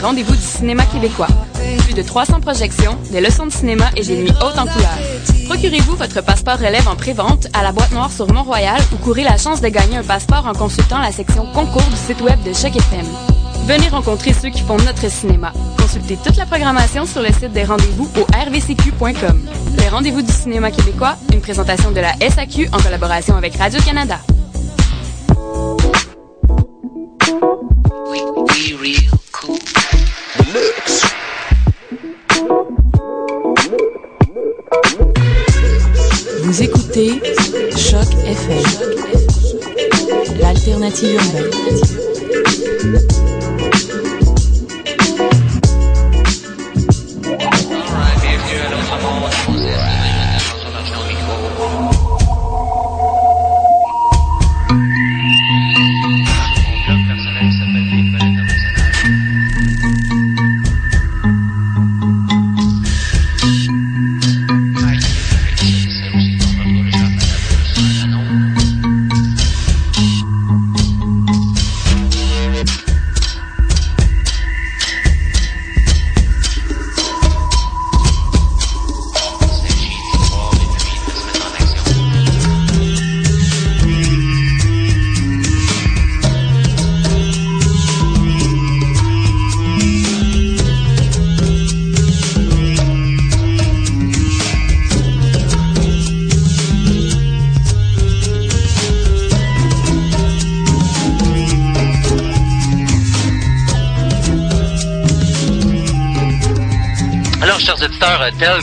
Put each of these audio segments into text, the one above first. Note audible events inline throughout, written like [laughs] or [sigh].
rendez-vous du cinéma québécois. Plus de 300 projections, des leçons de cinéma et des nuits hautes en couleurs. Procurez-vous votre passeport relève en pré-vente à la boîte noire sur Mont-Royal ou courez la chance de gagner un passeport en consultant la section concours du site web de Choc FM. Venez rencontrer ceux qui font notre cinéma. Consultez toute la programmation sur le site des rendez-vous au rvcq.com. Les rendez-vous du cinéma québécois, une présentation de la SAQ en collaboration avec Radio-Canada. Nati Urbaine.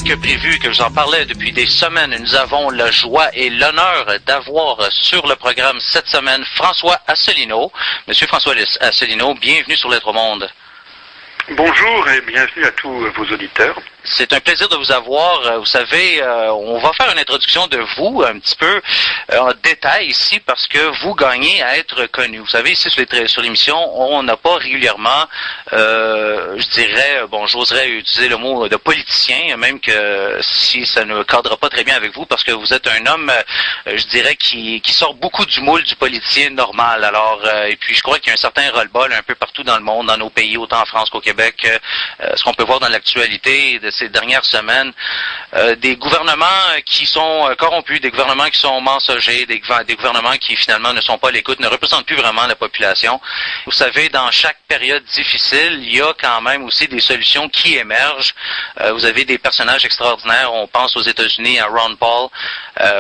Que prévu, que je vous en parlais depuis des semaines, nous avons la joie et l'honneur d'avoir sur le programme cette semaine François Asselineau. Monsieur François Asselineau, bienvenue sur l'être monde. Bonjour et bienvenue à tous vos auditeurs. C'est un plaisir de vous avoir. Euh, vous savez, euh, on va faire une introduction de vous un petit peu euh, en détail ici parce que vous gagnez à être connu. Vous savez, ici sur l'émission, on n'a pas régulièrement, je dirais, bon, j'oserais utiliser le mot de politicien, même que si ça ne cadre pas très bien avec vous parce que vous êtes un homme, je dirais, qui, qui sort beaucoup du moule du politicien normal. Alors, et puis je crois qu'il y a un certain roll-ball un peu partout dans le monde, dans nos pays, autant en France qu'au Québec, ce qu'on peut voir dans l'actualité de ces dernières semaines, euh, des gouvernements qui sont euh, corrompus, des gouvernements qui sont mensogers, des, gouvernements qui finalement ne sont pas à l'écoute, ne représentent plus vraiment la population. Vous savez, dans chaque période difficile, il y a quand même aussi des solutions qui émergent. Euh, vous avez des personnages extraordinaires. On pense aux États-Unis, à Ron Paul.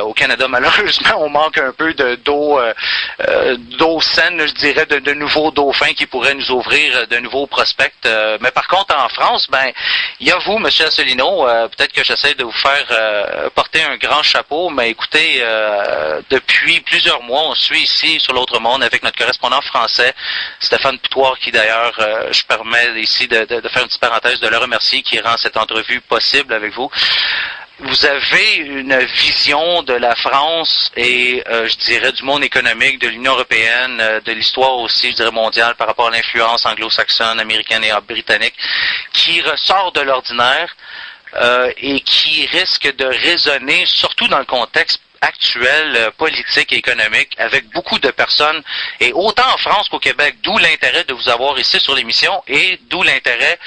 au Canada, [laughs] malheureusement, on manque un peu de d'eau saine, je dirais, de, de, nouveaux dauphins qui pourraient nous ouvrir de nouveaux prospects. mais par contre, en France, ben, il y a vous, Monsieur Asselineau, euh, peut-être que j'essaie de vous faire euh, porter un grand chapeau, mais écoutez, euh, depuis plusieurs mois, on suit ici sur l'autre monde avec notre correspondant français, Stéphane Poutoire, qui d'ailleurs, je permets ici de, de, faire une petite parenthèse, de le remercier, qui rend cette entrevue possible avec vous vous avez une vision de la France et, euh, je dirais, du monde économique, de l'Union européenne, euh, de l'histoire aussi, je dirais, mondiale par rapport à l'influence anglo-saxonne, américaine et britannique, qui ressort de l'ordinaire euh, et qui risque de résonner, surtout dans le contexte actuelle euh, politique et économique avec beaucoup de personnes, et autant en France qu'au Québec, d'où l'intérêt de vous avoir ici sur l'émission et d'où l'intérêt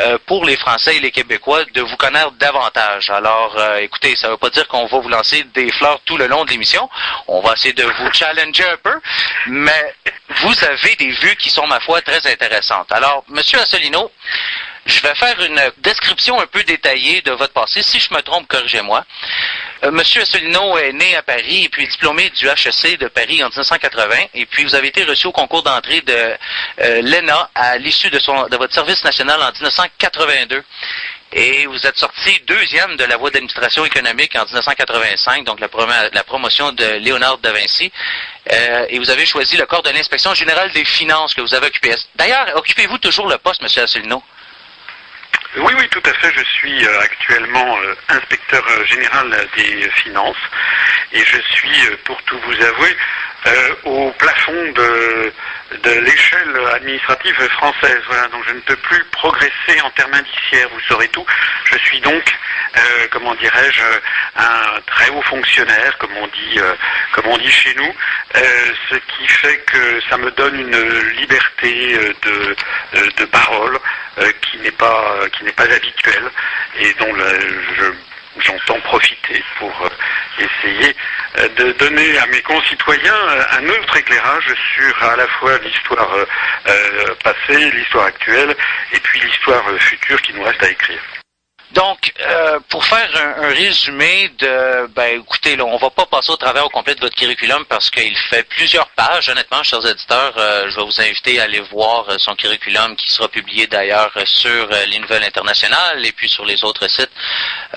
euh, pour les Français et les Québécois de vous connaître davantage. Alors, euh, écoutez, ça ne veut pas dire qu'on va vous lancer des fleurs tout le long de l'émission. On va essayer de vous challenger un peu, mais vous avez des vues qui sont, ma foi, très intéressantes. Alors, Monsieur Asselineau, je vais faire une description un peu détaillée de votre passé. Si je me trompe, corrigez-moi. Euh, Monsieur Asselineau est né à Paris et puis diplômé du HEC de Paris en 1980. Et puis vous avez été reçu au concours d'entrée de euh, l'ENA à l'issue de, de votre service national en 1982. Et vous êtes sorti deuxième de la voie d'administration économique en 1985, donc la, la promotion de Léonard de Vinci. Euh, et vous avez choisi le corps de l'inspection générale des finances que vous avez occupé. D'ailleurs, occupez-vous toujours le poste, Monsieur Asselineau? Oui, oui, tout à fait. Je suis euh, actuellement euh, inspecteur euh, général des finances et je suis, pour tout vous avouer, euh, au plafond de, l'échelle administrative française. Voilà, donc je ne peux plus progresser en termes indiciaires, vous saurez tout. Je suis donc, euh, comment dirais-je, un très haut fonctionnaire, comme on dit, euh, comme on dit chez nous, ce qui fait que ça me donne une liberté de, parole qui n'est pas pas habituelle et dont je j'entends profiter pour euh, essayer euh, de donner à mes concitoyens euh, un autre éclairage sur à la fois l'histoire passée, l'histoire actuelle et puis l'histoire future qui nous reste à écrire. Donc, euh, pour faire un, un résumé de, ben, écoutez, là, on va pas passer au travers au complet de votre curriculum parce qu'il fait plusieurs pages. Honnêtement, chers éditeurs, euh, je vais vous inviter à aller voir euh, son curriculum qui sera publié d'ailleurs euh, sur euh, les Nouvelles Internationales et puis sur les autres sites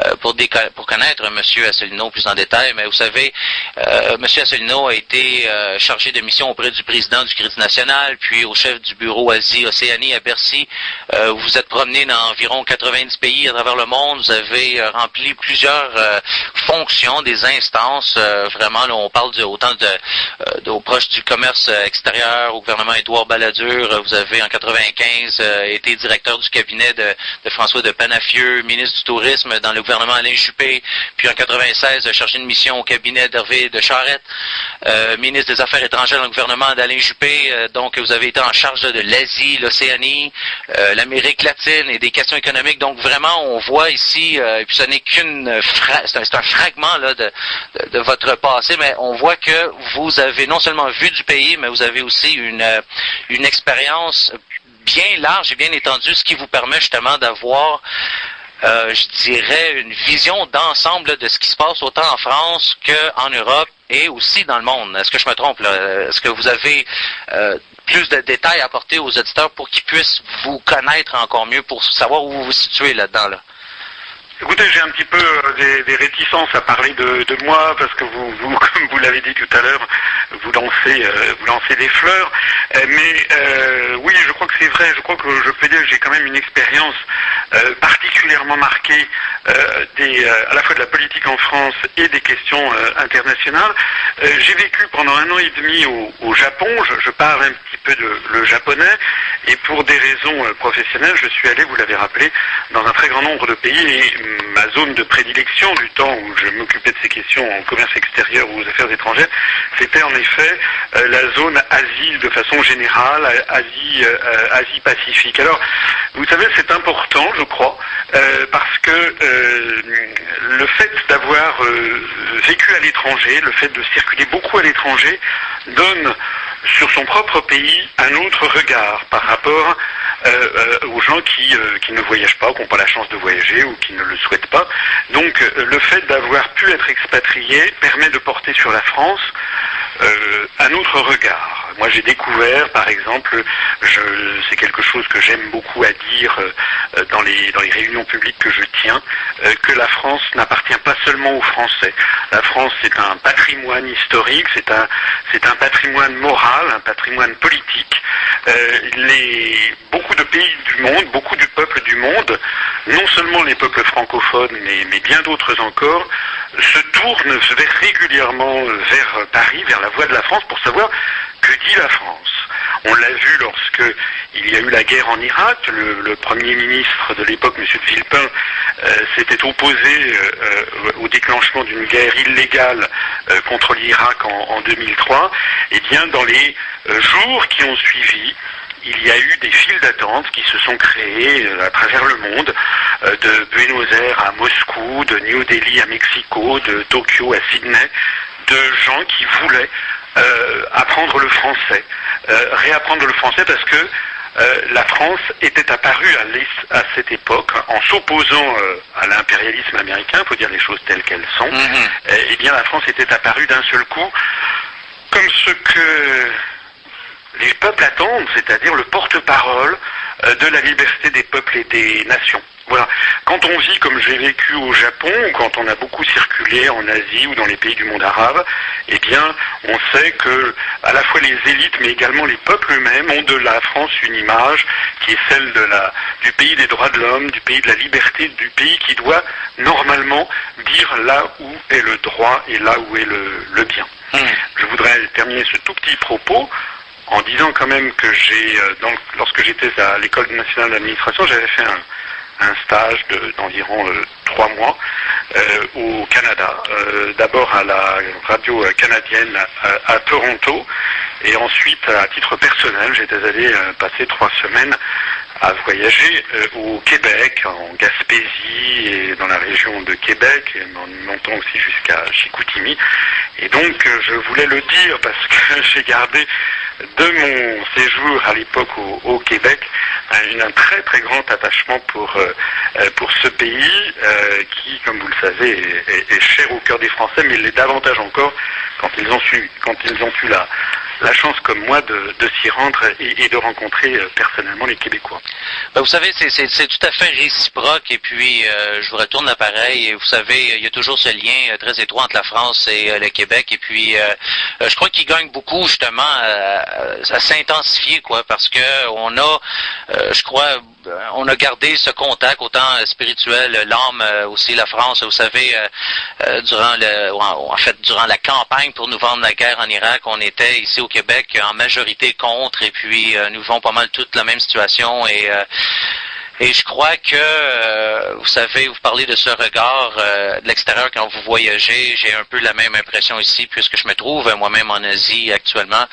euh, pour, pour connaître M. Asselineau plus en détail. Mais vous savez, M. Asselineau a été chargé de mission auprès du président du Crédit National, puis au chef du bureau Asie-Océanie à Bercy. Vous vous êtes promené dans environ 90 pays à travers le monde. Vous avez euh, rempli plusieurs euh, fonctions, des instances. euh, vraiment, là, on parle de, autant de, aux proches du commerce extérieur, au gouvernement Édouard Balladur. Vous avez en 95 euh, été directeur du cabinet de, François de Panafieux, ministre du Tourisme dans le gouvernement Alain Juppé. Puis en 96, euh, chargé de mission au cabinet d'Hervé de Charette, ministre des Affaires étrangères dans le gouvernement d'Alain Juppé. Donc, vous avez été en charge de l'Asie, l'Océanie, l'Amérique latine et des questions économiques. Donc, vraiment, on voit ici, euh, et puis ce n'est qu'une fra- c'est un, fragment là, de, votre passé, mais on voit que vous avez non seulement vu du pays, mais vous avez aussi une, euh, expérience bien large et bien étendue, ce qui vous permet justement d'avoir euh, je dirais, une vision d'ensemble de ce qui se passe autant en France qu'en Europe et aussi dans le monde. Est-ce que je me trompe? Est-ce que vous avez plus de détails à apporter aux auditeurs pour qu'ils puissent vous connaître encore mieux, pour savoir où vous vous situez là-dedans? Là? Écoutez, j'ai un petit peu euh, des, réticences à parler de, de moi parce que vous, vous [laughs] comme vous l'avez dit tout à l'heure, vous lancez, euh, vous lancez des fleurs. Euh, mais euh, oui, je crois que c'est vrai. Je crois que je peux dire que j'ai quand même une expérience particulièrement marquée des, à la fois de la politique en France et des questions internationales. J'ai vécu pendant un an et demi au, Japon. Je, parle un petit peu de, le japonais et pour des raisons professionnelles, je suis allé, vous l'avez rappelé, dans un très grand nombre de pays et ma zone de prédilection du temps où je m'occupais de ces questions en commerce extérieur ou aux affaires étrangères, c'était en effet euh, la zone Asie de façon générale, Asie, euh, Asie Pacifique. Alors, vous savez, c'est important, je crois, euh, parce que euh, le fait d'avoir euh, vécu à l'étranger, le fait de circuler beaucoup à l'étranger, donne sur son propre pays un autre regard par rapport euh, euh, aux gens qui, euh, qui ne voyagent pas, qui n'ont pas la chance de voyager ou qui ne le souhaitent pas. Donc le fait d'avoir pu être expatrié permet de porter sur la France un autre regard. Moi j'ai découvert, par exemple, c'est quelque chose que j'aime beaucoup à dire euh, dans, les, réunions publiques que je tiens, euh, que la France n'appartient pas seulement aux Français. La France c'est un patrimoine historique, c'est un, patrimoine moral, un patrimoine politique. Euh, beaucoup de pays du monde, beaucoup du peuple du monde, non seulement les peuples francophones, mais, mais bien d'autres encore, se tournent régulièrement vers Paris, vers la voie de la France, pour savoir que dit la France. On l'a vu lorsque il y a eu la guerre en Irak, le, premier ministre de l'époque, M. de Villepin, euh, s'était opposé euh, euh, au déclenchement d'une guerre illégale euh, contre l'Irak en, en 2003. Et bien, dans les jours qui ont suivi, il y a eu des files d'attente qui se sont créées à travers le monde, de Buenos Aires à Moscou, de New Delhi à Mexico, de Tokyo à Sydney, de gens qui voulaient euh, apprendre le français, euh, réapprendre le français parce que euh, la France était apparue à, à cette époque, en s'opposant euh, à l'impérialisme américain, il faut dire les choses telles qu'elles sont, euh, eh bien la France était apparue d'un seul coup comme ce que les peuples attendent, c'est-à-dire le porte-parole euh, de la liberté des peuples et des nations. Voilà. Quand on vit comme j'ai vécu au Japon, ou quand on a beaucoup circulé en Asie ou dans les pays du monde arabe, eh bien, on sait que à la fois les élites, mais également les peuples eux-mêmes ont de la France une image qui est celle de la, du pays des droits de l'homme, du pays de la liberté, du pays qui doit normalement dire là où est le droit et là où est le, le bien. Hmm. Je voudrais terminer ce tout petit propos en disant quand même que j'ai, euh, lorsque j'étais à l'école nationale d'administration, j'avais fait un, stage de- d'environ euh, trois mois euh, au Canada. D'abord à la radio canadienne à, Toronto, et ensuite à titre personnel, j'étais allé passer trois semaines à voyager au Québec, en Gaspésie et dans la région de Québec, et en montant aussi jusqu'à Chicoutimi. Et donc je voulais le dire parce que [laughs] j'ai gardé de mon séjour à l'époque au, Québec un, un très très grand attachement pour, euh, euh, ce pays euh, qui, comme vous le savez, est, cher au cœur des Français, mais il l'est davantage encore quand ils ont, su, quand ils ont eu la, la chance comme moi de, de s'y rendre et, et de rencontrer euh, personnellement les Québécois. Ben, vous savez, c'est- tout à fait réciproque. Et puis, euh, je vous retourne l'appareil. Et vous savez, il y a toujours ce lien euh, très étroit entre la France et euh, le Québec. Et puis, euh, euh, je crois qu'il gagne beaucoup justement à, à s'intensifier, quoi, parce que on a, je crois, on a gardé ce contact autant euh, spirituel, euh, l'âme euh, aussi, la France. Vous savez, durant le, en, fait, durant la campagne pour nous vendre la guerre en Irak, on était ici au Québec en majorité contre. Et puis, nous vivons pas mal toute la même situation. Et et je crois que, euh, vous savez, vous parlez de ce regard euh, de l'extérieur quand vous voyagez. J'ai un peu la même impression ici, puisque je me trouve moi-même en Asie actuellement.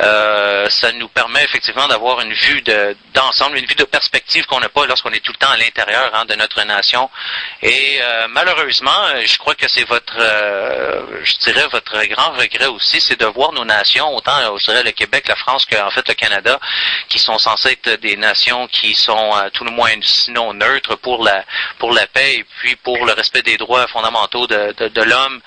Euh, ça nous permet effectivement d'avoir une vue de- d'ensemble, une vue de perspective qu'on n'a pas lorsqu'on est tout le temps à l'intérieur hein, de notre nation. Et malheureusement, je crois que c'est votre, je dirais, votre grand regret aussi, c'est de voir nos nations, autant le Québec, la France, qu'en fait le Canada, qui sont censés être des nations qui sont tout le moins sinon neutres pour la pour la paix et puis pour le respect des droits fondamentaux de, de, de l'homme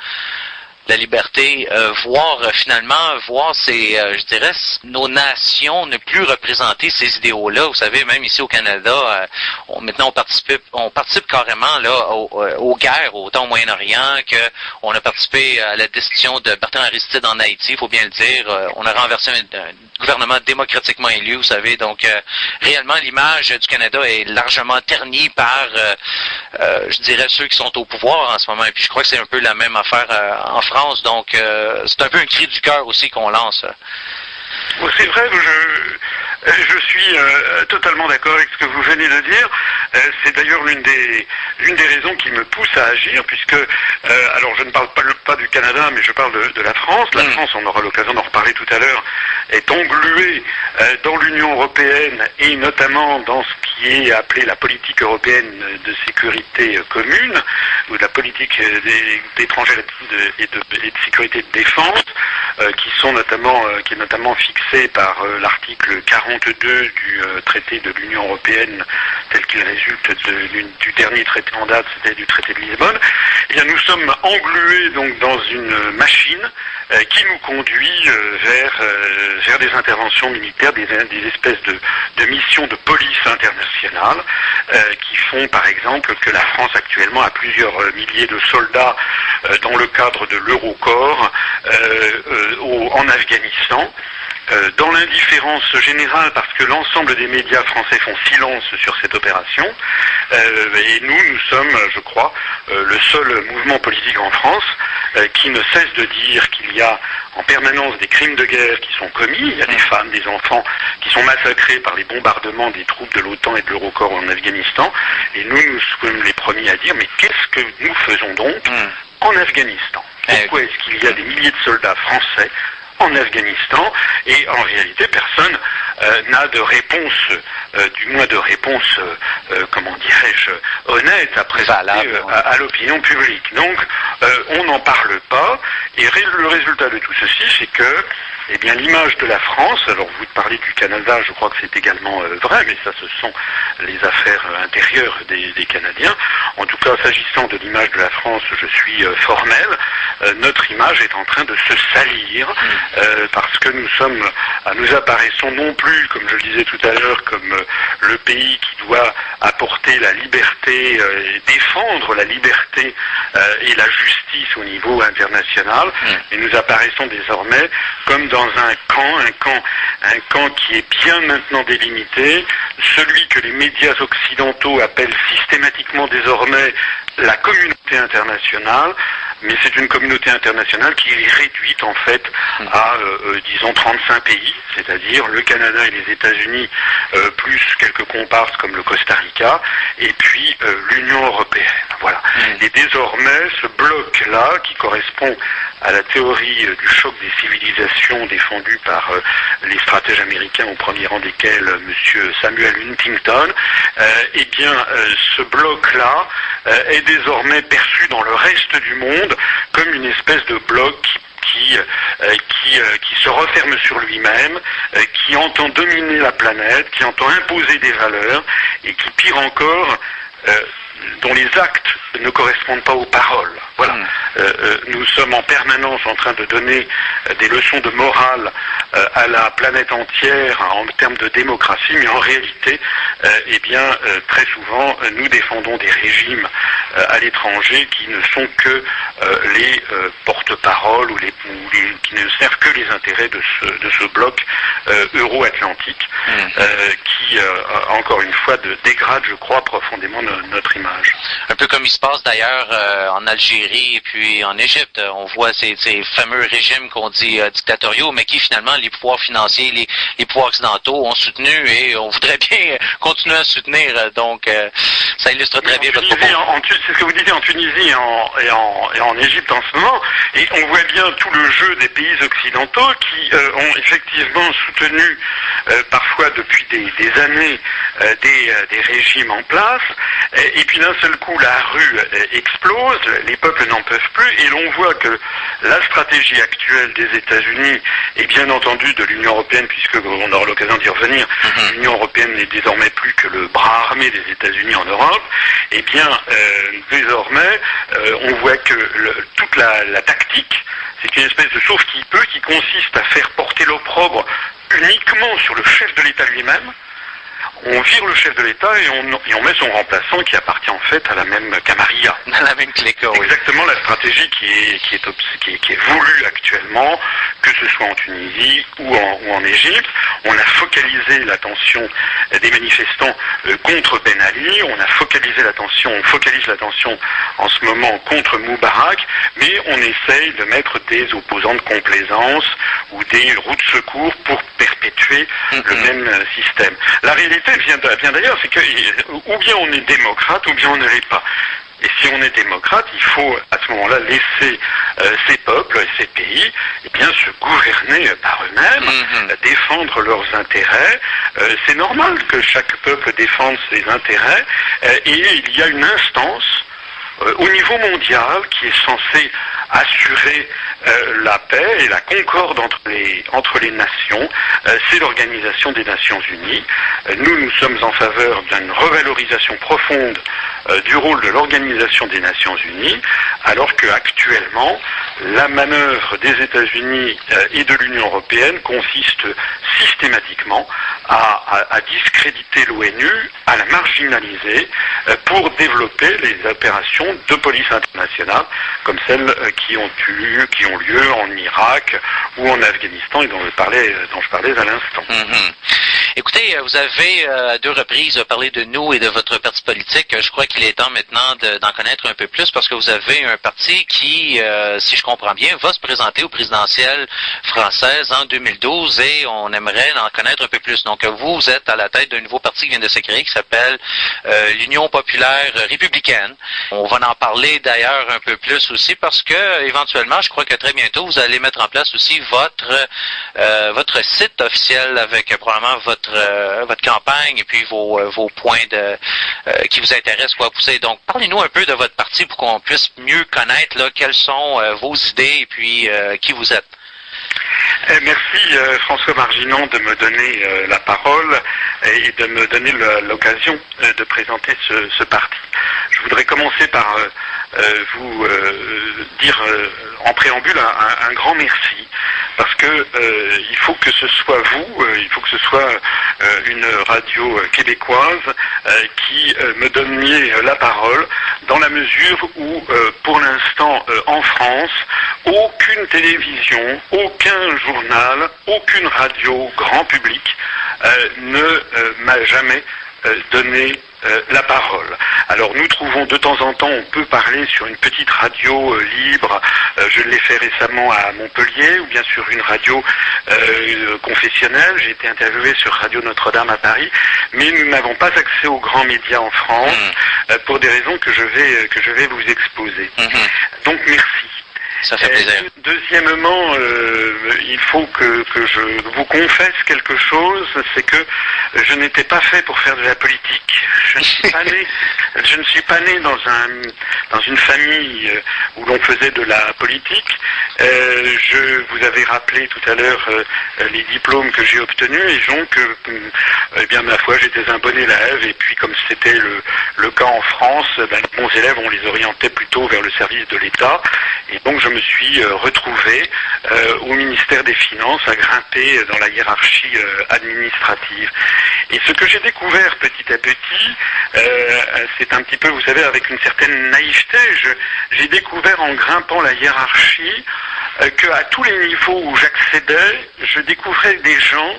la liberté, euh, voir euh, finalement, voir ces, euh, je dirais, nos nations ne plus représenter ces idéaux-là. Vous savez, même ici au Canada, euh, on- maintenant on participe, on participe carrément là au- euh, aux guerres, autant au Moyen-Orient que on a participé à la destitution de Bertrand Aristide en Haïti, il faut bien le dire. On a renversé un, un gouvernement démocratiquement élu, vous savez. Donc, euh, réellement, l'image du Canada est largement ternie par, euh, je dirais, ceux qui sont au pouvoir en ce moment. Et puis, je crois que c'est un peu la même affaire en France. Donc, euh, c'est un peu un cri du cœur aussi qu'on lance. Bon, C'est vrai, je, je suis euh, totalement d'accord avec ce que vous venez de dire. Euh, c'est d'ailleurs l'une des, l'une des raisons qui me pousse à agir, puisque, euh, alors je ne parle pas, pas du Canada, mais je parle de, de la France. La Mm. France, on aura l'occasion d'en reparler tout à l'heure, est engluée dans l'Union européenne et notamment dans ce qui est appelé la politique européenne de sécurité commune, ou de la politique d'étrangère et de, et de- et de sécurité de défense, qui sont notamment, qui est notamment fixée par l'article 42 du euh, traité de l'Union européenne, tel qu'il résulte du, dernier traité en date, c'était du traité de Lisbonne. Eh bien, nous sommes englués donc dans une machine euh, qui nous conduit euh, vers, vers des interventions militaires, des, espèces de, de missions de police internationale qui font par exemple que la France actuellement a plusieurs milliers de soldats dans le cadre de l'Eurocorps en Afghanistan. Euh, dans l'indifférence générale, parce que l'ensemble des médias français font silence sur cette opération, euh, et nous, nous sommes, je crois, euh, le seul mouvement politique en France qui ne cesse de dire qu'il y a en permanence des crimes de guerre qui sont commis. Il y a des femmes, des enfants qui sont massacrés par les bombardements des troupes de l'OTAN et de l'Eurocorps en Afghanistan. Et nous, nous sommes les premiers à dire, mais qu'est-ce que nous faisons donc en Afghanistan? Eh Pourquoi est-ce qu'il y a des milliers de soldats français en Afghanistan et en réalité personne euh, n'a de réponse, euh, du moins de réponse, euh, euh, comment dirais-je, honnête à présenter euh, à, à l'opinion publique. Donc euh, on n'en parle pas et le résultat de tout ceci c'est que eh bien l'image de la France, alors vous parlez du Canada, je crois que c'est également euh, vrai, mais ça ce sont les affaires euh, intérieures des, des Canadiens. En tout cas, s'agissant de l'image de la France, je suis euh, formel. Euh, notre image est en train de se salir euh, parce que nous sommes, nous apparaissons non plus, comme je le disais tout à l'heure, comme le pays qui doit apporter la liberté, et défendre la liberté et la justice au niveau international, et nous apparaissons désormais comme dans un camp, un camp, un camp qui est bien maintenant délimité, celui que les médias occidentaux appellent systématiquement désormais la communauté internationale, mais c'est une communauté internationale qui est réduite en fait Hmm. à, euh, euh, disons, 35 pays, c'est-à-dire le Canada et les États-Unis, euh, plus quelques comparses comme le Costa Rica, et puis euh, l'Union européenne. Voilà. Hmm. Et désormais, ce bloc-là, qui correspond à la théorie du choc des civilisations défendue par les stratèges américains, au premier rang desquels M. Samuel Huntington, eh bien, ce bloc-là est désormais perçu dans le reste du monde comme une espèce de bloc qui, euh, euh, se referme sur lui-même, euh, qui entend dominer la planète, qui entend imposer des valeurs, et qui, pire encore, dont les actes ne correspondent pas aux paroles. Voilà. Mm. Euh, euh, nous sommes en permanence en train de donner euh, des leçons de morale à la planète entière en termes de démocratie, mais en réalité, eh bien, très souvent, nous défendons des régimes à l'étranger qui ne sont que les porte-paroles ou, les, ou les- qui ne servent que les intérêts de ce, de ce bloc euro-atlantique, euh, qui, encore une fois, de- dégrade, je crois, profondément no- notre image. Un peu comme il se passe d'ailleurs euh, en Algérie et puis en Égypte. On voit ces, ces fameux régimes qu'on dit euh, dictatoriaux, mais qui finalement les pouvoirs financiers, les, les pouvoirs occidentaux ont soutenu et on voudrait [laughs] bien continuer à soutenir. Donc euh, ça illustre très bien En votre Tunisie, propos. en- c'est ce que vous disiez en Tunisie et en, et, en, et en Égypte en ce moment, et on voit bien tout le jeu des pays occidentaux qui euh, ont effectivement soutenu euh, parfois depuis des, des années euh, des, des régimes en place, et, et puis d'un seul coup la rue euh, explose, les peuples n'en peuvent plus, et l'on voit que la stratégie actuelle des États-Unis et bien entendu de l'Union européenne, puisque on aura l'occasion d'y revenir, Mhm. l'Union européenne n'est désormais plus que le bras armé des États-Unis en Europe, eh bien, euh, désormais, euh, on voit que le- toute la, la tactique, c'est une espèce de sauve qui peut, qui consiste à faire porter l'opprobre uniquement sur le chef de l'État lui-même. On vire le chef de l'État et on, et on met son remplaçant qui appartient en fait à la même camarilla. [laughs] Dans la même oui. Exactement la stratégie qui est, qui, est, qui, est, qui est voulue actuellement, que ce soit en Tunisie ou en, ou en Égypte. On a focalisé l'attention des manifestants euh, contre Ben Ali, on a focalisé l'attention, on focalise l'attention en ce moment contre Moubarak, mais on essaye de mettre des opposants de complaisance ou des roues de secours pour perpétuer le même euh, système. La réalité d'a- vient d'ailleurs, c'est que ou bien on est démocrate ou bien on ne l'est pas. Et si on est démocrate, il faut à ce moment-là laisser euh, ces peuples et ces pays eh bien, se gouverner par eux-mêmes, Mhm. euh, défendre leurs intérêts. Euh, c'est normal que chaque peuple défende ses intérêts euh, et il y a une instance euh, au niveau mondial qui est censée assurer euh, la paix et la concorde entre les, nations, euh, c'est l'Organisation des Nations Unies. Nous, nous sommes en faveur d'une revalorisation profonde du rôle de l'Organisation des Nations Unies, alors que actuellement, la manœuvre des États-Unis et de l'Union européenne consiste systématiquement à, discréditer l'ONU, à la marginaliser pour développer les opérations de police internationale comme celles euh, qui ont eu, qui ont lieu en Irak ou en Afghanistan et dont je parlais, euh, à l'instant. Mhm. Écoutez, euh, vous avez euh, à deux reprises parlé de nous et de votre parti politique. Je crois qu'il est temps maintenant de- d'en connaître un peu plus parce que vous avez un parti qui, euh, si je comprends bien, va se présenter au présidentiel française en 2012 et on aimerait en connaître un peu plus. Donc vous, êtes à la tête d'un nouveau parti qui vient de se créer qui s'appelle euh, l'Union populaire républicaine. On va en parler d'ailleurs un peu plus aussi parce que éventuellement, je crois que très bientôt, vous allez mettre en place aussi votre euh, votre site officiel avec euh, probablement votre euh, votre campagne et puis vos, euh, vos points de euh, qui vous intéressent quoi pousser. Donc parlez-nous un peu de votre parti pour qu'on puisse mieux connaître là quelles sont vos idées et puis qui vous êtes. Eh, Merci euh, François Marginon de me donner euh, la parole et, de me donner l'occasion euh, de présenter ce, parti. Je voudrais commencer par vous dire en préambule un, grand merci parce que il faut que ce soit vous, il faut que ce soit une radio québécoise qui me donniez la parole dans la mesure où pour l'instant en France aucune télévision, aucun journal, aucune radio grand public euh, ne euh, m'a jamais donner la parole. Alors nous trouvons de temps en temps, on peut parler sur une petite radio libre, je l'ai fait récemment à Montpellier, ou bien sur une radio confessionnelle, j'ai été interviewé sur Radio Notre-Dame à Paris, mais nous n'avons pas accès aux grands médias en France mmh. pour des raisons que je vais, que je vais vous exposer. Mmh. Donc merci. Ça fait plaisir. deuxièmement, euh, il faut que, que, je vous confesse quelque chose, c'est que je n'étais pas fait pour faire de la politique. Je ne suis pas né, [laughs] je ne suis pas né dans, un, dans une famille euh, où l'on faisait de la politique. Euh, je vous avais rappelé tout à l'heure euh, les diplômes que j'ai obtenus et donc, eh bien, ma foi, j'étais un bon élève et puis comme c'était le, le, cas en France, ben, les bons élèves, on les orientait plutôt vers le service de l'État et donc je me suis euh, retrouvé euh, au ministère des Finances à grimper dans la hiérarchie euh, administrative. Et ce que j'ai découvert petit à petit, c'est un petit peu, vous savez, avec une certaine naïveté, j'ai découvert en grimpant la hiérarchie qu'à tous les niveaux où j'accédais, je découvrais des gens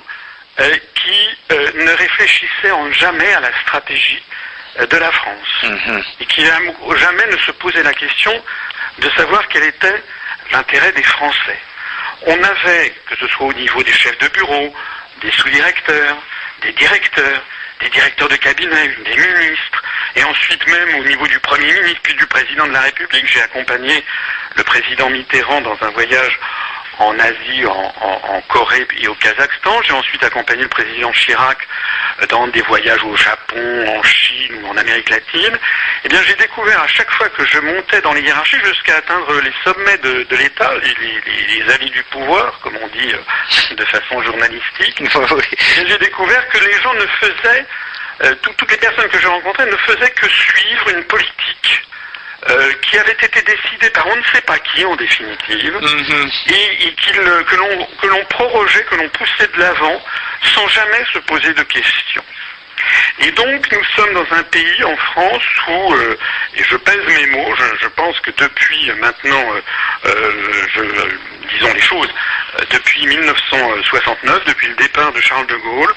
qui ne réfléchissaient en jamais à la stratégie de la France mm-hmm. et qui jamais ne se posaient la question de savoir quel était l'intérêt des Français. On avait, que ce soit au niveau des chefs de bureau, des sous-directeurs, des directeurs, des directeurs de cabinet, des ministres, et ensuite même au niveau du Premier ministre, puis du Président de la République. J'ai accompagné le Président Mitterrand dans un voyage en Asie, en, Corée et au Kazakhstan. J'ai ensuite accompagné le président Chirac dans des voyages au Japon, en Chine ou en Amérique latine. Eh bien, j'ai découvert à chaque fois que je montais dans les hiérarchies jusqu'à atteindre les sommets de, l'État, les, les, avis du pouvoir, comme on dit euh, de façon journalistique, [laughs] j'ai découvert que les gens ne faisaient, euh, toutes les personnes que je rencontrais ne faisaient que suivre une politique. Euh, qui avait été décidé par on ne sait pas qui en définitive, mhm. et, que l'on prorogeait, que l'on poussait de l'avant sans jamais se poser de questions. Et donc nous sommes dans un pays en France où, euh, et je pèse mes mots, je, pense que depuis maintenant, euh, disons les choses, depuis 1969, depuis le départ de Charles de Gaulle,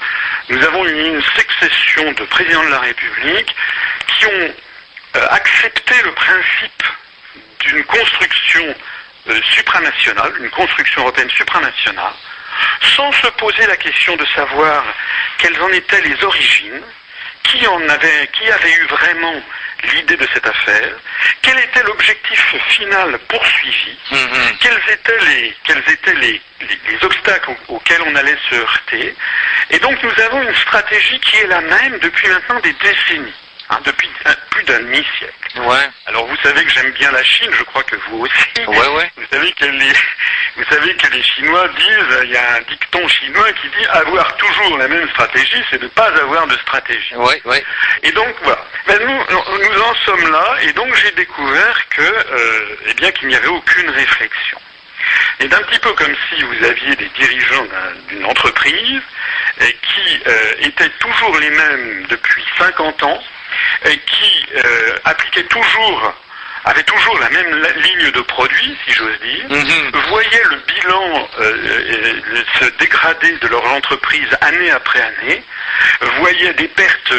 nous avons eu une succession de présidents de la République qui ont euh, accepter le principe d'une construction euh, supranationale, une construction européenne supranationale, sans se poser la question de savoir quelles en étaient les origines, qui en avait, qui avait eu vraiment l'idée de cette affaire, quel était l'objectif final poursuivi, quels étaient les, quels étaient les, les, obstacles auxquels on allait se heurter. Et donc nous avons une stratégie qui est la même depuis maintenant des décennies. Hein, depuis plus d'un demi-siècle. Ouais. Alors vous savez que j'aime bien la Chine, je crois que vous aussi. Ouais, ouais. Vous savez que les, [laughs] vous savez que les Chinois disent, il y a un dicton chinois qui dit avoir toujours la même stratégie, c'est ne pas avoir de stratégie. Ouais, ouais. Et donc voilà. Ben, nous, nous en sommes là, et donc j'ai découvert que, euh, eh bien, qu'il n'y avait aucune réflexion. Et d'un petit peu comme si vous aviez des dirigeants d'une entreprise qui euh, étaient toujours les mêmes depuis 50 ans, qui euh, appliquait toujours avait toujours la même ligne de produit, si j'ose dire, mhm. voyaient le bilan euh, se dégrader de leur entreprise année après année, voyaient des pertes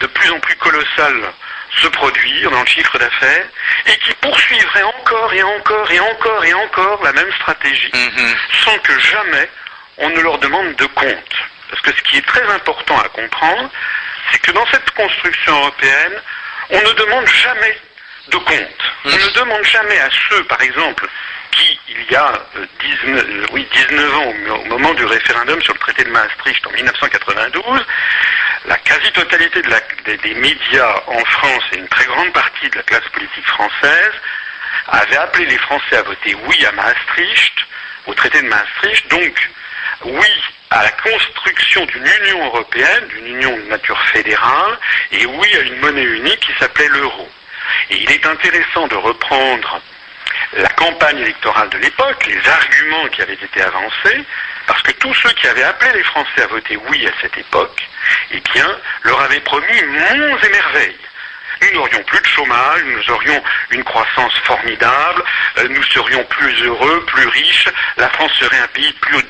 de plus en plus colossales se produire dans le chiffre d'affaires, et qui poursuivraient encore et encore et encore et encore la même stratégie, mhm. sans que jamais on ne leur demande de compte. Parce que ce qui est très important à comprendre, c'est que dans cette construction européenne, on ne demande jamais de compte. On ne demande jamais à ceux, par exemple, qui, il y a 19, euh, euh, oui, 19 ans, au moment du référendum sur le traité de Maastricht en 1992, la quasi-totalité des, médias en France et une très grande partie de la classe politique française avaient appelé les Français à voter oui à Maastricht, au traité de Maastricht, donc oui à la construction d'une Union européenne, d'une union de nature fédérale, et oui à une monnaie unique qui s'appelait l'euro. Et il est intéressant de reprendre la campagne électorale de l'époque, les arguments qui avaient été avancés, parce que tous ceux qui avaient appelé les Français à voter oui à cette époque, eh bien, leur avaient promis monts et merveilles nous n'aurions plus de chômage, nous aurions une croissance formidable, euh, nous serions plus heureux, plus riches, la France serait un pays plus,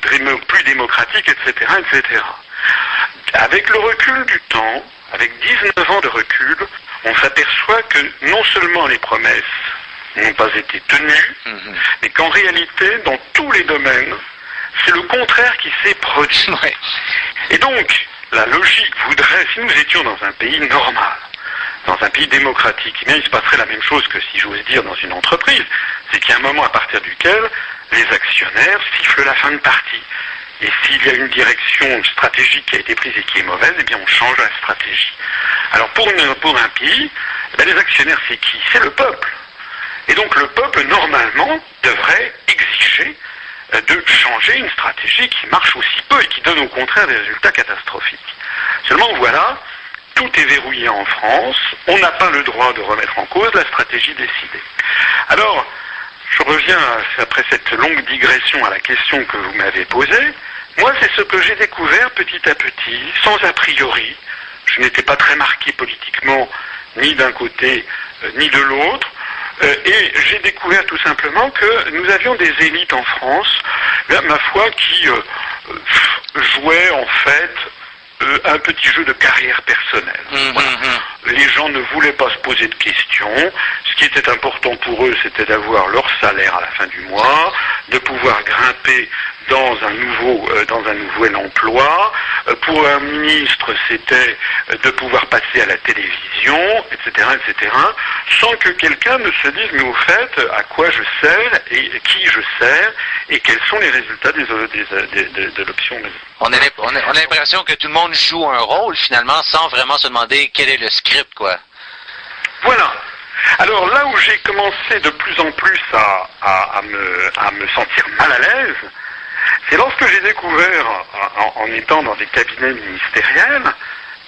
plus démocratique, etc., etc. Avec le recul du temps, avec 19 ans de recul, on s'aperçoit que non seulement les promesses n'ont pas été tenues, Mhm. mais qu'en réalité, dans tous les domaines, c'est le contraire qui s'est produit. [laughs] Ouais. Et donc, la logique voudrait, si nous étions dans un pays normal, dans un pays démocratique, eh bien, il se passerait la même chose que si j'ose dire dans une entreprise, c'est qu'il y a un moment à partir duquel les actionnaires sifflent la fin de partie. Et s'il y a une direction stratégique qui a été prise et qui est mauvaise, eh bien on change la stratégie. Alors pour, un pays, eh les actionnaires c'est qui? C'est le peuple. Et donc le peuple, normalement, devrait exiger euh, de changer une stratégie qui marche aussi peu et qui donne au contraire des résultats catastrophiques. Seulement voilà, tout est verrouillé en France, on n'a pas le droit de remettre en cause la stratégie décidée. Alors, je reviens après cette longue digression à la question que vous m'avez posée. Moi, c'est ce que j'ai découvert petit à petit, sans a priori. Je n'étais pas très marqué politiquement, ni d'un côté, euh, ni de l'autre. Euh, et j'ai découvert tout simplement que nous avions des élites en France, ma foi, qui euh, jouaient en fait euh, un petit jeu de carrière personnelle. Mhm, Voilà. mhm. Les gens ne voulaient pas se poser de questions. Ce qui était important pour eux, c'était d'avoir leur salaire à la fin du mois, de pouvoir grimper dans un nouveau, euh, dans un nouvel emploi. Euh, pour un ministre, c'était euh, de pouvoir passer à la télévision, etc., etc., sans que quelqu'un ne se dise, mais au fait, à quoi je sers et qui je sers et quels sont les résultats des, des, des- de, de l'option. On a l'im- on a- on a l'impression que tout le monde joue un rôle finalement sans vraiment se demander quel est le script, quoi. Voilà. Alors là où j'ai commencé de plus en plus à, à- à me, à me sentir mal à l'aise, c'est lorsque j'ai découvert, en, en étant dans des cabinets ministériels,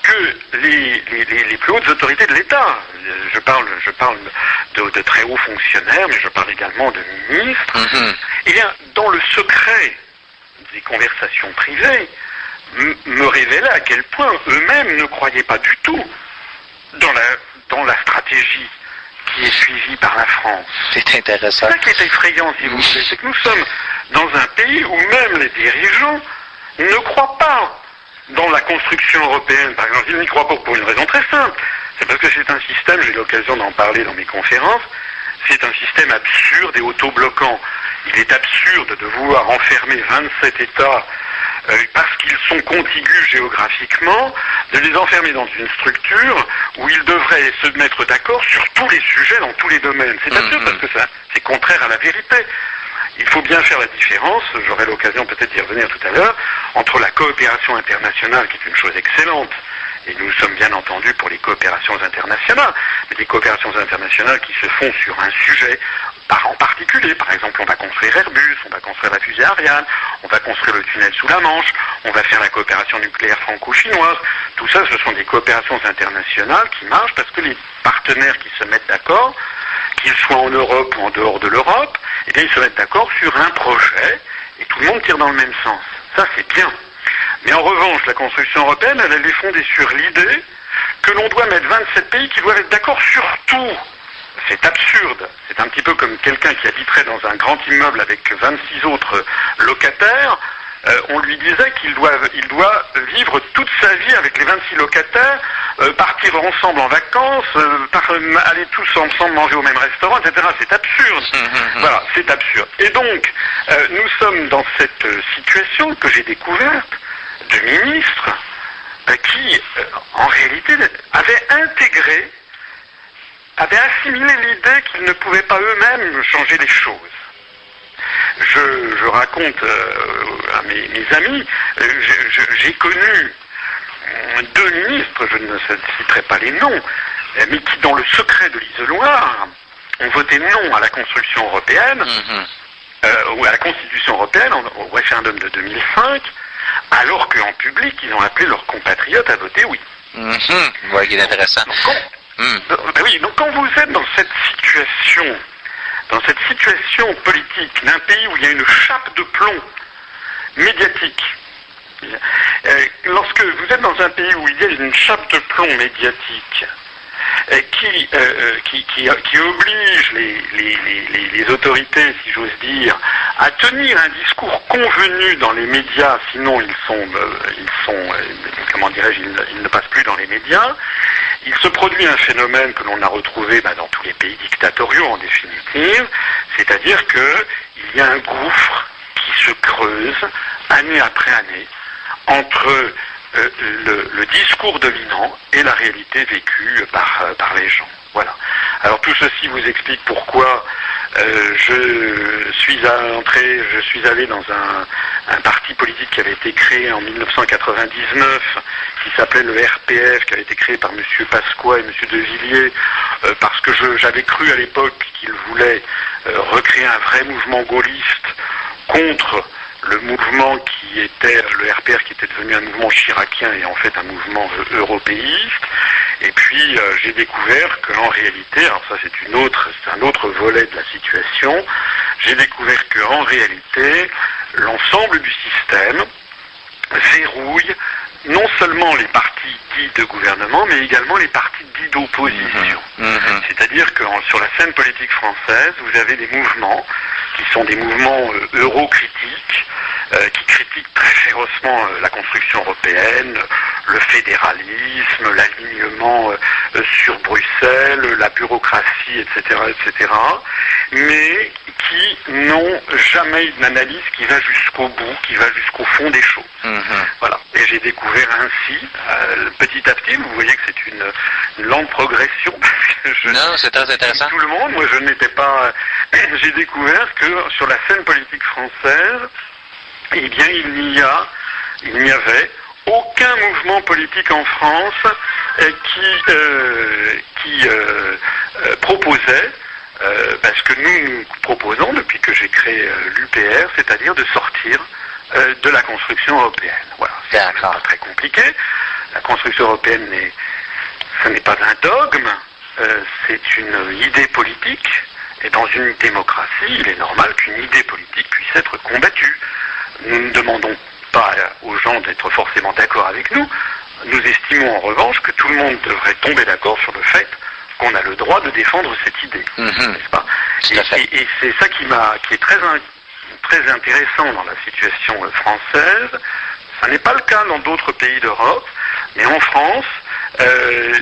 que les, les- les- les plus hautes autorités de l'État, je parle, je parle de, de très hauts fonctionnaires, mais je parle également de ministres, Mhm. eh bien, dans le secret des conversations privées, me révélaient à quel point eux-mêmes ne croyaient pas du tout dans la, dans la stratégie qui est suivie par la France. C'est C'est intéressant. ça qui est effrayant, si vous voulez, c'est que nous sommes dans un pays où même les dirigeants ne croient pas dans la construction européenne. Par exemple, ils n'y croient pas pour une raison très simple. C'est parce que c'est un système, j'ai eu l'occasion d'en parler dans mes conférences, c'est un système absurde et autobloquant. Il est absurde de vouloir enfermer 27 États euh, parce qu'ils sont contigus géographiquement, de les enfermer dans une structure où ils devraient se mettre d'accord sur tous les sujets, dans tous les domaines. C'est absurde Mhm. parce que ça, c'est contraire à la vérité. Il faut bien faire la différence, j'aurai l'occasion peut-être d'y revenir tout à l'heure, entre la coopération internationale, qui est une chose excellente, et nous sommes bien entendu pour les coopérations internationales, mais des coopérations internationales qui se font sur un sujet par en particulier. Par exemple, on va construire Airbus, on va construire la fusée Ariane, on va construire le tunnel sous la Manche, on va faire la coopération nucléaire franco-chinoise. Tout ça, ce sont des coopérations internationales qui marchent parce que les partenaires qui se mettent d'accord, qu'ils soient en Europe ou en dehors de l'Europe, eh bien, ils se mettent d'accord sur un projet et tout le monde tire dans le même sens. Ça, c'est bien. Mais en revanche, la construction européenne, elle, elle est fondée sur l'idée que l'on doit mettre 27 pays qui doivent être d'accord sur tout. C'est absurde. C'est un petit peu comme quelqu'un qui habiterait dans un grand immeuble avec 26 autres locataires. Euh, on lui disait qu'il doit, il doit vivre toute sa vie avec les 26 locataires, euh, partir ensemble en vacances, euh, par- aller tous ensemble manger au même restaurant, etc. C'est absurde. Mhm. Voilà, c'est absurde. Et donc, nous sommes dans cette situation que j'ai découverte de ministres qui, en réalité, avaient intégré, avaient assimilé l'idée qu'ils ne pouvaient pas eux-mêmes changer les choses. Je, je raconte euh, à mes, mes amis, euh, j'ai connu euh, deux ministres, je ne citerai pas les noms, euh, mais qui, dans le secret de l'isoloir, ont voté non à la construction européenne, Mhm. euh, ou à la Constitution européenne en- au référendum de 2005, alors qu'en public, ils ont appelé leurs compatriotes à voter oui. Mhm. Ouais, qui est intéressant. Donc, euh, ben oui, donc quand vous êtes dans cette situation, dans cette situation politique d'un pays où il y a une chape de plomb médiatique, euh, lorsque vous êtes dans un pays où il y a une chape de plomb médiatique qui, euh, euh, qui, qui, qui oblige les, les, les, autorités, si j'ose dire, à tenir un discours convenu dans les médias, sinon ils sont, euh, ils sont, euh, comment dirais-je, ils ne passent plus dans les médias. Il se produit un phénomène que l'on a retrouvé bah, dans tous les pays dictatoriaux en définitive, c'est-à-dire qu'il y a un gouffre qui se creuse année après année entre euh, le, discours dominant et la réalité vécue par, euh, par les gens. Voilà. Alors tout ceci vous explique pourquoi euh, je suis entré, je suis allé dans un, parti politique qui avait été créé en 1999, qui s'appelait le RPF, qui avait été créé par M. Pasqua et M. De Villiers, parce que j'avais cru à l'époque qu'ils voulaient recréer un vrai mouvement gaulliste contre le mouvement qui était le RPR qui était devenu un mouvement chiracien et en fait un mouvement euh, européiste. Et puis euh, j'ai découvert qu'en réalité, alors ça c'est une autre, c'est un autre volet de la situation, j'ai découvert qu'en réalité, l'ensemble du système verrouille non seulement les partis dits de gouvernement, mais également les partis dits d'opposition. Mhm. C'est-à-dire que sur la scène politique française, vous avez des mouvements qui sont des mouvements euh, eurocritiques, euh, qui critiquent très férocement euh, la construction européenne, le fédéralisme, l'alignement euh, sur Bruxelles, la bureaucratie, etc., etc., mais qui n'ont jamais une analyse qui va jusqu'au bout, qui va jusqu'au fond des choses. Mhm. Voilà. Et j'ai découvert ainsi, euh, petit à petit, vous voyez que c'est une, une lente progression, [laughs] je, Non, c'est très intéressant. tout le monde, moi je n'étais pas... [clears throat] J'ai découvert que sur la scène politique française, eh bien il n'y a, il n'y avait aucun mouvement politique en France euh, qui, euh, qui proposait euh, parce que nous, nous proposons, depuis que j'ai créé l'UPR, c'est-à-dire de sortir euh, de la construction européenne. Voilà, c'est pas très compliqué. La construction européenne, ce n'est pas un dogme, euh, c'est une idée politique. Et dans une démocratie, il est normal qu'une idée politique puisse être combattue. Nous ne demandons pas aux gens d'être forcément d'accord avec nous. Nous estimons en revanche que tout le monde devrait tomber d'accord sur le fait qu'on a le droit de défendre cette idée Mhm. n'est-ce pas? Et, et- et c'est ça qui m'a, qui est très, très intéressant dans la situation française. Ça n'est pas le cas dans d'autres pays d'Europe, mais en France, euh,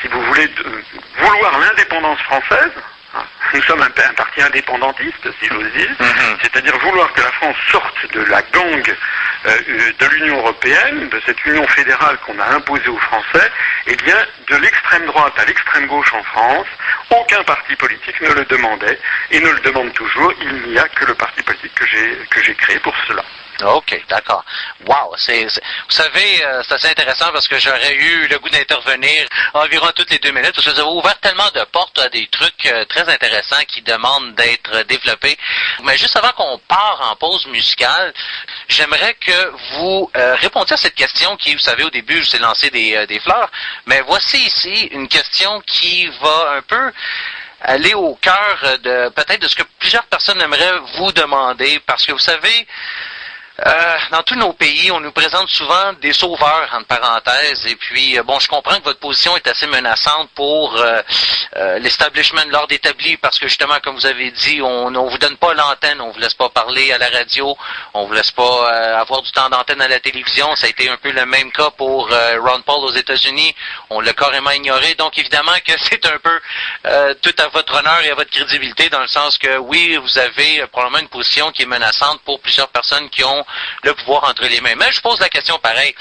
si vous voulez de- vouloir l'indépendance française, hein, nous sommes un, pa- un parti indépendantiste, si j'ose dire, Mhm. c'est-à-dire vouloir que la France sorte de la gangue de l'Union européenne, de cette Union fédérale qu'on a imposée aux Français, eh bien, de l'extrême droite à l'extrême gauche en France, aucun parti politique ne le demandait et ne le demande toujours. Il n'y a que le parti politique que j'ai que j'ai créé pour cela. OK, d'accord. Wow, c'est, vous savez, euh, c'est assez intéressant parce que j'aurais eu le goût d'intervenir environ toutes les deux minutes parce que vous avez ouvert tellement de portes à des trucs euh, très intéressants qui demandent d'être développés. Mais juste avant qu'on part en pause musicale, j'aimerais que vous euh, répondiez à cette question qui, vous savez, au début, je vous ai lancé des, des fleurs, mais voici ici une question qui va un peu aller au cœur de peut-être de ce que plusieurs personnes aimeraient vous demander parce que vous savez, euh, dans tous nos pays, on nous présente souvent des sauveurs, entre parenthèses, et puis, euh, bon, je comprends que votre position est assez menaçante pour euh, euh, l'establishment de l'ordre établi, parce que justement, comme vous avez dit, on ne vous donne pas l'antenne, on vous laisse pas parler à la radio, on vous laisse pas avoir du temps d'antenne à la télévision. Ça a été un peu le même cas pour Ron Paul aux États-Unis. On l'a carrément ignoré. Donc, évidemment que [laughs] c'est un peu tout à votre honneur et à votre crédibilité, dans le sens que, oui, vous avez probablement une position qui est menaçante pour plusieurs personnes qui ont le pouvoir entre les mains. Mais je pose la question pareil.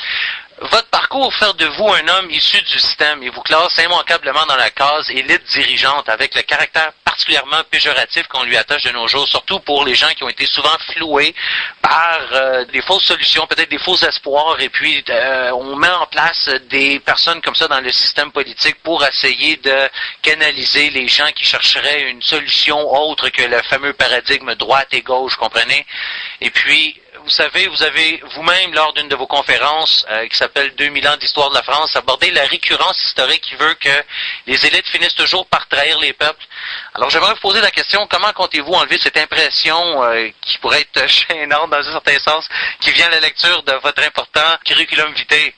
Votre parcours fait de vous un homme issu du système et vous classe immanquablement dans la case élite dirigeante avec le caractère particulièrement péjoratif qu'on lui attache de nos jours, surtout pour les gens qui ont été souvent floués par euh, des fausses solutions, peut-être des faux espoirs, et puis euh, on met en place des personnes comme ça dans le système politique pour essayer de canaliser les gens qui chercheraient une solution autre que le fameux paradigme droite et gauche, comprenez? Et puis, vous savez, vous avez vous-même, lors d'une de vos conférences euh, qui s'appelle 2000 ans d'histoire de la France, abordé la récurrence historique qui veut que les élites finissent toujours par trahir les peuples. Alors j'aimerais vous poser la question, comment comptez-vous enlever cette impression euh, qui pourrait être [laughs] gênante dans un certain sens, qui vient à la lecture de votre important curriculum vitae?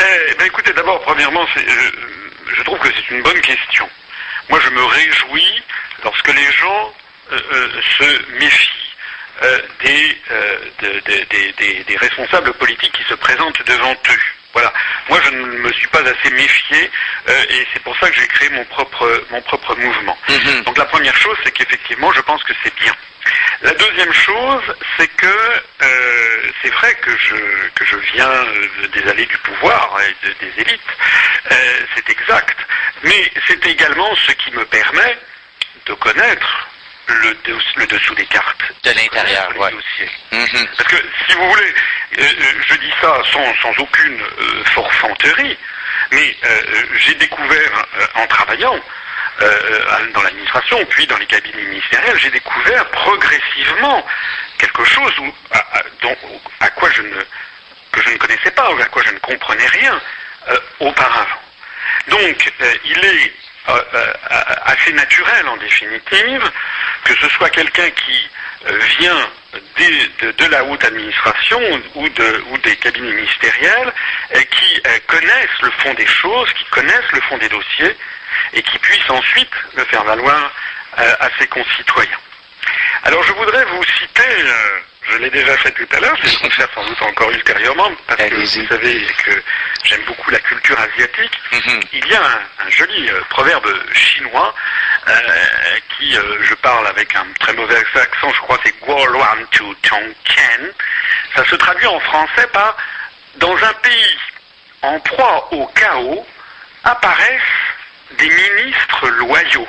Eh ben écoutez, d'abord, premièrement, je, trouve que c'est une bonne question. Moi, je me réjouis lorsque les gens se méfie des, des, des, responsables politiques qui se présentent devant eux. Voilà. Moi, je ne me suis pas assez méfié et c'est pour ça que j'ai créé mon propre, mon propre mouvement. Mhm. Donc la première chose, c'est qu'effectivement, je pense que c'est bien. La deuxième chose, c'est que euh, c'est vrai que je, que je viens euh, des allées du pouvoir et de- des élites, euh, c'est exact, mais c'est également ce qui me permet de connaître le, dessous des cartes. De l'intérieur, les ouais. dossiers. Mhm. Parce que, si vous voulez, euh, euh, je dis ça sans, sans aucune euh, forfanterie, mais euh, j'ai découvert euh, en travaillant euh, dans l'administration, puis dans les cabinets ministériels, j'ai découvert progressivement quelque chose où, à, à- dont- à quoi je ne, que je ne connaissais pas, ou à quoi je ne comprenais rien euh, auparavant. Donc, euh, il est euh, euh, assez naturel, en définitive, que ce soit quelqu'un qui euh, vient de, la haute administration ou, de- ou des cabinets ministériels, euh, qui euh, connaissent le fond des choses, qui connaissent le fond des dossiers, et qui puissent ensuite le faire valoir euh, à ses concitoyens. Alors, je voudrais vous citer, euh, je l'ai déjà fait tout à l'heure, je vais le faire sans doute encore ultérieurement, parce que vous savez que j'aime beaucoup la culture asiatique. Mhm. Il y a un, un joli euh, proverbe chinois euh, qui, euh, je parle avec un très mauvais accent, je crois que c'est Guo Luan Tu Tong Qian. Ça se traduit en français par Dans un pays en proie au chaos apparaissent des ministres loyaux.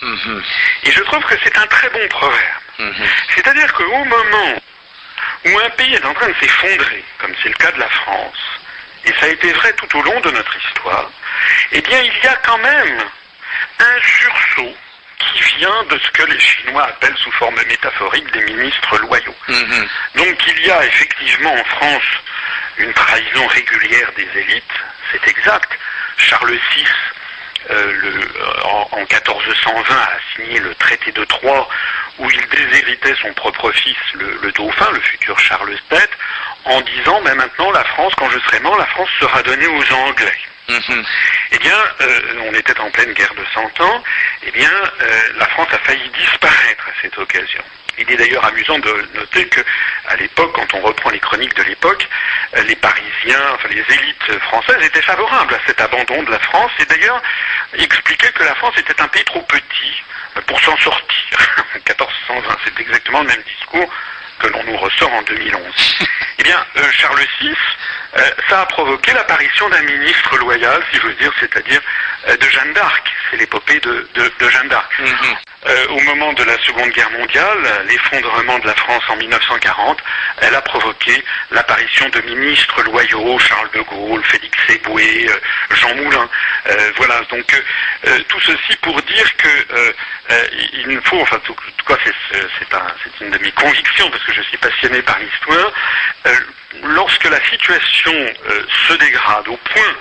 Mhm. Et je trouve que c'est un très bon proverbe. Mhm. C'est-à-dire qu'au moment où un pays est en train de s'effondrer, comme c'est le cas de la France, et ça a été vrai tout au long de notre histoire, eh bien il y a quand même un sursaut qui vient de ce que les Chinois appellent sous forme métaphorique des ministres loyaux. Mhm. Donc il y a effectivement en France une trahison régulière des élites, c'est exact. Charles VI, euh, le- en, en 1420, a signé le traité de Troyes où il déshéritait son propre fils, le, le dauphin, le futur Charles VII, en disant ben maintenant la France, quand je serai mort, la France sera donnée aux Anglais. Mhm. Eh bien, euh, on était en pleine guerre de Cent Ans, eh bien, euh, la France a failli disparaître à cette occasion. Il est d'ailleurs amusant de noter que, à l'époque, quand on reprend les chroniques de l'époque, les Parisiens, enfin les élites françaises étaient favorables à cet abandon de la France et d'ailleurs expliquaient que la France était un pays trop petit pour s'en sortir. [laughs] En 1420, c'est exactement le même discours que l'on nous ressort en 2011. [laughs] Eh bien, euh, Charles VI, euh, ça a provoqué l'apparition d'un ministre loyal, si j'ose dire, c'est-à-dire euh, de Jeanne d'Arc. C'est l'épopée de, de- de Jeanne d'Arc. Mhm. Euh, au moment de la Seconde Guerre mondiale, l'effondrement de la France en 1940, elle a provoqué l'apparition de ministres loyaux, Charles de Gaulle, Félix Éboué, euh, Jean Moulin. Euh, voilà, donc euh, euh, tout ceci pour dire que euh, il faut, enfin tout, tout cas c'est un- une de mes convictions parce que je suis passionné par l'histoire, lorsque la situation se dégrade au point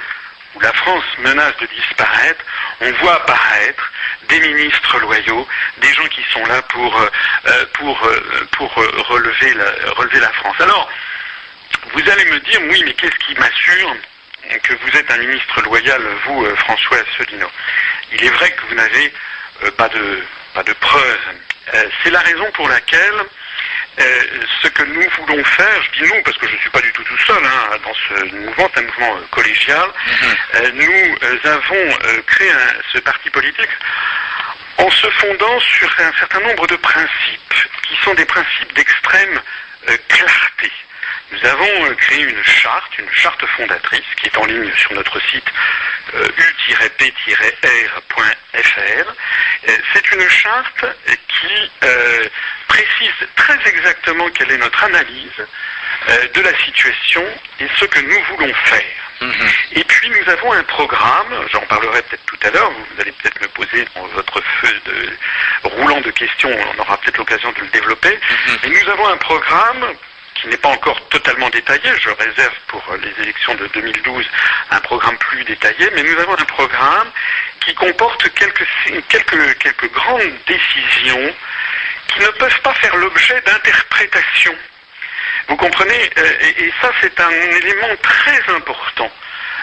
où la France menace de disparaître, on voit apparaître des ministres loyaux, des gens qui sont là pour, euh, euh, pour, euh, pour euh, relever, la, relever la France. Alors, vous allez me dire, oui, mais qu'est-ce qui m'assure que vous êtes un ministre loyal, vous, euh, François Asselineau? Il est vrai que vous n'avez pas, de, pas de preuves. C'est la raison pour laquelle euh, ce que nous voulons faire, je dis nous parce que je ne suis pas du tout tout seul hein, dans ce mouvement, c'est un mouvement euh, collégial, euh, nous avons créé un- ce parti politique en se fondant sur un certain nombre de principes qui sont des principes d'extrême clarté. Nous avons euh, créé une charte, une charte fondatrice qui est en ligne sur notre site u-p-r.fr. Euh, C'est une charte qui euh, précise très exactement quelle est notre analyse euh, de la situation et ce que nous voulons faire. Mhm. Et puis nous avons un programme, j'en parlerai peut-être tout à l'heure, vous allez peut-être me poser dans votre feu de roulant de questions, on aura peut-être l'occasion de le développer, mais nous avons un programme qui n'est pas encore totalement détaillé, je réserve pour les élections de 2012 un programme plus détaillé, mais nous avons un programme qui comporte quelques, quelques, quelques grandes décisions qui ne peuvent pas faire l'objet d'interprétations. Vous comprenez euh, et ça, c'est un élément très important.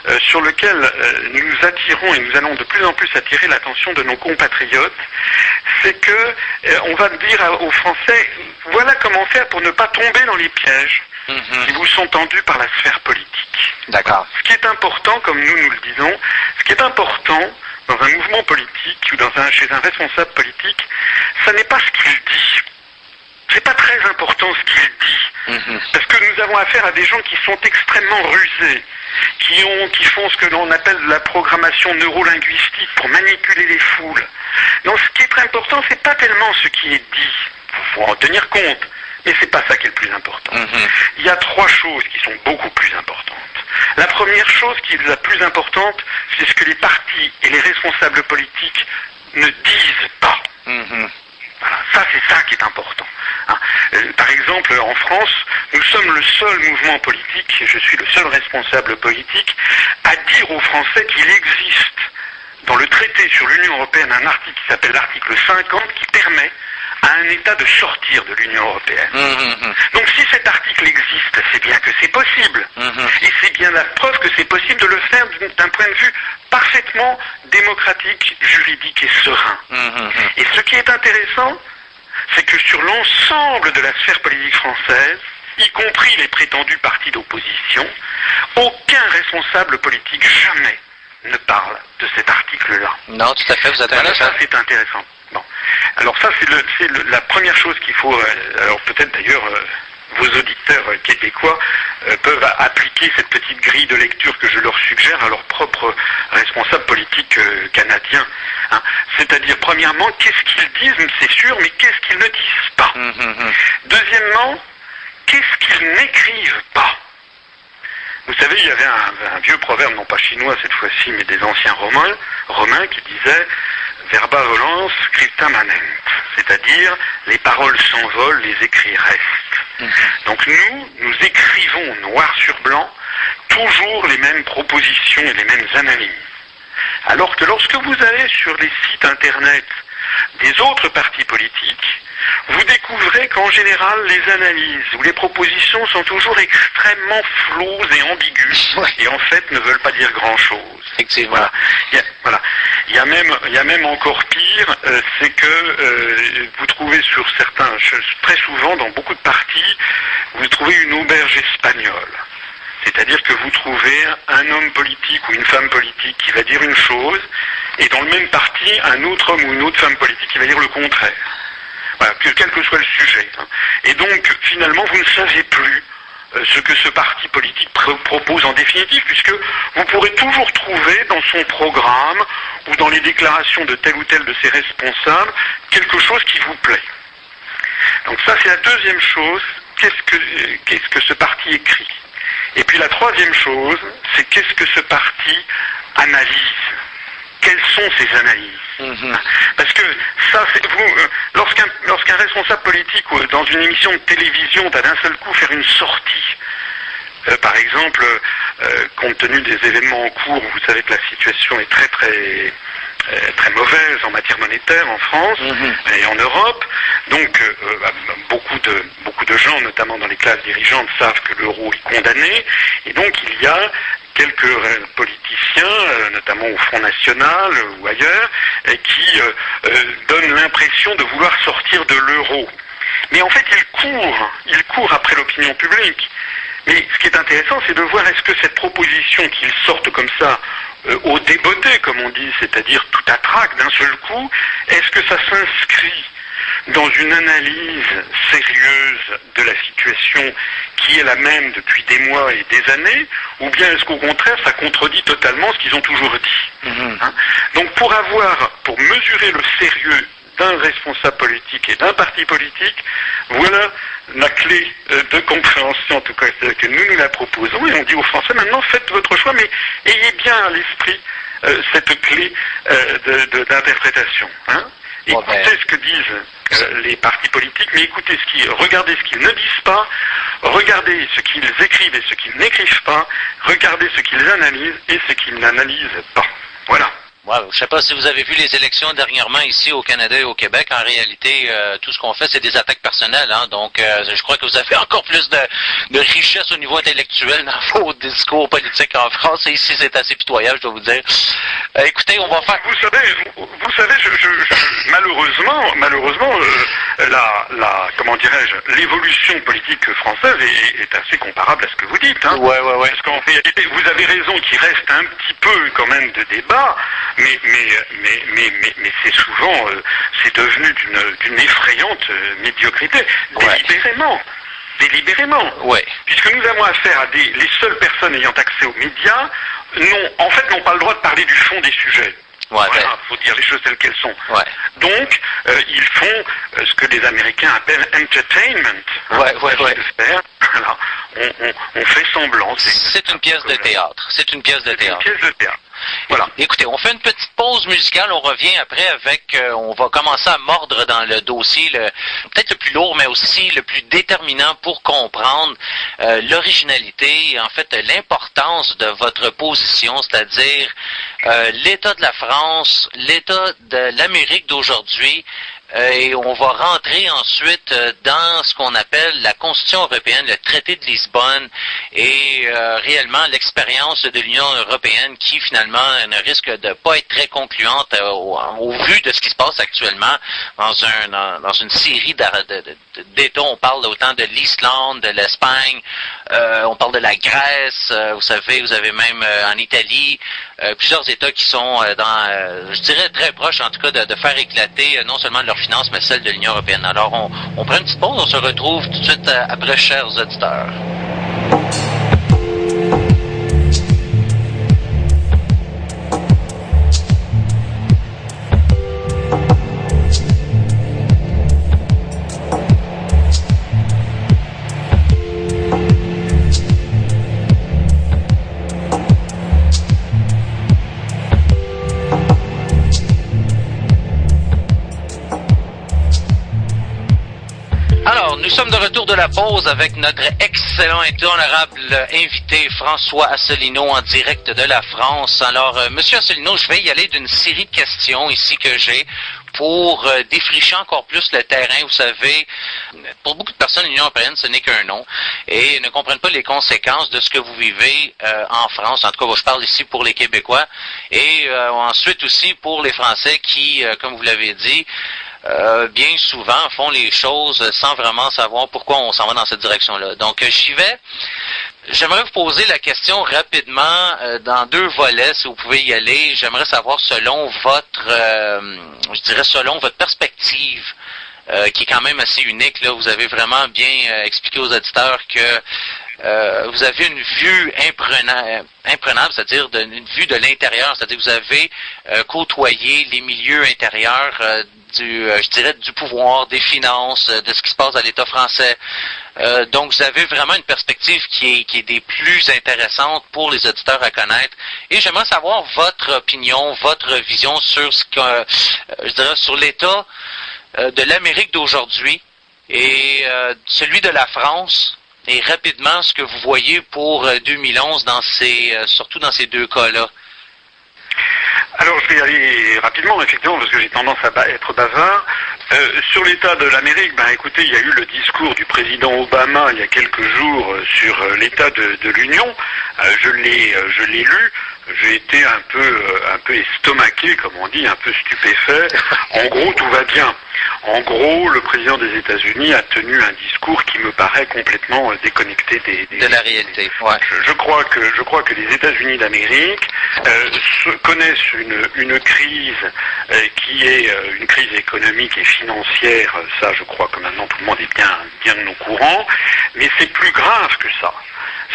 Euh, sur lequel euh, nous attirons et nous allons de plus en plus attirer l'attention de nos compatriotes, c'est que euh, on va dire à- aux Français, voilà comment faire pour ne pas tomber dans les pièges Mhm. qui vous sont tendus par la sphère politique. D'accord. Ce qui est important, comme nous nous le disons, ce qui est important dans un mouvement politique ou dans un, chez un responsable politique, ça n'est pas ce qu'il dit. C'est pas très important ce qu'il dit. Mhm. Parce que nous avons affaire à des gens qui sont extrêmement rusés, qui, ont, qui font ce que l'on appelle la programmation neurolinguistique pour manipuler les foules. Donc ce qui est très important, c'est pas tellement ce qui est dit. Il faut en tenir compte. Mais c'est pas ça qui est le plus important. Mhm. Il y a trois choses qui sont beaucoup plus importantes. La première chose qui est la plus importante, c'est ce que les partis et les responsables politiques ne disent pas. Mhm. Voilà, ça c'est ça qui est important. hein. Euh, par exemple, en France, nous sommes le seul mouvement politique, et je suis le seul responsable politique, à dire aux Français qu'il existe dans le traité sur l'Union européenne un article qui s'appelle l'article 50 qui permet à un État de sortir de l'Union européenne. Mhm. Donc si cet article existe, c'est bien que c'est possible. Et c'est bien la preuve que c'est possible de le faire d'un point de vue parfaitement démocratique, juridique et serein. Mhm. Et ce qui est intéressant, c'est que sur l'ensemble de la sphère politique française, y compris les prétendus partis d'opposition, aucun responsable politique jamais ne parle de cet article-là. Non, tout à fait, vous êtes honnête. ça, c'est intéressant. Bon. Alors ça, c'est la première chose qu'il faut. euh, alors peut-être d'ailleurs, euh, vos auditeurs euh, québécois appliquer cette petite grille de lecture que je leur suggère à leurs propres responsables politiques euh, canadiens. hein. C'est-à-dire, premièrement, qu'est-ce qu'ils disent, c'est sûr, mais qu'est-ce qu'ils ne disent pas? Mhm. Deuxièmement, qu'est-ce qu'ils n'écrivent pas? Vous savez, il y avait un, un vieux proverbe, non pas chinois cette fois-ci, mais des anciens romains, romains qui disait verba volans scripta manent, c'est-à-dire les paroles s'envolent, les écrits restent. Mhm. Donc nous, nous écrivons noir sur blanc toujours les mêmes propositions et les mêmes analyses. Alors que lorsque vous allez sur les sites internet des autres partis politiques, vous découvrez qu'en général, les analyses ou les propositions sont toujours extrêmement floues et ambiguës [laughs] Ouais. et en fait ne veulent pas dire grand-chose. Voilà. Il y a, voilà. Il y a même, il y a même encore pire, euh, c'est que euh, vous trouvez sur certains, très souvent dans beaucoup de partis, vous trouvez une auberge espagnole. C'est-à-dire que vous trouvez un homme politique ou une femme politique qui va dire une chose, et dans le même parti, un autre homme ou une autre femme politique qui va dire le contraire. Voilà, que- quel que soit le sujet. hein. Et donc, finalement, vous ne savez plus euh, ce que ce parti politique pro- propose en définitive, puisque vous pourrez toujours trouver dans son programme ou dans les déclarations de tel ou tel de ses responsables quelque chose qui vous plaît. Donc ça, c'est la deuxième chose. Qu'est-ce que, euh, ce parti écrit? Et puis la troisième chose, c'est qu'est-ce que ce parti analyse? Quelles sont ses analyses? Mhm. parce que ça, euh, lorsqu'un responsable politique ou dans une émission de télévision va d'un seul coup faire une sortie, euh, par exemple, euh, compte tenu des événements en cours, vous savez que la situation est très très euh, très mauvaise en matière monétaire en France Mhm. et en Europe. Donc euh, euh, bah, beaucoup de beaucoup de gens, notamment dans les classes dirigeantes, savent que l'euro est condamné. Et donc il y a quelques euh, politiciens, euh, notamment au Front National euh, ou ailleurs, euh, qui euh, euh, donnent l'impression de vouloir sortir de l'euro. Mais en fait, ils courent, ils courent après l'opinion publique. Mais ce qui est intéressant, c'est de voir est-ce que cette proposition qu'ils sortent comme ça euh, au débeauté, comme on dit, c'est-à-dire tout à trac d'un seul coup, est-ce que ça s'inscrit dans une analyse sérieuse de la situation qui est la même depuis des mois et des années, ou bien est-ce qu'au contraire ça contredit totalement ce qu'ils ont toujours dit Mhm. Hein Donc pour avoir, pour mesurer le sérieux d'un responsable politique et d'un parti politique, voilà la clé euh, de compréhension, en tout cas que nous nous la proposons, et on dit aux Français maintenant faites votre choix, mais ayez bien à l'esprit euh, cette clé euh, de- de- d'interprétation. hein. Bon, Écoutez ben- ce que disent euh, les partis politiques, mais écoutez ce qu'ils, regardez ce qu'ils ne disent pas, regardez ce qu'ils écrivent et ce qu'ils n'écrivent pas, regardez ce qu'ils analysent et ce qu'ils n'analysent pas. Voilà. Ouais, je sais pas si vous avez vu les élections dernièrement ici au Canada et au Québec. En réalité, euh, tout ce qu'on fait, c'est des attaques personnelles. Hein. Donc, euh, je crois que vous avez [laughs] encore plus de, de, richesse au niveau intellectuel dans [laughs] vos discours politiques en France. Et ici, c'est assez pitoyable, je dois vous dire. Euh, écoutez, on va faire... Vous savez, vous, savez, je, je, malheureusement, malheureusement, la, la, comment dirais-je, l'évolution politique française est, est, assez comparable à ce que vous dites. Hein. Ouais, ouais, ouais. Parce qu'en réalité, vous avez raison qu'il reste un petit peu quand même de débat mais, mais, mais, mais, mais, c'est souvent, euh, c'est devenu d'une effrayante euh, médiocrité, délibérément. Délibérément. Ouais. Puisque nous avons affaire à des, les seules personnes ayant accès aux médias, non, en fait, n'ont pas le droit de parler du fond des sujets. Ouais, voilà, ben. faut dire les choses telles qu'elles sont. Ouais. Donc, euh, ils font ce que les Américains appellent entertainment. Hein, ouais, ouais, ouais. Faire. [laughs] On, on, on, fait semblant. C'est une pièce de théâtre. C'est une pièce de théâtre. Une pièce de théâtre. Voilà. Écoutez, on fait une petite pause musicale. On revient après avec. Euh, on va commencer à mordre dans le dossier, peut-être le plus lourd, mais aussi le plus déterminant pour comprendre euh, l'originalité et en fait l'importance de votre position, c'est-à-dire euh, l'état de la France, l'état de l'Amérique d'aujourd'hui et on va rentrer ensuite euh, dans ce qu'on appelle la Constitution européenne, le traité de Lisbonne et euh, réellement l'expérience de l'Union européenne qui finalement ne risque de pas être très concluante au, vu de ce qui se passe actuellement dans, un, dans, une série d'États. On parle autant de l'Islande, de l'Espagne, on parle de la Grèce, vous savez, vous avez même en Italie plusieurs États qui sont dans, je dirais très proches en tout cas de, de faire éclater non seulement leur finances, mais celle de l'Union européenne. Alors, on, on prend une petite pause, on se retrouve tout de suite euh, après, chers auditeurs. Nous sommes de retour de la pause avec notre excellent et honorable invité François Asselineau en direct de la France. Alors, euh, Monsieur Asselineau, je vais y aller d'une série de questions ici que j'ai pour euh, défricher encore plus le terrain. Vous savez, pour beaucoup de personnes, l'Union européenne, ce n'est qu'un nom et ne comprennent pas les conséquences de ce que vous vivez euh, en France. En tout cas, je parle ici pour les Québécois et ensuite aussi pour les Français qui, comme vous l'avez dit, euh, bien souvent font les choses sans vraiment savoir pourquoi on s'en va dans cette direction-là. Donc euh, j'y vais. J'aimerais vous poser la question rapidement euh, dans deux volets, si vous pouvez y aller. J'aimerais savoir selon votre, je dirais selon votre perspective, qui est quand même assez unique. Là, vous avez vraiment bien expliqué aux auditeurs que vous avez une vue imprenable, c'est-à-dire une vue de l'intérieur, c'est-à-dire que vous avez côtoyé les milieux intérieurs du, euh, je dirais, du pouvoir, des finances, euh, de ce qui se passe à l'État français. Euh, donc, vous avez vraiment une perspective qui est, qui est des plus intéressantes pour les auditeurs à connaître. Et j'aimerais savoir votre opinion, votre vision sur ce que, je dirais, sur l'État de l'Amérique d'aujourd'hui et celui de la France et rapidement ce que vous voyez pour 2011 dans ces, surtout dans ces deux cas-là? Alors je vais aller rapidement, effectivement, parce que j'ai tendance à être bavard. Euh, sur l'état de l'Amérique, ben écoutez, il y a eu le discours du président Obama il y a quelques jours euh, sur euh, l'état de, l'Union. je l'ai, je l'ai lu. J'ai été un peu, un peu estomaqué, comme on dit, un peu stupéfait. En gros, tout va bien. En gros, le président des États-Unis a tenu un discours qui me paraît complètement déconnecté des, de la réalité. Je, crois que je crois que les États-Unis d'Amérique connaissent une, une crise qui est une crise économique et financière, ça je crois que maintenant tout le monde est bien, bien au courant, mais c'est plus grave que ça.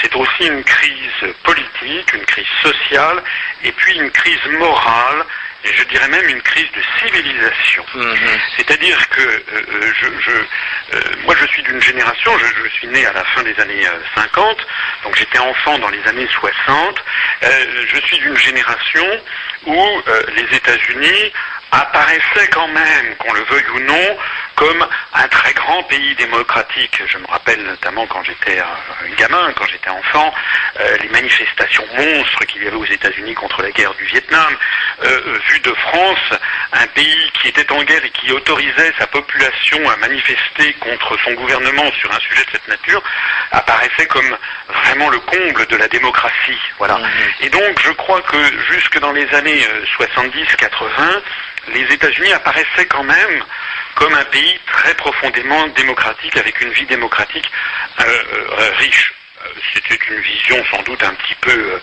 C'est aussi une crise politique, une crise sociale, et puis une crise morale, et je dirais même une crise de civilisation. Mhm. C'est-à-dire que euh, euh, je, euh, moi je suis d'une génération, je, suis né à la fin des années 50, donc j'étais enfant dans les années 60, je suis d'une génération où les États-Unis apparaissait quand même, qu'on le veuille ou non, comme un très grand pays démocratique. Je me rappelle notamment quand j'étais un gamin, quand j'étais enfant, les manifestations monstres qu'il y avait aux États-Unis contre la guerre du Vietnam, vu de France, un pays qui était en guerre et qui autorisait sa population à manifester contre son gouvernement sur un sujet de cette nature, apparaissait comme vraiment le comble de la démocratie. Voilà. Mhm. Et donc, je crois que jusque dans les années 70-80, les États-Unis apparaissaient quand même comme un pays très profondément démocratique, avec une vie démocratique euh, euh, riche. Euh, c'était une vision sans doute un petit peu,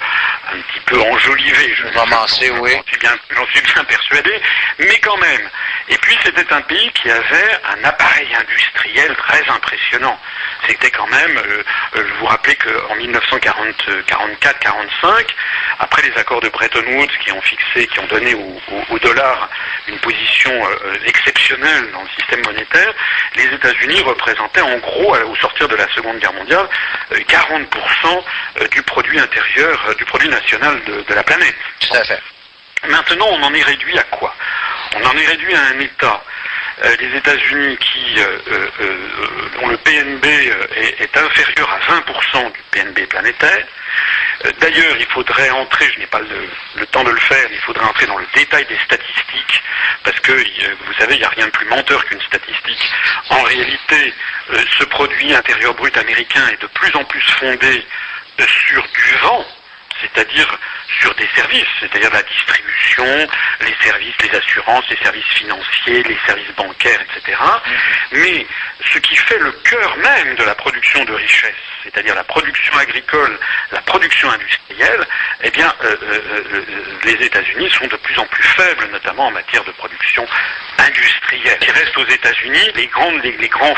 un petit peu enjolivée. Je Romancé, oui. J'en suis bien persuadé, mais quand même. Et puis c'était un pays qui avait un appareil industriel très impressionnant. C'était quand même, euh, euh, je vous rappelais qu'en 1944-45, après les accords de Bretton Woods qui ont fixé, qui ont donné au, dollar une position euh, exceptionnelle dans le système monétaire, les États-Unis représentaient en gros, au sortir de la Seconde Guerre mondiale, 40% du produit intérieur, du produit national de, de la planète. Tout à fait. Maintenant, on en est réduit à quoi? On en est réduit à un État, euh, les États-Unis, euh, euh, dont le PNB est, inférieur à 20% du PNB planétaire. D'ailleurs, il faudrait entrer, je n'ai pas le, temps de le faire, il faudrait entrer dans le détail des statistiques, parce que vous savez, il n'y a rien de plus menteur qu'une statistique. En réalité, ce produit intérieur brut américain est de plus en plus fondé sur du vent, c'est-à-dire sur des services, c'est-à-dire la distribution, les services, les assurances, les services financiers, les services bancaires, etc. Mais ce qui fait le cœur même de la production de richesse, c'est-à-dire la production agricole, la production industrielle, eh bien, euh, euh, euh, les États-Unis sont de plus en plus faibles, notamment en matière de production industrielle. Ce qui reste aux États-Unis, les grandes, les, grands,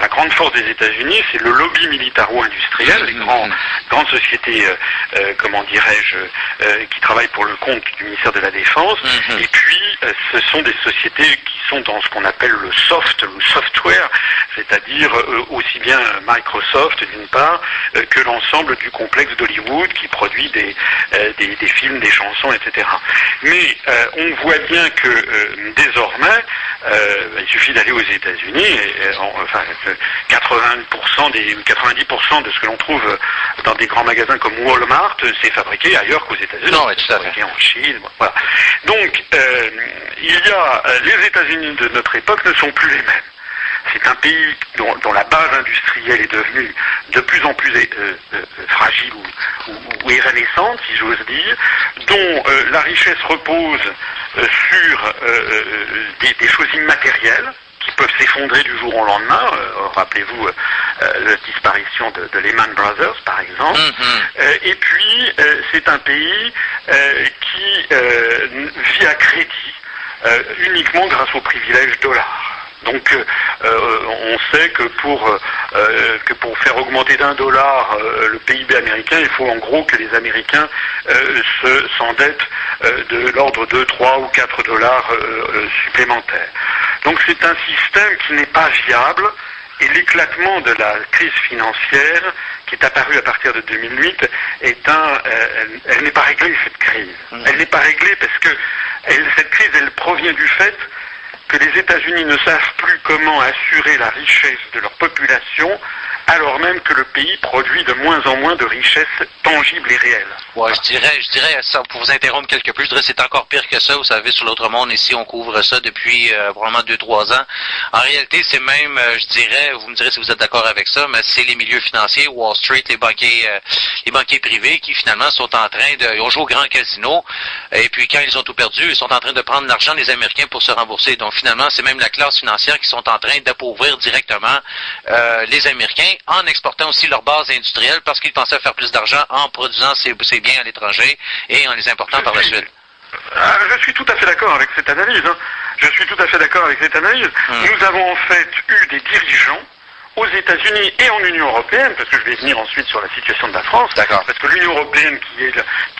la grande force des États-Unis, c'est le lobby militaro-industriel, les grands, grandes sociétés, comment dirais-je, euh, qui travaillent pour le compte du ministère de la Défense, mhm. et puis euh, ce sont des sociétés qui sont dans ce qu'on appelle le soft, le software, c'est-à-dire euh, aussi bien Microsoft d'une part que l'ensemble du complexe d'Hollywood qui produit des, des, films, des chansons, etc. Mais on voit bien que désormais, il suffit d'aller aux États-Unis, enfin 80% des 90% de ce que l'on trouve dans des grands magasins comme Walmart, c'est fabriqué ailleurs qu'aux États-Unis. Non, tout à fait. En Chine, voilà. Donc, euh, il y a euh, les États-Unis de notre époque ne sont plus les mêmes. C'est un pays dont, la base industrielle est devenue de plus en plus euh, fragile ou, ou, évanescente, si j'ose dire, dont la richesse repose sur des, choses immatérielles, qui peuvent s'effondrer du jour au lendemain. Euh, rappelez-vous euh, euh, la disparition de, Lehman Brothers, par exemple. Mm-hmm. et puis, c'est un pays qui vit à crédit uniquement grâce au privilège dollar. Donc on sait que pour, que pour faire augmenter d'un dollar le PIB américain, il faut en gros que les Américains se s'endettent de l'ordre de 3 ou 4 dollars supplémentaires. Donc c'est un système qui n'est pas viable et l'éclatement de la crise financière qui est apparue à partir de 2008 est un, euh, elle, n'est pas réglée cette crise. Elle n'est pas réglée parce que cette crise elle provient du fait que les États-Unis ne savent plus comment assurer la richesse de leur population alors même que le pays produit de moins en moins de richesses tangibles et réelles. Ouais, je dirais, je dirais, pour vous interrompre quelque peu, je dirais c'est encore pire que ça. Vous savez, sur l'autre monde, ici, on couvre ça depuis euh, probablement deux, trois ans. En réalité, c'est même, euh, je dirais, vous me direz si vous êtes d'accord avec ça, mais c'est les milieux financiers, Wall Street, les banquiers, euh, les banquiers privés, qui finalement sont en train de, ils ont joué au grand casino, et puis quand ils ont tout perdu, ils sont en train de prendre l'argent des Américains pour se rembourser. Donc finalement, c'est même la classe financière qui sont en train d'appauvrir directement les Américains en exportant aussi leur base industrielle parce qu'ils pensaient faire plus d'argent en produisant ces, biens à l'étranger et en les important par la suite. Ah, je suis tout à fait d'accord avec cette analyse. Hein. Je suis tout à fait d'accord avec cette analyse. Hmm. Nous avons en fait eu des dirigeants aux États-Unis et en Union européenne, parce que je vais venir ensuite sur la situation de la France, parce que l'Union européenne qui est,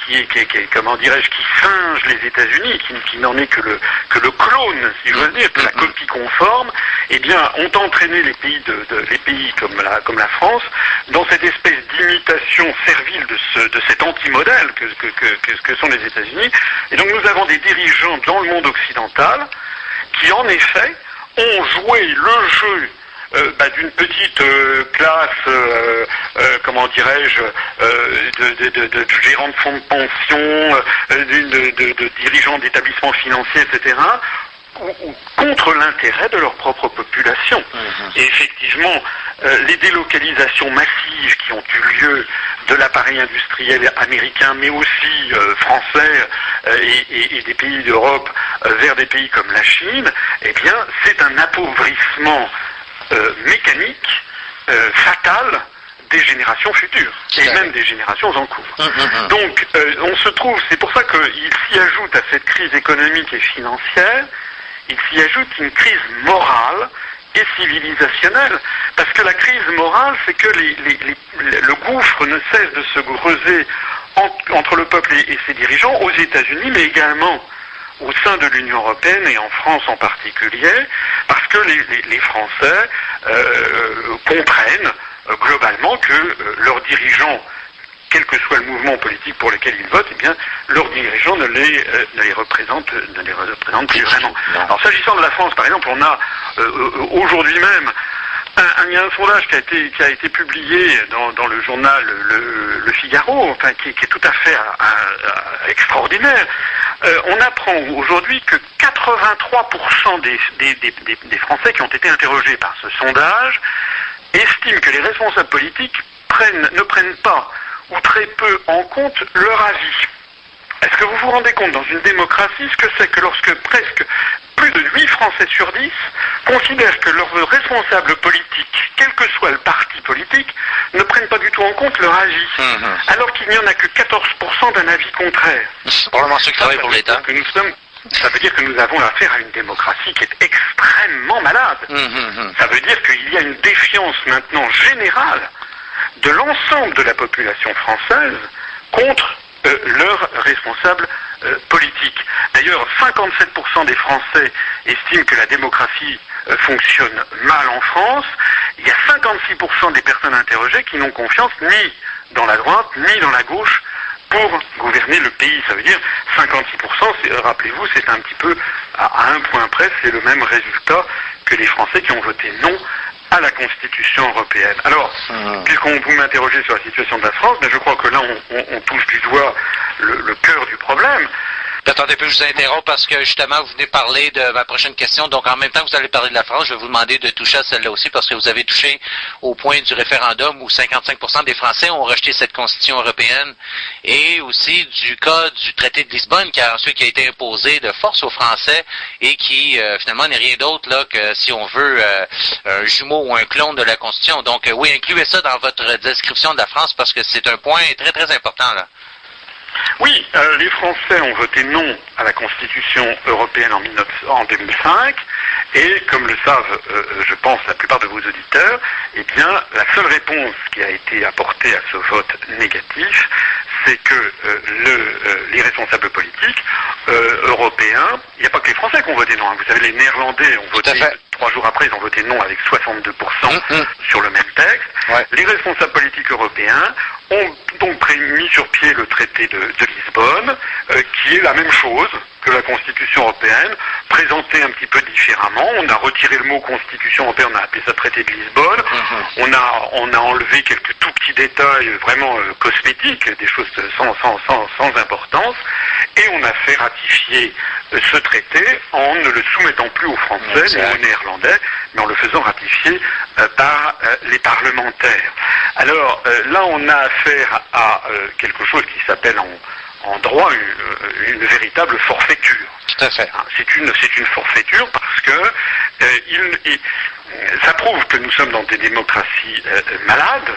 qui est, qui est, comment dirais-je, qui singe les États-Unis, qui, qui n'en est que le, que le clone, si j'ose dire, que la copie conforme, eh bien, ont entraîné les pays, de, les pays comme, la, comme la France dans cette espèce d'imitation servile de, ce, de cet anti-modèle que, que, que, que sont les États-Unis. Et donc nous avons des dirigeants dans le monde occidental qui, en effet, ont joué le jeu euh, bah, d'une petite euh, classe, euh, comment dirais-je, de, de, de, gérants de fonds de pension, de, dirigeants d'établissements financiers, etc., contre l'intérêt de leur propre population. Mhm. Et effectivement, les délocalisations massives qui ont eu lieu de l'appareil industriel américain, mais aussi français et, et, des pays d'Europe vers des pays comme la Chine, eh bien, c'est un appauvrissement euh, mécanique euh, fatale des générations futures et même des générations en cours. Hum, hum, hum. Donc euh, on se trouve, c'est pour ça qu'il s'y ajoute à cette crise économique et financière, il s'y ajoute une crise morale et civilisationnelle, parce que la crise morale, c'est que le gouffre ne cesse de se creuser entre le peuple et ses dirigeants aux États-Unis, mais également au sein de l'Union européenne et en France en particulier, parce que les, Français euh, comprennent euh, globalement que euh, leurs dirigeants, quel que soit le mouvement politique pour lequel ils votent, eh bien, leurs dirigeants ne les, ne les représentent, ne les représentent plus vraiment. Alors s'agissant de la France, par exemple, on a aujourd'hui même il y a un sondage qui a été, qui a été publié dans, le journal Le, Figaro, enfin, qui, est tout à fait extraordinaire. Euh, on apprend aujourd'hui que 83% des, des, Français qui ont été interrogés par ce sondage estiment que les responsables politiques ne prennent pas ou très peu en compte leur avis. Est-ce que vous vous rendez compte dans une démocratie ce que c'est que lorsque presque plus de 8 Français sur 10 considèrent que leurs responsables politiques, quel que soit le parti politique, ne prennent pas du tout en compte leur avis, mhm. alors qu'il n'y en a que 14% d'un avis contraire? Probablement ceux qui travaillent pour l'État. Ça veut dire que nous avons affaire à une démocratie qui est extrêmement malade. Mhm, mhm. Ça veut dire qu'il y a une défiance maintenant générale de l'ensemble de la population française contre euh, leurs responsables euh, politiques. D'ailleurs, 57% des Français estiment que la démocratie euh, fonctionne mal en France. Il y a 56% des personnes interrogées qui n'ont confiance ni dans la droite ni dans la gauche pour gouverner le pays. Ça veut dire 56%, rappelez-vous, c'est un petit peu, à, un point près, c'est le même résultat que les Français qui ont voté non à la Constitution européenne. Alors, mmh. puisqu'on vous m'interrogez sur la situation de la France, mais ben, je crois que là, on, touche du doigt le, cœur du problème. Attendez peu, je vous interromps parce que justement, vous venez parler de ma prochaine question. Donc, en même temps que vous allez parler de la France, je vais vous demander de toucher à celle-là aussi parce que vous avez touché au point du référendum où 55% des Français ont rejeté cette constitution européenne et aussi du cas du traité de Lisbonne qui a ensuite été imposé de force aux Français et qui euh, finalement n'est rien d'autre là que si on veut euh, un jumeau ou un clone de la constitution. Donc, euh, oui, incluez ça dans votre description de la France parce que c'est un point très très important là. Oui, euh, les Français ont voté non à la Constitution européenne en, 2005, et comme le savent, euh, euh, je pense, la plupart de vos auditeurs, eh bien, la seule réponse qui a été apportée à ce vote négatif, c'est que les responsables politiques européens, il n'y a pas que les Français qui ont voté non, hein. vous savez, les Néerlandais ont voté trois jours après, ils ont voté non avec 62% mm, mm. sur le même texte. Les responsables politiques européens ont donc mis sur pied le traité de, Lisbonne, euh, qui est la même chose que la Constitution européenne, présentée un petit peu différemment. On a retiré le mot Constitution européenne, on a appelé ça traité de Lisbonne. Mm-hmm. On, a, on a enlevé quelques tout petits détails vraiment euh, cosmétiques, des choses sans, sans, sans, sans, importance, et on a fait ratifier euh, ce traité en ne le soumettant plus aux Français ni aux Néerlandais, mais en le faisant ratifier par les parlementaires. Alors là, on a affaire à quelque chose qui s'appelle en, droit une, véritable forfaiture. Tout à fait. Hein, c'est une, c'est une forfaiture parce que euh, il, ça prouve que nous sommes dans des démocraties euh, malades,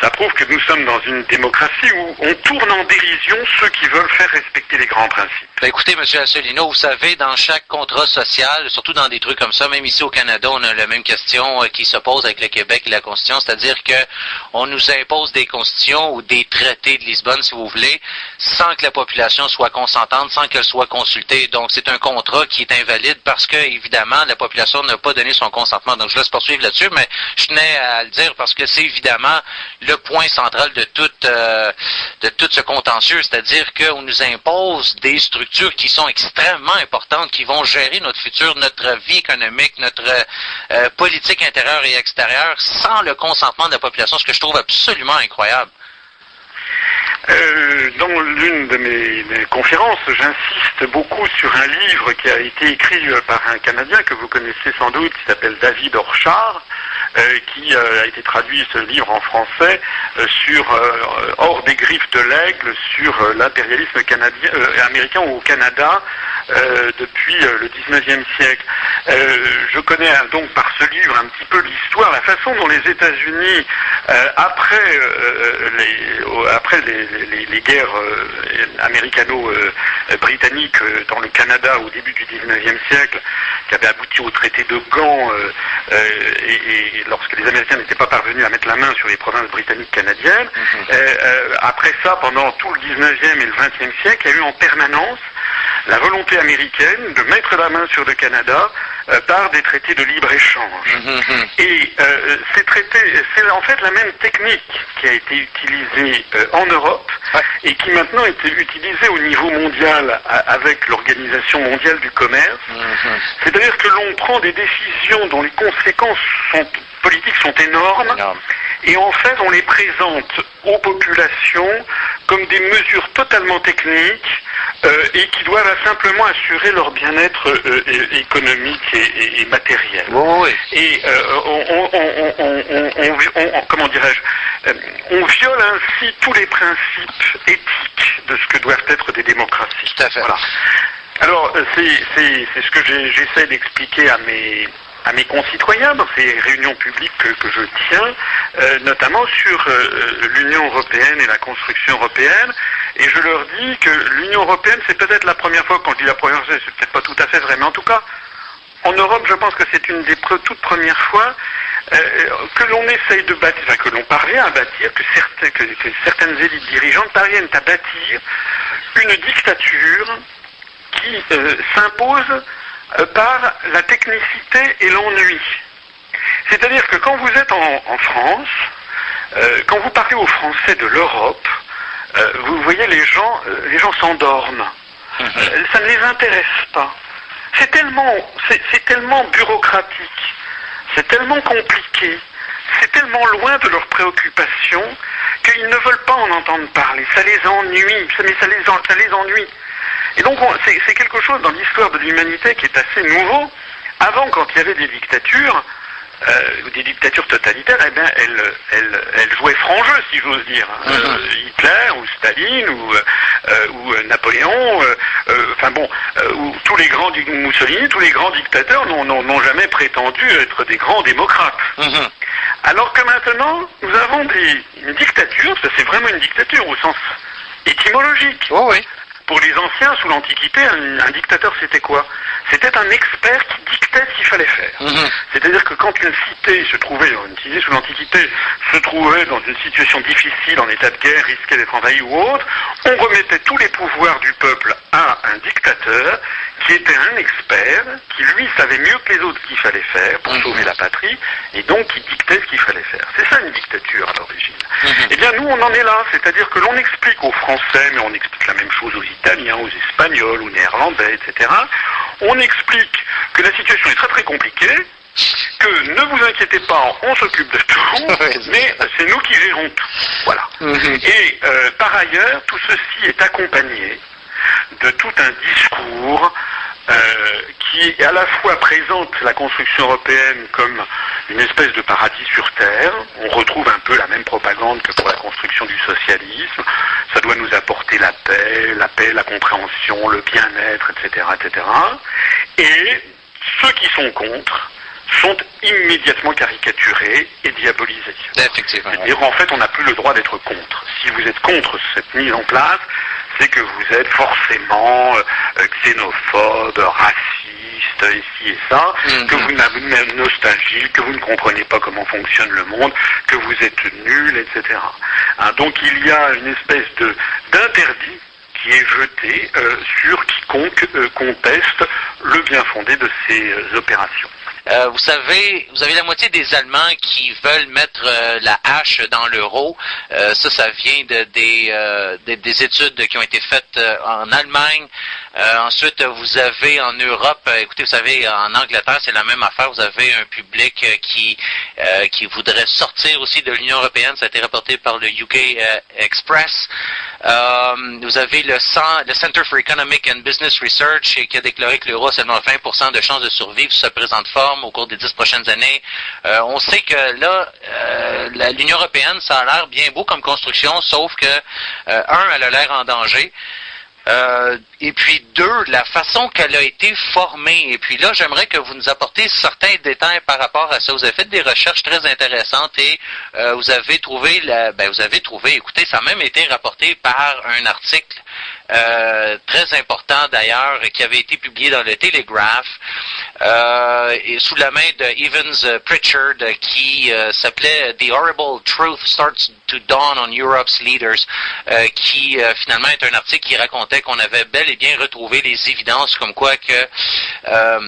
ça prouve que nous sommes dans une démocratie où on tourne en dérision ceux qui veulent faire respecter les grands principes. Ben écoutez, M. Asselineau, vous savez, dans chaque contrat social, surtout dans des trucs comme ça, même ici au Canada, on a la même question euh, qui se pose avec le Québec et la Constitution, c'est-à-dire que on nous impose des constitutions ou des traités de Lisbonne, si vous voulez, sans que la population soit consentante, sans qu'elle soit consultée. Donc, c'est un contrat qui est invalide parce que, évidemment, la population n'a pas donné son consentement. Donc, je laisse poursuivre là-dessus, mais je tenais à le dire parce que c'est évidemment le le point central de tout, euh, de tout ce contentieux, c'est-à-dire qu'on nous impose des structures qui sont extrêmement importantes, qui vont gérer notre futur, notre vie économique, notre euh, politique intérieure et extérieure, sans le consentement de la population, ce que je trouve absolument incroyable. Euh, dans l'une de mes, conférences, j'insiste beaucoup sur un livre qui a été écrit euh, par un Canadien que vous connaissez sans doute, qui s'appelle David Orchard, euh, qui a été traduit ce livre en français sur hors des griffes de l'aigle sur l'impérialisme canadien américain au Canada depuis le 19e siècle. je connais donc par ce livre un petit peu l'histoire, la façon dont les États-Unis après les après les les, guerres euh, américano-britanniques euh, dans le Canada au début du 19e siècle, qui avaient abouti au traité de Gand, euh, et, lorsque les Américains n'étaient pas parvenus à mettre la main sur les provinces britanniques canadiennes. Mhm. après ça, pendant tout le 19e et le 20e siècle, il y a eu en permanence la volonté américaine de mettre la main sur le Canada euh, par des traités de libre-échange. Mhm, mhm. Et euh, ces traités, c'est en fait la même technique qui a été utilisée euh, en Europe et qui maintenant est utilisée au niveau mondial avec l'Organisation mondiale du commerce. C'est-à-dire que l'on prend des décisions dont les conséquences politiques sont énormes. Et en fait, on les présente aux populations comme des mesures totalement techniques euh, et qui doivent simplement assurer leur bien-être euh, économique et, matériel. Et on, comment dirais-je, euh, on viole ainsi tous les principes éthiques de ce que doivent être des démocraties. Alors, c'est ce que j'essaie d'expliquer à mes, à mes concitoyens dans ces réunions publiques que, je tiens, euh, notamment sur euh, l'Union européenne et la construction européenne. Et je leur dis que l'Union européenne, c'est peut-être la première fois, quand je dis la première fois, c'est peut-être pas tout à fait vrai, mais en tout cas, en Europe, je pense que c'est une des toutes premières fois euh, que l'on essaye de bâtir, enfin, que l'on parvient à bâtir, que, que certaines élites dirigeantes parviennent à bâtir une dictature qui s'impose euh, par la technicité et l'ennui. C'est-à-dire que quand vous êtes en, France, euh, quand vous parlez aux Français de l'Europe, euh, vous voyez les gens, les gens s'endorment. Mhm. ça ne les intéresse pas. C'est tellement, c'est tellement bureaucratique, c'est tellement compliqué, c'est tellement loin de leurs préoccupations qu'ils ne veulent pas en entendre parler. Ça les ennuie, mais ça les, ça les ennuie. Et donc c'est quelque chose dans l'histoire de l'humanité qui est assez nouveau. Avant, quand il y avait des dictatures, euh, des dictatures totalitaires, eh bien, elles, elles, elles jouaient franc jeu, si j'ose dire. Hein. Mhm. Euh, Hitler ou Staline ou, euh, ou Napoléon, enfin bon, ou tous les grands Mussolini, tous les grands dictateurs n'ont jamais prétendu être des grands démocrates. Mhm. Alors que maintenant, nous avons des, une dictature, ça c'est vraiment une dictature au sens étymologique. Oh oui. Pour les anciens, sous l'Antiquité, un, dictateur, c'était quoi? C'était un expert qui dictait ce qu'il fallait faire. Mhm. C'est-à-dire que quand une cité se trouvait, une cité sous l'Antiquité, se trouvait dans une situation difficile, en état de guerre, risquait d'être envahie ou autre, on remettait tous les pouvoirs du peuple à un dictateur qui était un expert, qui lui savait mieux que les autres ce qu'il fallait faire pour mhm. sauver la patrie, et donc qui dictait ce qu'il fallait faire. C'est ça une dictature à l'origine. Mhm. Eh bien nous on en est là, c'est-à-dire que l'on explique aux Français, mais on explique la même chose aux Italiens, aux Espagnols, aux Néerlandais, etc. On explique que la situation est très très compliquée, que ne vous inquiétez pas, on s'occupe de tout, [laughs] mais c'est nous qui gérons tout. Voilà. Mhm. Et euh, par ailleurs, tout ceci est accompagné de tout un discours euh, qui à la fois présente la construction européenne comme une espèce de paradis sur Terre. On retrouve un peu la même propagande que pour la construction du socialisme. Ça doit nous apporter la paix, la paix, la compréhension, le bien-être, etc., etc. Et ceux qui sont contre sont immédiatement caricaturés et diabolisés. C'est-à-dire en fait on n'a plus le droit d'être contre. Si vous êtes contre cette mise en place, c'est que vous êtes forcément euh, xénophobe, raciste, ici et ça, mhm. que vous n'avez même nostalgie, que vous ne comprenez pas comment fonctionne le monde, que vous êtes nul, etc. Hein, donc il y a une espèce de d'interdit qui est jeté euh, sur quiconque euh, conteste le bien fondé de ces opérations. Euh, vous savez, vous avez la moitié des Allemands qui veulent mettre euh, la hache dans l'euro. Euh, ça, ça vient de, des, des, études qui ont été faites en Allemagne. ensuite, vous avez en Europe, écoutez, vous savez, en Angleterre, c'est la même affaire. Vous avez un public qui qui voudrait sortir aussi de l'Union européenne. Ça a été rapporté par le UK Express. vous avez le, le Center for Economic and Business Research qui a déclaré que l'euro a seulement 20% de chances de survivre sous sa présente au cours des dix prochaines années. Euh, on sait que là, euh, l'Union européenne, ça a l'air bien beau comme construction, sauf que, euh, un, elle a l'air en danger. et puis deux, la façon qu'elle a été formée. Et puis là, j'aimerais que vous nous apportiez certains détails par rapport à ça. Vous avez fait des recherches très intéressantes et vous avez trouvé, la, ben, vous avez trouvé, écoutez, ça a même été rapporté par un article euh, très important d'ailleurs, qui avait été publié dans le Telegraph, euh, et sous la main de Evans Pritchard, qui euh, s'appelait The Horrible Truth Starts to Dawn on Europe's Leaders, qui finalement est un article qui racontait qu'on avait bel et bien retrouvé les évidences comme quoi que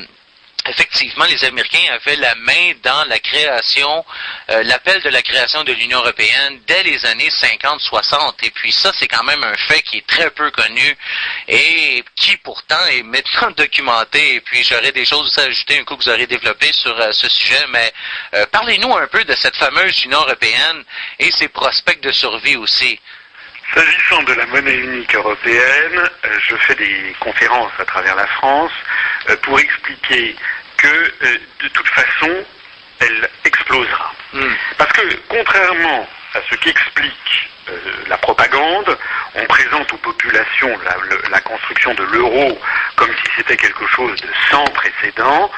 effectivement, les Américains avaient la main dans la création, euh, l'appel de la création de l'Union européenne dès les années 50-60. Et puis ça, c'est quand même un fait qui est très peu connu et qui pourtant est maintenant [laughs] documenté. Et puis j'aurais des choses à ajouter un coup que vous aurez développé sur euh, ce sujet. Mais euh, parlez-nous un peu de cette fameuse Union européenne et ses prospects de survie aussi. S'agissant de la monnaie unique européenne, je fais des conférences à travers la France pour expliquer que euh, de toute façon, elle explosera. Hmm. Parce que contrairement à ce qui explique euh, la propagande, on présente aux populations la, construction de l'euro comme si c'était quelque chose de sans précédent.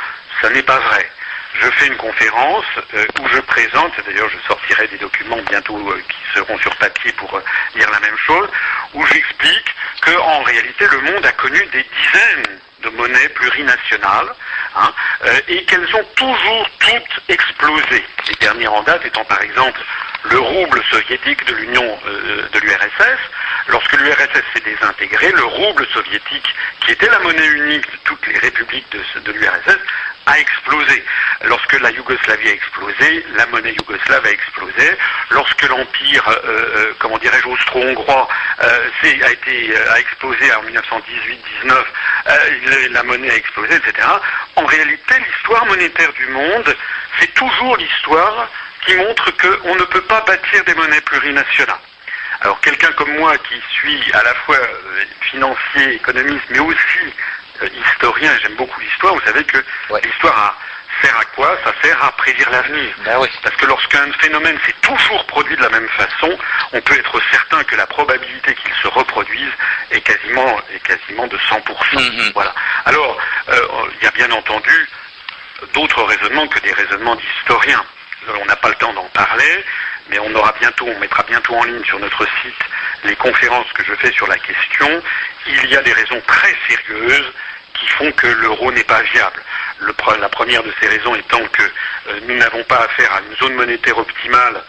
Ça n'est pas vrai. Je fais une conférence euh, où je présente, d'ailleurs je sortirai des documents bientôt qui seront sur papier pour dire la même chose, où j'explique qu'en réalité le monde a connu des dizaines de monnaies plurinationales, hein, euh, et qu'elles ont toujours toutes explosé. Les dernières en date étant par exemple le rouble soviétique de l'Union euh, de l'URSS. Lorsque l'URSS s'est désintégrée, le rouble soviétique, qui était la monnaie unique de toutes les républiques de l'URSS, a explosé. Lorsque la Yougoslavie a explosé, la monnaie yougoslave a explosé. Lorsque l'empire, euh, euh, comment dirais-je, austro-hongrois euh, a été a explosé en 1918-19, la monnaie a explosé, etc. En réalité, l'histoire monétaire du monde, c'est toujours l'histoire qui montre qu'on ne peut pas bâtir des monnaies plurinationales. Alors quelqu'un comme moi qui suis à la fois financier, économiste, mais aussi historien, j'aime beaucoup l'histoire, vous savez que l'histoire sert à quoi? Ça sert à prédire l'avenir. Ben Parce que lorsqu'un phénomène s'est toujours produit de la même façon, on peut être certain que la probabilité qu'il se reproduise est quasiment, est quasiment de 100%. Mm-hmm. Voilà. Alors, euh, il y a bien entendu d'autres raisonnements que des raisonnements d'historiens. On n'a pas le temps d'en parler, mais on aura bientôt, on mettra bientôt en ligne sur notre site les conférences que je fais sur la question. Il y a des raisons très sérieuses qui font que l'euro n'est pas viable. la première de ces raisons étant que euh, nous n'avons pas affaire à une zone monétaire optimale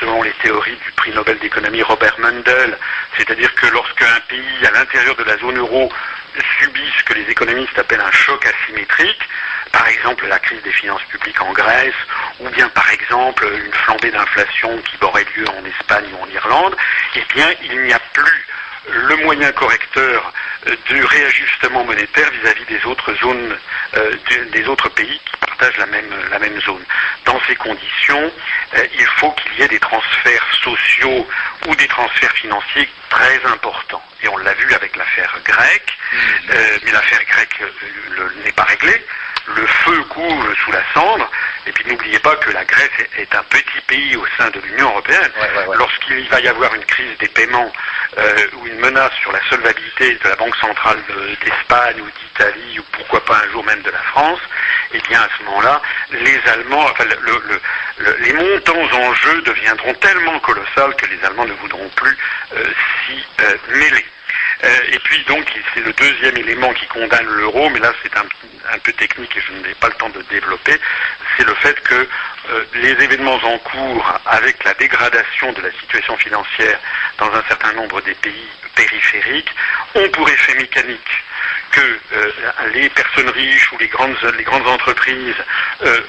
selon les théories du prix Nobel d'économie Robert Mundell, c'est-à-dire que lorsqu'un pays à l'intérieur de la zone euro subit ce que les économistes appellent un choc asymétrique, par exemple la crise des finances publiques en Grèce, ou bien par exemple une flambée d'inflation qui aurait lieu en Espagne ou en Irlande, eh bien il n'y a plus le moyen correcteur du réajustement monétaire vis-à-vis des autres zones, euh, des autres pays qui partagent la même, la même zone. Dans ces conditions, euh, il faut qu'il y ait des transferts sociaux ou des transferts financiers très importants. Et on l'a vu avec l'affaire grecque, mmh. mais l'affaire grecque n'est pas réglée le feu coule sous la cendre. Et puis n'oubliez pas que la Grèce est un petit pays au sein de l'Union européenne. Lorsqu'il va y avoir une crise des paiements euh, ou une menace sur la solvabilité de la Banque centrale d'Espagne ou d'Italie ou pourquoi pas un jour même de la France, eh bien à ce moment-là, les Allemands, enfin, les montants en jeu deviendront tellement colossales que les Allemands ne voudront plus euh, s'y euh, mêler. Euh, et puis donc, c'est le deuxième élément qui condamne l'euro, mais là c'est un, peu technique et je n'ai pas le temps de développer, c'est le fait que euh, les événements en cours avec la dégradation de la situation financière dans un certain nombre des pays périphériques ont pour effet mécanique que euh, les personnes riches ou les grandes, entreprises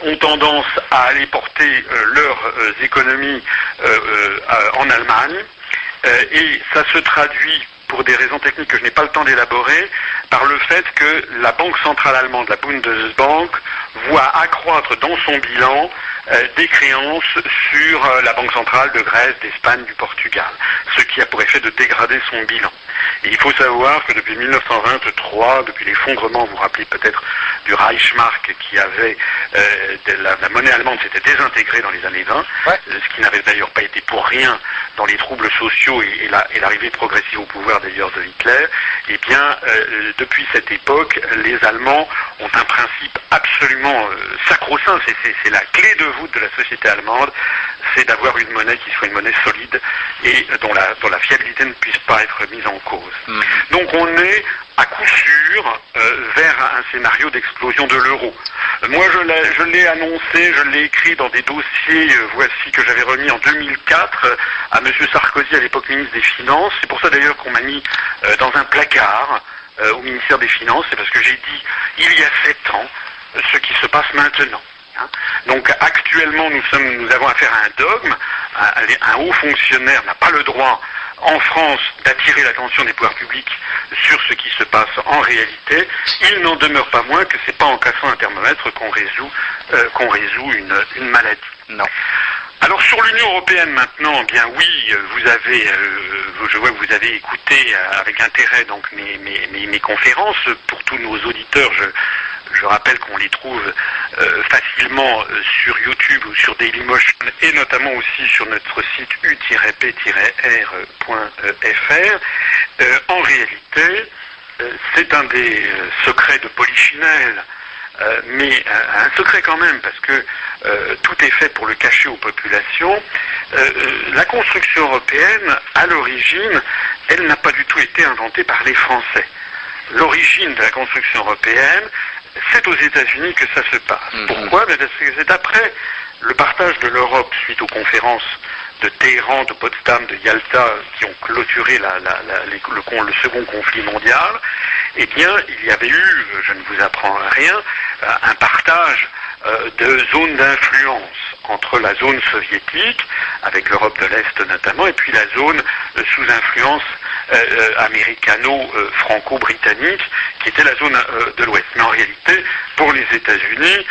ont tendance à aller porter leurs économies en Allemagne. et ça se traduit pour des raisons techniques que je n'ai pas le temps d'élaborer, par le fait que la Banque centrale allemande, la Bundesbank, voit accroître dans son bilan euh, des créances sur euh, la Banque centrale de Grèce, d'Espagne, du Portugal, ce qui a pour effet de dégrader son bilan. Et il faut savoir que depuis 1923, depuis l'effondrement, vous vous rappelez peut-être du Reichsmark qui avait euh, la, monnaie allemande s'était désintégrée dans les années 20, ce qui n'avait d'ailleurs pas été pour rien dans les troubles sociaux et, et l'arrivée progressive au pouvoir d'ailleurs de Hitler. Eh bien, depuis cette époque, les Allemands ont un principe absolument sacro-saint, c'est la clé de de la société allemande, c'est d'avoir une monnaie qui soit une monnaie solide et dont la, dont la fiabilité ne puisse pas être mise en cause. Mhm. Donc on est à coup sûr euh, vers un scénario d'explosion de l'euro. Moi, je l'ai annoncé, je l'ai écrit dans des dossiers, euh, voici que j'avais remis en 2004 euh, à M. Sarkozy, à l'époque ministre des Finances. C'est pour ça d'ailleurs qu'on m'a mis dans un placard au ministère des Finances. C'est parce que j'ai dit, il y a sept ans, ce qui se passe maintenant. Hein. Donc actuellement, nous, sommes, nous avons affaire à un dogme. Un, haut fonctionnaire n'a pas le droit en France d'attirer l'attention des pouvoirs publics sur ce qui se passe en réalité. Il n'en demeure pas moins que c'est pas en cassant un thermomètre qu'on résout, euh, qu'on résout une, maladie. Non. Alors sur l'Union européenne maintenant, eh bien oui, vous avez, euh, je vois que vous avez écouté avec intérêt donc mes, mes, mes conférences. Pour tous nos auditeurs, je, je rappelle qu'on les trouve euh, facilement euh, sur YouTube ou sur Dailymotion et notamment aussi sur notre site u-p-r.fr. Euh, en réalité, c'est un des secrets de Polichinelle, mais un secret quand même, parce que tout est fait pour le cacher aux populations. la construction européenne, à l'origine, elle n'a pas du tout été inventée par les Français. L'origine de la construction européenne, c'est aux États-Unis que ça se passe. Mhm. Pourquoi? Parce que c'est après le partage de l'Europe suite aux conférences de Téhéran, de Potsdam, de Yalta, qui ont clôturé le, second conflit mondial, eh bien, il y avait eu, je ne vous apprends rien, euh, un partage euh, de zones d'influence entre la zone soviétique, avec l'Europe de l'Est notamment, et puis la zone euh, sous influence américano-franco-britannique, qui était la zone de l'Ouest. Mais en réalité, pour les États-Unis,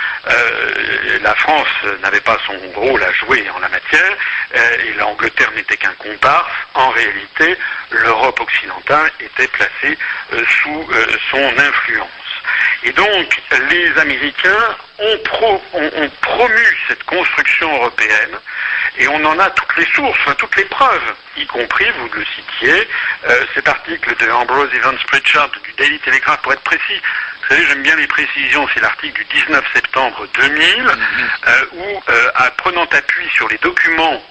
la France n'avait pas son rôle à jouer en la matière, et l'Angleterre n'était qu'un comparse. En réalité, l'Europe occidentale était placée sous son influence. Et donc, les Américains ont, promu cette construction européenne, et on en a toutes les sources, toutes les preuves, y compris, vous le citiez, euh, cet article de Ambrose Evans Pritchard du Daily Telegraph, pour être précis. Vous savez, j'aime bien les précisions, c'est l'article du 19 septembre 2000, mm-hmm. euh, où, euh, prenant appui sur les documents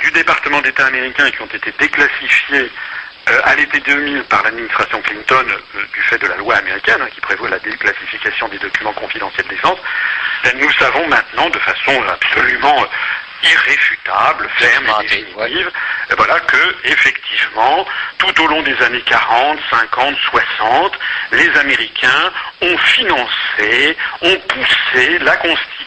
du département d'État américain qui ont été déclassifiés euh, à l'été 2000 par l'administration Clinton euh, du fait de la loi américaine hein, qui prévoit la déclassification des documents confidentiels de défense, ben, nous savons maintenant de façon absolument irréfutable, ferme et définitive, voilà que effectivement, tout au long des années 40, 50, 60, les Américains ont financé, ont poussé la constitution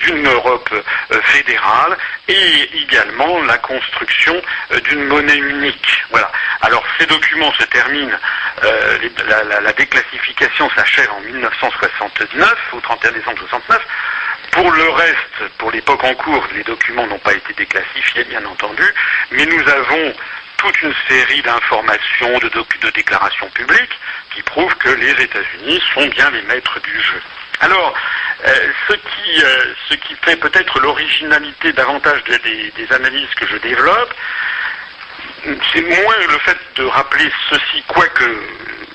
d'une Europe euh, fédérale et également la construction euh, d'une monnaie unique. Voilà. Alors ces documents se terminent, euh, la, la déclassification s'achève en 1969, au 31 décembre 69. Pour le reste, pour l'époque en cours, les documents n'ont pas été déclassifiés, bien entendu, mais nous avons toute une série d'informations, de, de déclarations publiques qui prouvent que les États-Unis sont bien les maîtres du jeu. Alors, euh, ce, qui, euh, ce qui fait peut-être l'originalité davantage des, des, analyses que je développe, c'est moins le fait de rappeler ceci, quoique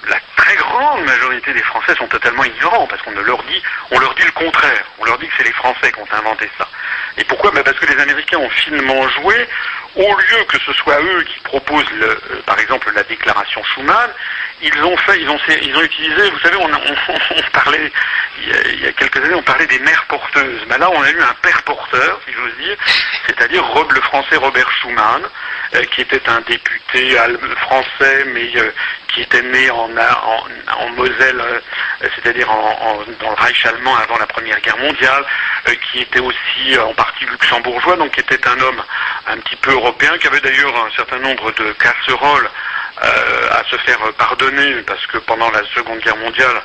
la très grande majorité des Français sont totalement ignorants, parce qu'on leur dit, on leur dit le contraire. On leur dit que c'est les Français qui ont inventé ça. Et pourquoi? Ben Parce que les Américains ont finement joué, au lieu que ce soit eux qui proposent, le, euh, par exemple, la déclaration Schuman, ils ont fait, ils ont, ils ont utilisé, vous savez, on, parlait, il y, a, quelques années, on parlait des mères porteuses. Mais là, on a eu un père porteur, si j'ose dire, c'est-à-dire le français Robert Schuman, qui était un député français, mais qui était né en, en, Moselle, c'est-à-dire dans le Reich allemand avant la Première Guerre mondiale, qui était aussi en partie luxembourgeois, donc qui était un homme un petit peu européen, qui avait d'ailleurs un certain nombre de casseroles euh, à se faire pardonner parce que pendant la Seconde Guerre mondiale,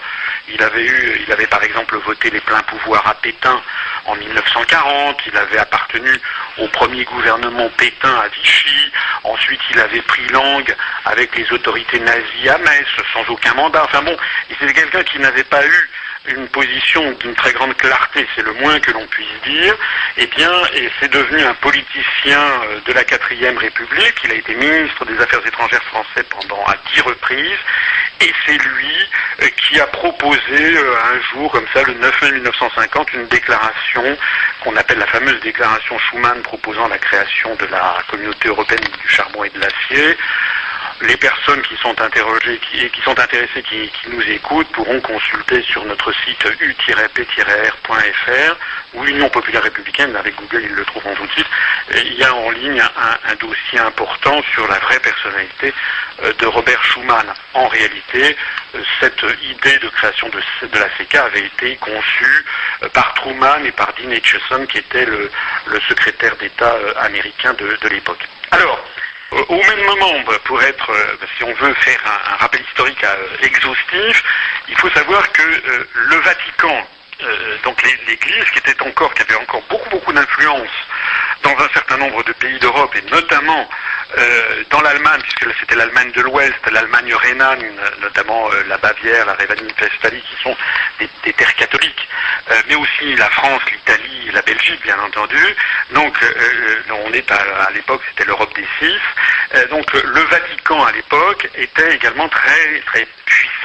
il avait eu, il avait par exemple voté les pleins pouvoirs à Pétain en 1940, il avait appartenu au premier gouvernement Pétain à Vichy, ensuite il avait pris langue avec les autorités nazies à Metz sans aucun mandat. Enfin bon, c'était quelqu'un qui n'avait pas eu une position d'une très grande clarté, c'est le moins que l'on puisse dire, eh bien, et c'est devenu un politicien euh, de la quatrième République. Il a été ministre des Affaires étrangères français pendant à dix reprises, et c'est lui euh, qui a proposé euh, un jour, comme ça, le 9 mai 1950, une déclaration qu'on appelle la fameuse déclaration Schuman proposant la création de la communauté européenne du charbon et de l'acier les personnes qui sont interrogées qui, sont intéressées, qui, nous écoutent, pourront consulter sur notre site u-p-r.fr ou Union populaire républicaine, avec Google ils le trouveront tout de suite. il y a en ligne un, dossier important sur la vraie personnalité euh, de Robert Schuman. En réalité, euh, cette idée de création de, la CECA avait été conçue euh, par Truman et par Dean Acheson, qui était le, secrétaire d'État américain de, de l'époque. Au même moment, bah, pour être, euh, si on veut faire un, rappel historique euh, exhaustif, il faut savoir que euh, le Vatican, donc l'Église qui était encore, qui avait encore beaucoup beaucoup d'influence dans un certain nombre de pays d'Europe et notamment dans l'Allemagne, puisque c'était l'Allemagne de l'Ouest, l'Allemagne rhénane, notamment la Bavière, la Rhénanie-Westphalie, qui sont des, terres catholiques, mais aussi la France, l'Italie, la Belgique, bien entendu. Donc, on est à, l'époque, c'était l'Europe des six. Euh, donc le Vatican à l'époque était également très très puissant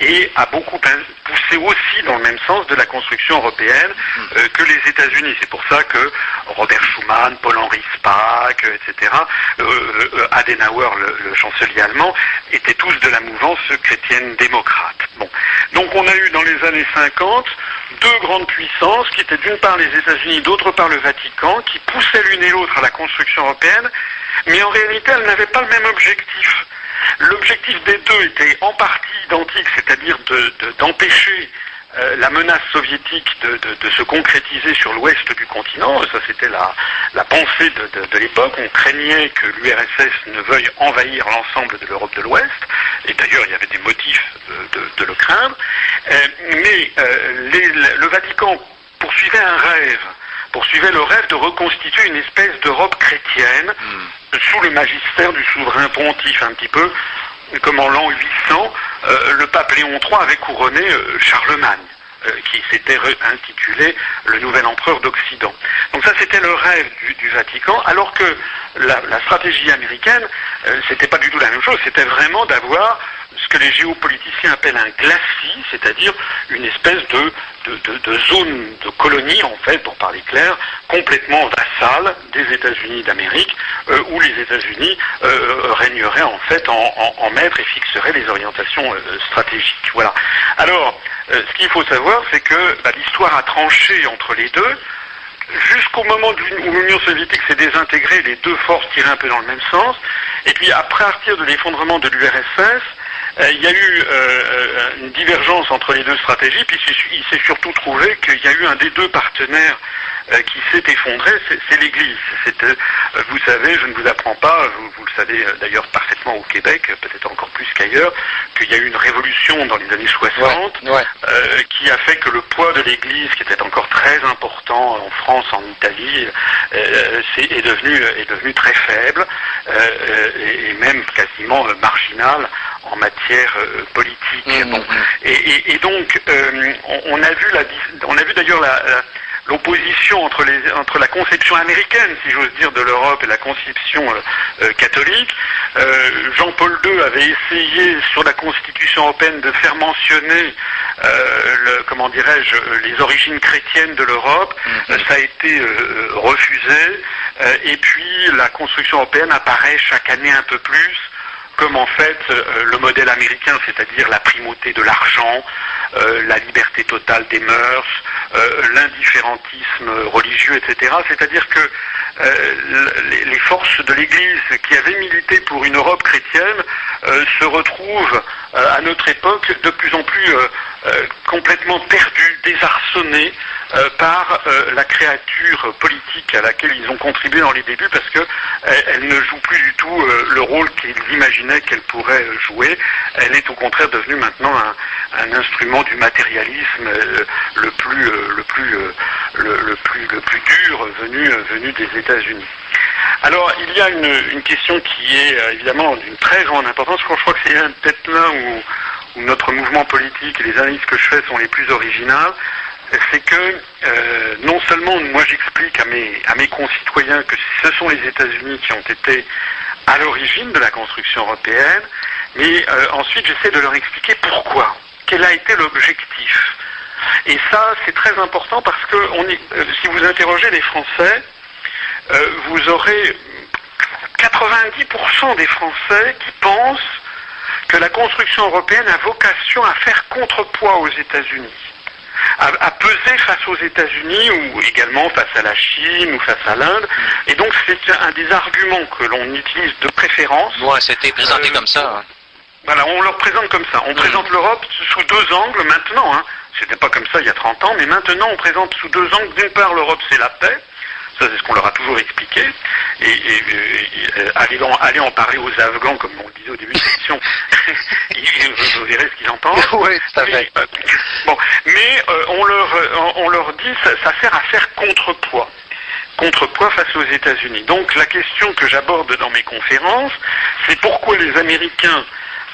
et a beaucoup poussé aussi dans le même sens de la construction européenne euh, que les États-Unis. C'est pour ça que Robert Schuman, Paul-Henri Spaak, etc., euh, Adenauer, le, chancelier allemand, étaient tous de la mouvance chrétienne démocrate. Bon. Donc on a eu dans les années 50 deux grandes puissances qui étaient d'une part les États-Unis, d'autre part le Vatican, qui poussaient l'une et l'autre à la construction européenne mais en réalité, elles n'avaient pas le même objectif. L'objectif des deux était en partie identique, c'est-à-dire d'empêcher euh, la menace soviétique de, se concrétiser sur l'ouest du continent. Ça, c'était la, pensée de, l'époque. On craignait que l'URSS ne veuille envahir l'ensemble de l'Europe de l'Ouest. Et d'ailleurs, il y avait des motifs de, le craindre. Euh, mais euh, le Vatican poursuivait un rêve poursuivait le rêve de reconstituer une espèce d'Europe chrétienne hmm. sous le magistère du souverain pontife, un petit peu comme en l'an 800, euh, le pape Léon III avait couronné euh, Charlemagne. Euh, qui s'était intitulé le nouvel empereur d'Occident. Donc ça c'était le rêve du, Vatican, alors que la, stratégie américaine, c'était pas du tout la même chose, c'était vraiment d'avoir ce que les géopoliticiens appellent un glacis, c'est-à-dire une espèce de, de, zone de colonie, en fait, pour parler clair, complètement vassale des États-Unis d'Amérique, euh, où les États-Unis euh, régneraient en fait en, maître et fixeraient les orientations euh, stratégiques. Voilà. Alors, ce qu'il faut savoir, c'est que bah, l'histoire a tranché entre les deux. Jusqu'au moment où l'Union soviétique s'est désintégrée, les deux forces tiraient un peu dans le même sens. Et puis, après partir de l'effondrement de l'URSS, euh, il y a eu euh, euh, une divergence entre les deux stratégies, puis il s'est surtout trouvé qu'il y a eu un des deux partenaires qui s'est effondré, c'est l'Église. vous savez, je ne vous apprends pas, vous, le savez d'ailleurs parfaitement au Québec, peut-être encore plus qu'ailleurs, qu'il y a eu une révolution dans les années 60 qui a fait que le poids de l'Église, qui était encore très important en France, en Italie, est, devenu, est devenu très faible et, et, même quasiment marginal en matière euh, politique. Mmh, mmh. Et, donc, euh, on, a vu la, on a vu d'ailleurs l'opposition entre, les, entre la conception américaine, si j'ose dire, de l'Europe et la conception euh, catholique. Jean-Paul II avait essayé sur la Constitution européenne de faire mentionner, le, comment dirais-je, les origines chrétiennes de l'Europe. Mmh. ça a été refusé. et puis la construction européenne apparaît chaque année un peu plus comme en fait euh, le modèle américain, c'est-à-dire la primauté de l'argent, euh, la liberté totale des mœurs, l'indifférentisme religieux, etc. C'est-à-dire que les, forces de l'Église qui avaient milité pour une Europe chrétienne se retrouvent à notre époque de plus en plus complètement perdues, désarçonnées par la créature politique à laquelle ils ont contribué dans les débuts parce qu'elle ne joue plus du tout le rôle qu'ils imaginaient qu'elle pourrait jouer. Elle est au contraire devenue maintenant un, instrument du matérialisme euh, le plus, euh, le, plus, euh, le, plus, le plus dur venu, venu des États-Unis. Alors, il y a une, question qui est évidemment d'une très grande importance. Je crois que c'est peut-être là où, notre mouvement politique et les analyses que je fais sont les plus originales. C'est que non seulement moi j'explique à mes, concitoyens que ce sont les États-Unis qui ont été à l'origine de la construction européenne, mais ensuite j'essaie de leur expliquer pourquoi quel a été l'objectif. Et ça, c'est très important parce que euh, si vous interrogez les Français, euh, vous aurez 90% des Français qui pensent que la construction européenne a vocation à faire contrepoids aux États-Unis, à, peser face aux États-Unis ou également face à la Chine ou face à l'Inde. Et donc c'est un des arguments que l'on utilise de préférence. Ouais, c'était présenté euh, comme ça. Voilà, on leur présente comme ça. On présente l'Europe sous deux angles maintenant. Hein. C'était pas comme ça il y a 30 ans, mais maintenant on présente sous deux angles. D'une part, l'Europe c'est la paix. Ça, c'est ce qu'on leur a toujours expliqué. Et, et, aller, en, parler aux Afghans, comme on le disait au début de l'émission, [laughs] vous verrez ce qu'ils. Oui, tout à fait. Mais, euh, bon, mais euh, on, leur, on leur dit ça, ça sert à faire contrepoids contrepoids face aux États-Unis. Donc la question que j'aborde dans mes conférences, c'est pourquoi les Américains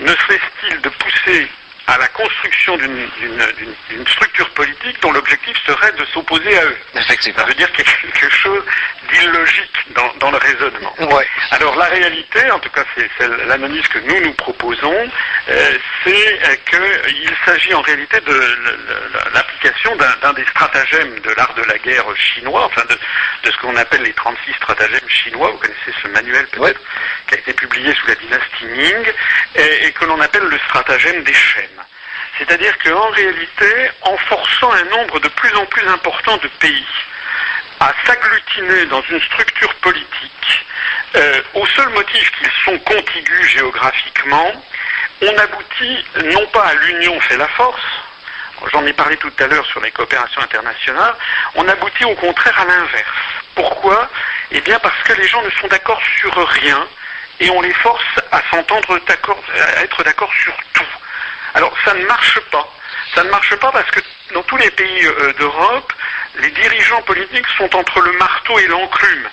ne serait-il de pousser à la construction d'une structure politique dont l'objectif serait de s'opposer à eux. Ça veut dire qu'il y a quelque chose d'illogique dans, le raisonnement. Alors la réalité, en tout cas c'est l'analyse que nous nous proposons, euh, c'est euh, qu'il s'agit en réalité de l'application d'un des stratagèmes de l'art de la guerre chinois, enfin de, ce qu'on appelle les 36 stratagèmes chinois. Vous connaissez ce manuel peut-être qui a été publié sous la dynastie Ming et que l'on appelle le stratagème des chaînes. C'est-à-dire qu'en réalité, en forçant un nombre de plus en plus important de pays à s'agglutiner dans une structure politique, euh, au seul motif qu'ils sont contigus géographiquement, on aboutit non pas à l'union fait la force, j'en ai parlé tout à l'heure sur les coopérations internationales, on aboutit au contraire à l'inverse. Pourquoi? Eh bien parce que les gens ne sont d'accord sur rien et on les force à s'entendre à être d'accord sur tout. Alors ça ne marche pas. Ça ne marche pas parce que dans tous les pays euh, d'Europe, les dirigeants politiques sont entre le marteau et l'enclume.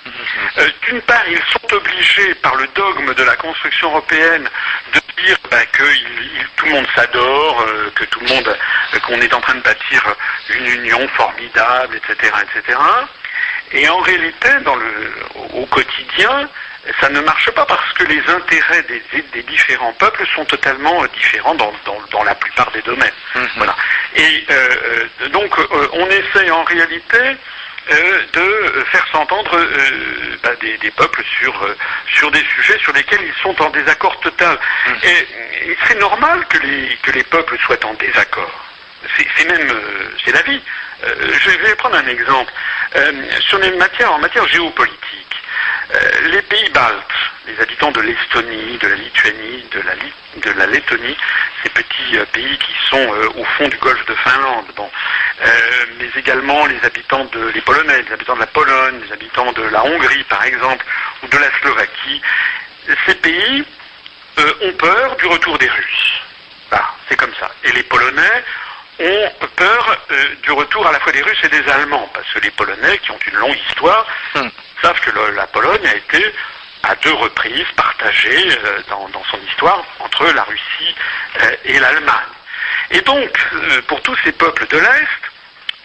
Euh, d'une part, ils sont obligés par le dogme de la construction européenne de dire bah, que tout le monde s'adore, euh, que tout le monde, qu'on est en train de bâtir une union formidable, etc., etc. Et en réalité, dans le, au quotidien, ça ne marche pas parce que les intérêts des, différents peuples sont totalement euh, différents dans, la plupart des domaines. Mhm. Voilà. Et euh, euh, donc on essaie en réalité de faire s'entendre bah, des, peuples sur, sur des sujets sur lesquels ils sont en désaccord total. Mhm. Et, c'est normal que les, que les peuples soient en désaccord. C'est même c'est la vie. je vais prendre un exemple. sur les matières, en matière géopolitique, euh, les pays baltes, les habitants de l'Estonie, de la Lituanie, de la, de la Lettonie, ces petits euh, pays qui sont euh, au fond du golfe de Finlande, mais également les habitants de Polonais, les habitants de la Pologne, les habitants de la Hongrie par exemple, ou de la Slovaquie, ces pays ont peur du retour des Russes. C'est comme ça. Et les Polonais ont peur du retour à la fois des Russes et des Allemands, parce que les Polonais, qui ont une longue histoire, hmm savent que la Pologne a été à deux reprises partagée euh, dans, son histoire entre la Russie euh, et l'Allemagne. Et donc, euh, pour tous ces peuples de l'Est,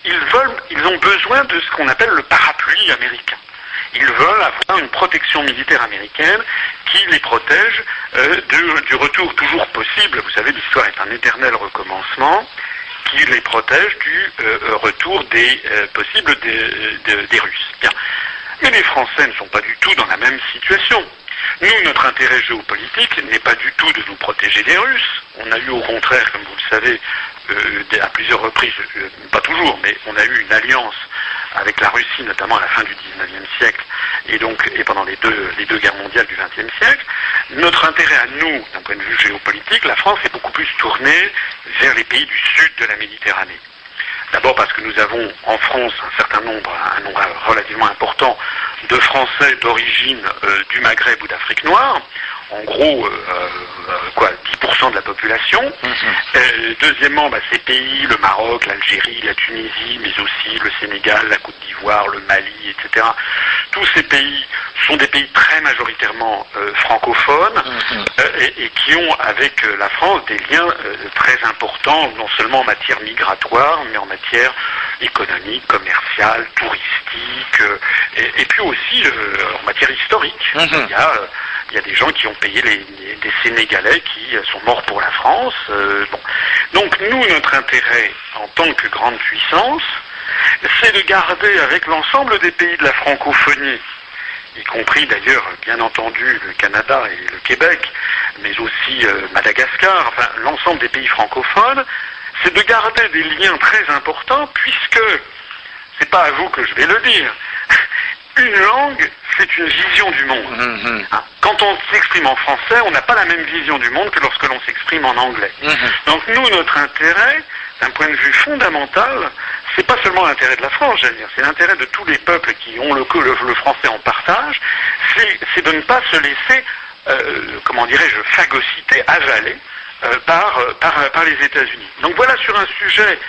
ils, ont besoin de ce qu'on appelle le parapluie américain. Ils veulent avoir une protection militaire américaine qui les protège du retour toujours possible. Vous savez, l'histoire est un éternel recommencement qui les protège du retour des possibles des, Russes. Mais les Français ne sont pas du tout dans la même situation. Nous, notre intérêt géopolitique n'est pas du tout de nous protéger des Russes. On a eu au contraire, comme vous le savez, euh, à plusieurs reprises, euh, pas toujours, mais on a eu une alliance avec la Russie, notamment à la fin du XIXe siècle, et donc et pendant les deux, les deux guerres mondiales du XXe siècle. Notre intérêt à nous, d'un point de vue géopolitique, la France est beaucoup plus tournée vers les pays du sud de la Méditerranée. D'abord parce que nous avons en France un certain nombre, un nombre relativement important de Français d'origine euh, du Maghreb ou d'Afrique noire en gros, euh, euh, quoi, 10% de la population. Mhm. Euh, deuxièmement, bah, ces pays, le Maroc, l'Algérie, la Tunisie, mais aussi le Sénégal, la Côte d'Ivoire, le Mali, etc. Tous ces pays sont des pays très majoritairement euh, francophones Mhm. et, et qui ont avec la France des liens très importants, non seulement en matière migratoire, mais en matière économique, commerciale, touristique, et, et puis aussi en matière historique. Mhm. Il y a il y a des gens qui ont payé des Sénégalais qui euh, sont morts pour la France. euh. Donc nous, notre intérêt en tant que grande puissance, c'est de garder avec l'ensemble des pays de la francophonie, y compris d'ailleurs, bien entendu, le Canada et le Québec, mais aussi euh, Madagascar, enfin l'ensemble des pays francophones, c'est de garder des liens très importants puisque, c'est pas à vous que je vais le dire, une langue, c'est une vision du monde. Mhm. Hein, Quand on s'exprime en français, on n'a pas la même vision du monde que lorsque l'on s'exprime en anglais. Mhm. Donc nous, notre intérêt, d'un point de vue fondamental, c'est pas seulement l'intérêt de la France, j'allais dire, c'est l'intérêt de tous les peuples qui ont le, le, le français en partage, c'est de ne pas se laisser, euh, comment dirais-je, phagocyter, avaler euh, par, euh, par, par les États-Unis. Donc voilà sur un sujet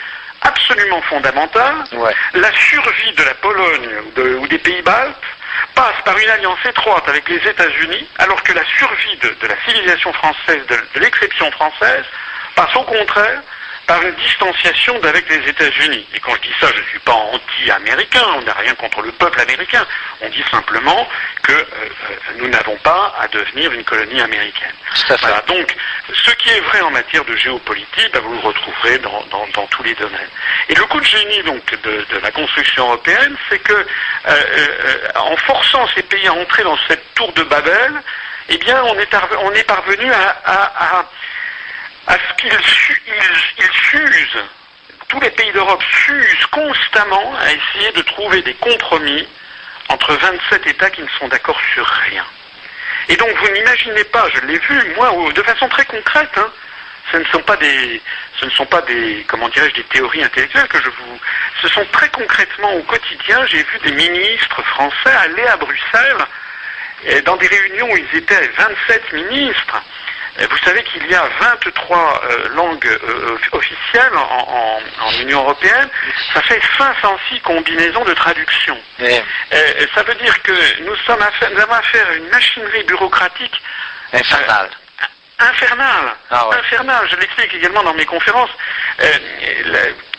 absolument fondamental, Ouais. la survie de la Pologne ou, de- ou des pays baltes passe par une alliance étroite avec les États-Unis, alors que la survie de, de la civilisation française, de, de l'exception française, passe au contraire par une distanciation d'avec les États-Unis. Et quand je dis ça, je ne suis pas anti-américain, on n'a rien contre le peuple américain. On dit simplement que euh, euh, nous n'avons pas à devenir une colonie américaine. Voilà, donc ce qui est vrai en matière de géopolitique, bah, vous le retrouverez dans, dans- dans tous les domaines. Et le coup de génie donc de, de la construction européenne, c'est que euh, euh, en forçant ces pays à entrer dans cette tour de Babel, eh bien on est, on est parvenu à, à- à- à ce qu'ils su- ils- ils fusent, tous les pays d'Europe fusent constamment à essayer de trouver des compromis entre 27 États qui ne sont d'accord sur rien. Et donc vous n'imaginez pas, je l'ai vu moi de façon très concrète, hein, ce ne sont pas des, ce ne sont pas des, comment dirais-je, des théories intellectuelles que je vous, ce sont très concrètement au quotidien, j'ai vu des ministres français aller à Bruxelles et dans des réunions où ils étaient 27 ministres. Vous savez qu'il y a 23 euh, langues euh, off- officielles en, en- en Union européenne. Ça fait 506 combinaisons de traduction. Et Euh, ça veut dire que nous, sommes affaire- nous avons affaire à une machinerie bureaucratique infernal. infernale. Ah ouais. Infernale, je l'explique également dans mes conférences. Euh,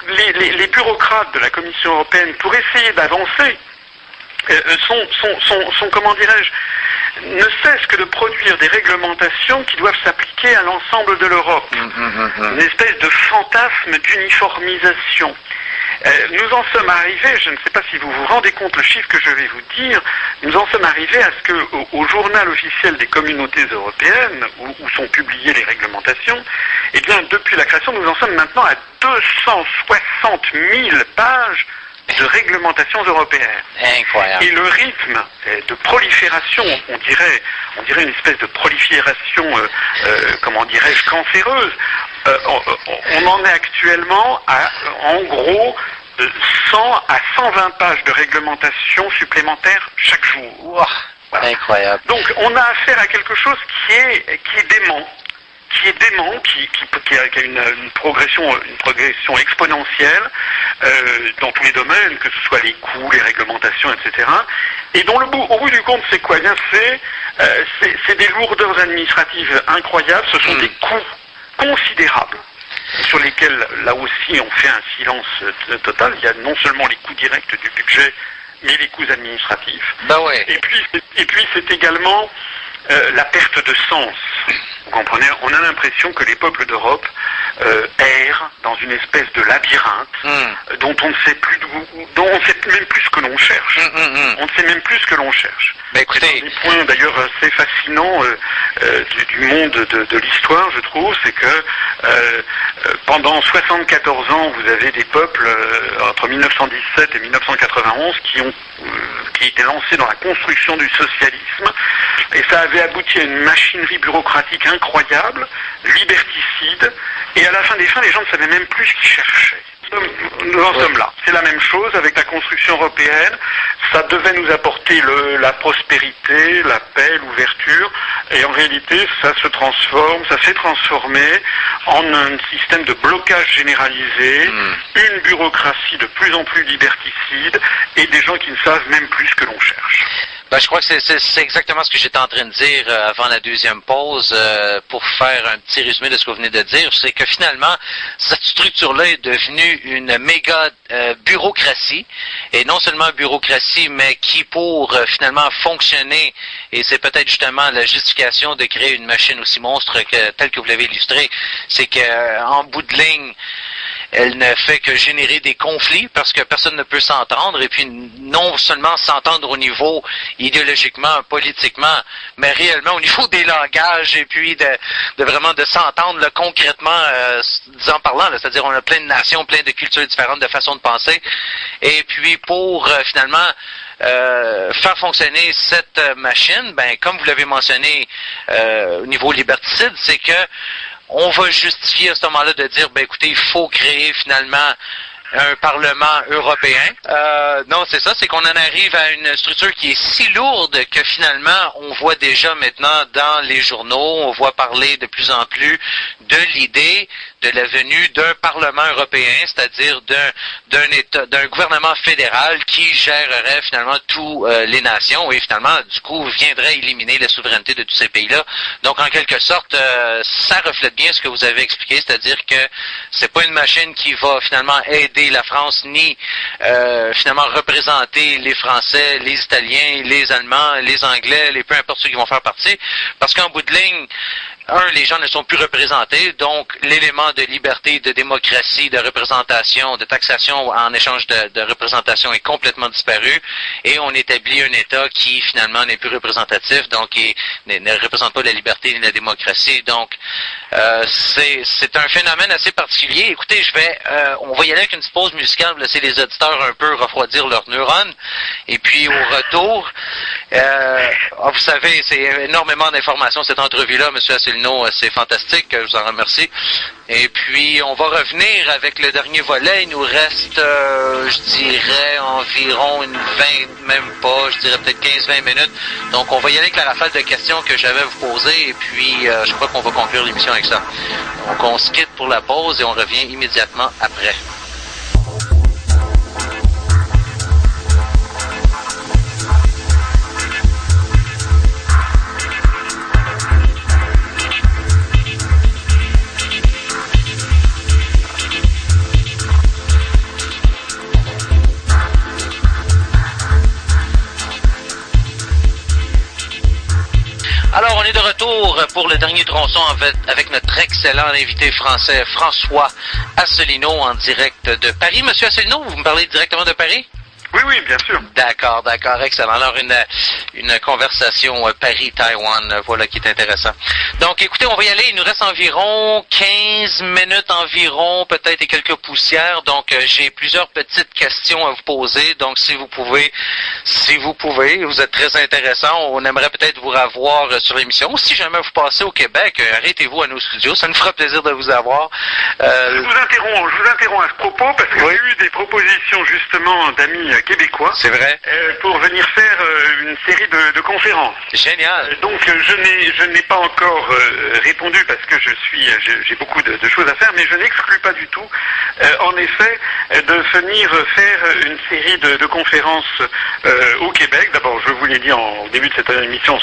les, les- les bureaucrates de la Commission européenne, pour essayer d'avancer, euh, sont, sont, sont, sont, comment dirais-je, ne cessent que de produire des réglementations qui doivent s'appliquer à l'ensemble de l'Europe Mhm, mhm, mhm. une espèce de fantasme d'uniformisation. Euh, nous en sommes arrivés, je ne sais pas si vous vous rendez compte le chiffre que je vais vous dire, nous en sommes arrivés à ce que au, au journal officiel des communautés européennes, où, où sont publiées les réglementations, eh bien depuis la création, nous en sommes maintenant à 260 000 pages de réglementations européennes. Incroyable. Et le rythme euh, de prolifération, on dirait, on dirait une espèce de prolifération, euh, euh, comment dirais-je, cancéreuse. Euh, on, en est actuellement à, en gros, de 100 à 120 pages de réglementation supplémentaires chaque jour. Voilà. Incroyable. Donc, on a affaire à quelque chose qui est, qui est dément, qui est dément, qui, qui, qui a, qui a une, une progression, une progression exponentielle euh, dans tous les domaines, que ce soit les coûts, les réglementations, etc. Et dont le bout, au bout du compte, c'est quoi? Eh Bien, c'est, euh, c'est, c'est des lourdeurs administratives incroyables. Ce sont Mm. des coûts considérables sur lesquels, là aussi, on fait un silence total. Il y a non seulement les coûts directs du budget, mais les coûts administratifs. Ben ouais. Et puis, et puis c'est également euh, la perte de sens. Vous comprenez On a l'impression que les peuples d'Europe euh, erre dans une espèce de labyrinthe Hum, dont on ne sait plus dont on ne sait même plus ce que l'on cherche. hum, hum. On ne sait même plus ce que l'on cherche. Ben, C'est un points d'ailleurs assez fascinants euh, du, du monde de, de l'histoire, je trouve, c'est que pendant 74 ans, vous avez des peuples euh, entre 1917 et 1991 qui ont euh, qui étaient lancés dans la construction du socialisme, et ça avait abouti à une machinerie bureaucratique incroyable, liberticide, et à la fin des fins, les gens ne savaient même plus ce qu'ils cherchaient. Nous en Ouais. sommes là. C'est la même chose avec la construction européenne. Ça devait nous apporter le- la prospérité, la paix, l'ouverture. Et en réalité, ça se transforme, ça s'est transformé en un système de blocage généralisé, Hmm. une bureaucratie de plus en plus liberticide et des gens qui ne savent même plus ce que l'on cherche. Ben, je crois que c'est- exactement ce que j'étais en train de dire euh, avant la deuxième pause euh, pour faire un petit résumé de ce que vous venez de dire. C'est que finalement, [laughs] cette structure-là est devenue une méga euh, bureaucratie et non seulement bureaucratie, mais qui pour euh, finalement fonctionner, et c'est peut-être justement la justification de créer une machine aussi monstre que telle que vous l'avez illustré, c'est que euh, bout de ligne, elle ne fait que générer des conflits parce que personne ne peut s'entendre et puis non seulement s'entendre au niveau idéologiquement, politiquement, mais réellement au [laughs] niveau des langages et puis de, de vraiment de s'entendre concrètement, euh, disant parlant, c'est-à-dire on a plein de nations, plein de cultures différentes, de façons de penser. Et puis pour euh, finalement euh, faire fonctionner cette euh, machine, ben comme vous l'avez mentionné euh, au niveau liberticide, c'est que on va justifier à ce moment-là de dire, ben écoutez, il faut créer finalement un Parlement européen. Euh, non, c'est ça, c'est qu'on en arrive à une structure qui est si lourde que finalement, on voit déjà maintenant dans les journaux, on voit parler de plus en plus de l'idée de la venue d'un Parlement européen, c'est-à-dire d'un État, d'un gouvernement fédéral qui gérerait finalement tous euh, les nations et finalement, du coup, viendrait éliminer la souveraineté de tous ces pays-là. Donc, en quelque sorte, euh, ça reflète bien ce que vous avez expliqué, c'est-à-dire que c'est pas une machine qui va finalement aider la France ni euh, finalement représenter les Français, les Italiens, les Allemands, les Anglais, les peu importe ceux qui vont faire partie, parce qu'en bout de ligne, un, les gens ne sont plus représentés, donc l'élément de liberté, de démocratie, de représentation, de taxation en échange de, représentation est complètement disparu, et on établit un État qui finalement n'est plus représentatif, donc qui ne, ne représente pas la liberté ni la démocratie. Donc euh, c'est un phénomène assez particulier. Écoutez, je vais, euh, on va y aller avec une petite pause musicale, pour laisser les auditeurs un peu refroidir leurs neurones, et puis au retour, euh, ah, vous savez, c'est énormément d'informations cette entrevue-là, Monsieur Asselineau, euh, c'est fantastique, je vous en remercie. Et puis on va revenir avec le dernier volet. Il nous reste, euh, je dirais, environ une vingt, même pas, je dirais peut-être 15-20 minutes. Donc on va y aller avec la rafale de questions que j'avais à vous poser, et puis je crois qu'on va conclure l'émission Donc on se quitte pour la pause et on revient immédiatement après. Alors, on est de retour pour le dernier tronçon avec, notre excellent invité français, François Asselineau, en direct de Paris. Monsieur Asselineau, vous me parlez directement de Paris? Oui, oui, bien sûr. D'accord, d'accord, excellent. Alors, une, une conversation euh, Paris-Taïwan, euh, voilà qui est intéressant. Donc, écoutez, on va y aller. Il nous reste environ 15 minutes environ, peut-être et quelques poussières. Donc, euh, j'ai plusieurs petites questions à vous poser. Donc, si vous pouvez, si vous pouvez, vous êtes très intéressant. On aimerait peut-être vous revoir sur l'émission. Si jamais vous passez au Québec, arrêtez-vous à nos studios. Ça nous fera plaisir de vous avoir. Je Euh, vous interromps, je vous interromps à ce propos parce que Oui. j'ai eu des propositions justement d'amis québécois c'est vrai. euh, pour venir faire euh, une série de, de conférences. Génial. Euh, Donc euh, je n'ai je n'ai pas encore euh, répondu parce que je suis euh, j'ai- beaucoup de, de choses à faire, mais je n'exclus pas du tout euh, en effet euh, de venir faire une série de, de conférences euh, au Québec. D'abord, je vous l'ai dit en début de cette émission,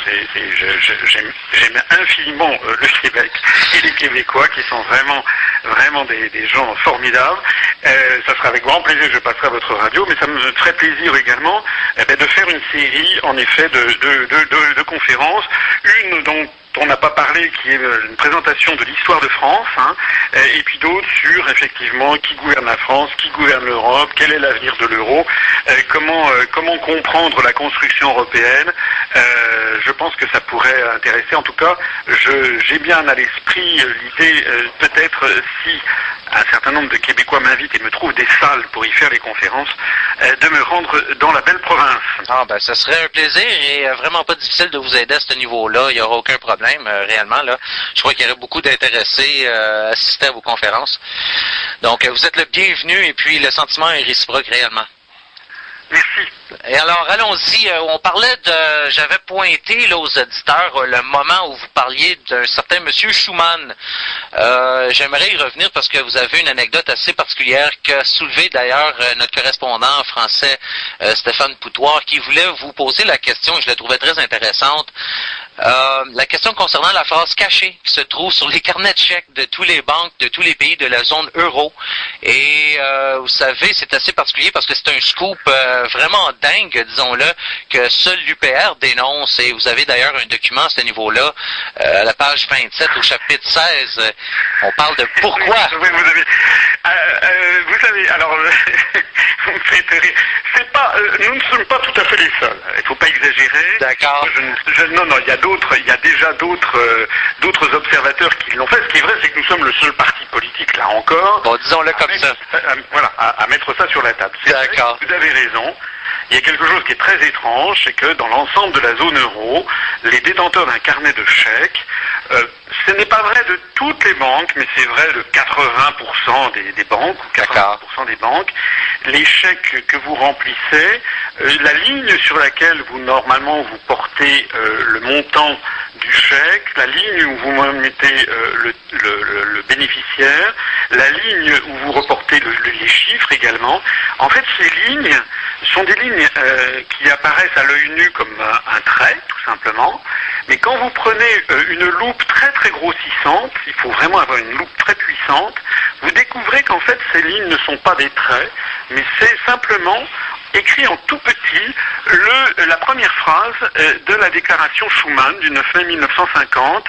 j'aime infiniment euh, le Québec et les Québécois qui sont vraiment vraiment des, des gens formidables. Euh, ça sera avec grand plaisir que je passerai à votre radio, mais ça me ferait plaisir également eh ben, de faire une série, en effet, de, de, conférences. Une dont on n'a pas parlé, qui est euh, une présentation de l'histoire de France, hein, et puis d'autres sur effectivement qui gouverne la France, qui gouverne l'Europe, quel est l'avenir de l'euro, comment, comment comprendre la construction européenne. je pense que ça pourrait intéresser. En tout cas, j'ai bien à l'esprit l'idée, peut-être si un certain nombre de Québécois m'invitent et me trouvent des salles pour y faire les conférences, de me rendre dans la belle province. Ah ben, ça serait un plaisir et vraiment pas difficile de vous aider à ce niveau-là. Il n'y aura aucun problème, euh, réellement. Là. Je crois qu'il y aurait beaucoup d'intéressés euh, à assister à vos conférences. Donc, euh, vous êtes le bienvenu et puis le sentiment est réciproque réellement. Merci. Et alors, allons-y. on parlait de, j'avais pointé là, aux éditeurs le moment où vous parliez d'un certain Monsieur Schumann. J'aimerais y revenir parce que vous avez une anecdote assez particulière qu'a soulevé d'ailleurs notre correspondant français Stéphane Poutoir, qui voulait vous poser la question. Je la trouvais très intéressante. Euh, la question concernant la phrase cachée qui se trouve sur les carnets de chèques de tous les banques de tous les pays de la zone euro. Et euh, vous savez, c'est assez particulier parce que c'est un scoop euh, vraiment dingue, disons-le, que seul l'UPR dénonce. Et vous avez d'ailleurs un document à ce niveau-là, à la page 27 au chapitre 16. on parle de pourquoi. Oui, vous, avez, vous savez, alors. [laughs] C'est pas, nous ne sommes pas tout à fait les seuls. Il ne faut pas exagérer. D'accord. non, non, il y a il y a déjà d'autres euh, d'autres observateurs qui l'ont fait. Ce qui est vrai, c'est que nous sommes le seul parti politique, là encore. Bon, disons-le comme ça. voilà, à, mettre ça sur la table. D'accord. Vous avez raison. Il y a quelque chose qui est très étrange, c'est que dans l'ensemble de la zone euro, les détenteurs d'un carnet de chèques, euh, ce n'est pas vrai de toutes les banques, mais c'est vrai de 80% des, banques ou 80% des banques. Les chèques que vous remplissez, euh, la ligne sur laquelle vous normalement vous portez euh, le montant du chèque, la ligne où vous mettez le, bénéficiaire, la ligne où vous reportez les chiffres également. En fait, ces lignes sont des lignes euh, qui apparaissent à l'œil nu comme un, trait, tout simplement. Mais quand vous prenez euh, une loupe très très grossissante, il faut vraiment avoir une loupe très puissante, vous découvrez qu'en fait ces lignes ne sont pas des traits, mais c'est simplement écrit en tout petit la première phrase euh, de la déclaration Schuman du 9 mai 1950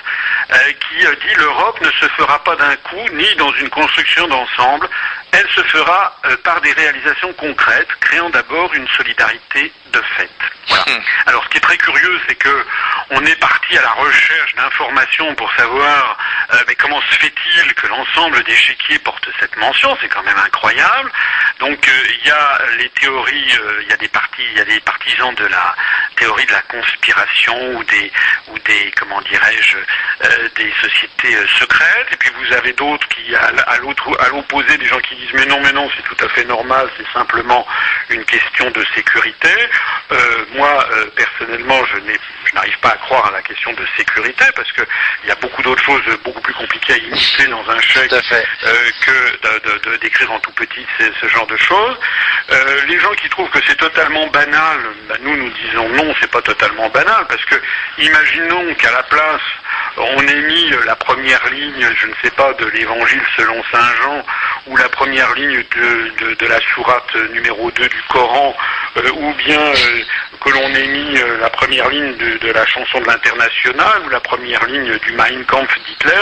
qui dit l'Europe ne se fera pas d'un coup ni dans une construction d'ensemble, elle se fera par des réalisations concrètes, créant d'abord une solidarité de fait. Voilà. Hmm. Alors ce qui est très curieux, c'est que on est parti à la recherche d'informations pour savoir euh, mais comment se fait-il que l'ensemble des chéquiers portent cette mention, c'est quand même incroyable. Donc euh, il y a les théories, euh, il y a des partis, il y a des partisans de la théorie de la conspiration ou des ou des comment dirais-je des sociétés secrètes et puis vous avez d'autres qui à l'autre à l'opposé des gens qui disent mais non mais non c'est tout à fait normal, c'est simplement une question de sécurité. Euh, moi, euh, personnellement, je n'arrive pas à croire à la question de sécurité parce qu'il y a beaucoup d'autres choses beaucoup plus compliquées à imiter dans un chèque euh, que d'écrire en tout petit ce, genre de choses. les gens qui trouvent que c'est totalement banal, ben, nous nous disons non, c'est pas totalement banal parce que imaginons qu'à la place on ait mis la première ligne, je ne sais pas, de l'évangile selon Saint Jean, ou la première ligne de, la sourate numéro 2 du Coran, euh, ou bien euh, que l'on ait mis euh, la première ligne de, la chanson de l'international, ou la première ligne du Mein Kampf d'Hitler,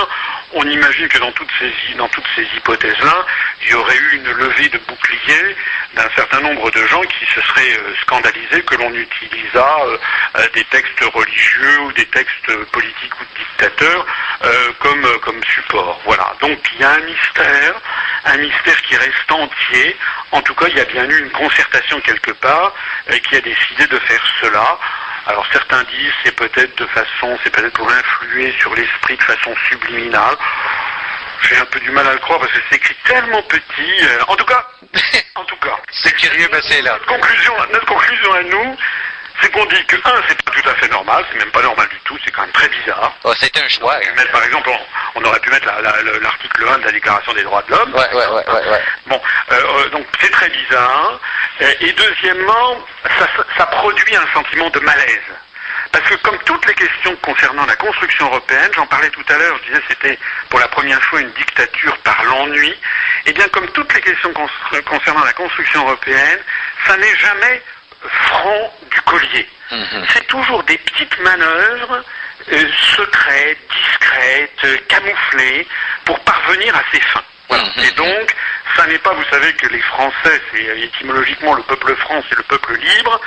on imagine que dans toutes ces, hypothèses-là, il y aurait eu une levée de boucliers d'un certain nombre de gens qui se seraient scandalisés que l'on utilisât des textes religieux ou des textes politiques ou dictateurs comme, comme support. Voilà. Donc il y a un mystère, un mystère qui reste entier. En tout cas, il y a bien eu une concertation quelque part euh, qui a décidé de faire cela. Alors certains disent c'est peut-être de façon, c'est peut-être pour influer sur l'esprit de façon subliminale. J'ai un peu du mal à le croire parce que c'est écrit tellement petit. Euh, en tout cas, [laughs] en tout cas. c'est curieux, mais c'est là. Conclusion, notre conclusion à nous, c'est qu'on dit que, un, c'est pas tout à fait normal, c'est même pas normal du tout, c'est quand même très bizarre. Oh, c'est un choix. par exemple, on, aurait pu mettre l'article 1 de la Déclaration des droits de l'homme. Ouais, ouais, ouais, ouais, Bon, euh, euh, donc c'est très bizarre. Et deuxièmement, ça, ça produit un sentiment de malaise. Parce que comme toutes les questions concernant la construction européenne, j'en parlais tout à l'heure, je disais c'était pour la première fois une dictature par l'ennui, et eh bien comme toutes les questions concernant la construction européenne, ça n'est jamais franc collier. Mhm. C'est toujours des petites manœuvres euh, secrète, discrète, camouflée, pour parvenir à ses fins. Voilà. Mhm. Et donc, ça n'est pas, vous savez que les Français, c'est euh, étymologiquement le peuple franc, c'est le peuple libre.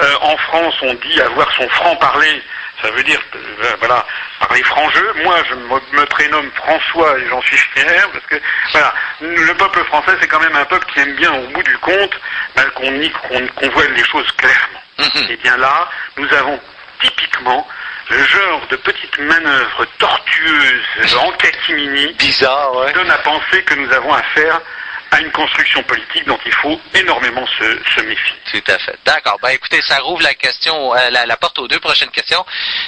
Euh, en France, on dit avoir son franc-parler, ça veut dire, euh, voilà, parler franc-jeu. Moi, je me, me prénomme François et j'en suis fier, parce que, voilà, le peuple français, c'est quand même un peuple qui aime bien, au bout du compte, ben, qu'on y- qu'on qu'on voit les choses clairement. Mhm. Et bien là, nous avons typiquement le genre de petites manœuvres tortueuses en catimini Bizarre, ouais. donne à penser que nous avons affaire à une construction politique dont il faut énormément se, se méfier. Tout à fait. D'accord. Ben écoutez, ça rouvre la question, euh, la, porte aux deux prochaines questions.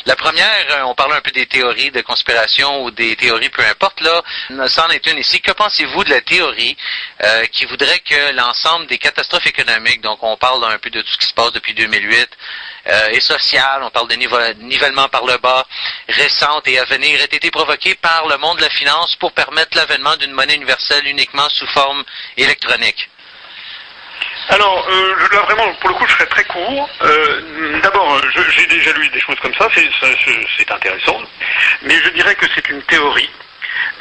La première, euh, on parlait un peu des théories de conspiration ou des théories, peu importe. Là, c'en est une ici. Que pensez-vous de la théorie euh, qui voudrait que l'ensemble des catastrophes économiques, donc on parle un peu de tout ce qui se passe depuis 2008, euh, et sociales, on parle de nivellement par le bas, récentes et à venir, aient été provoquées par le monde de la finance pour permettre l'avènement d'une monnaie universelle uniquement sous forme électronique. Alors, euh, vraiment, pour le coup, je serai très court. Euh, D'abord, j'ai déjà lu des choses comme ça, c'est intéressant, mais je dirais que c'est une théorie.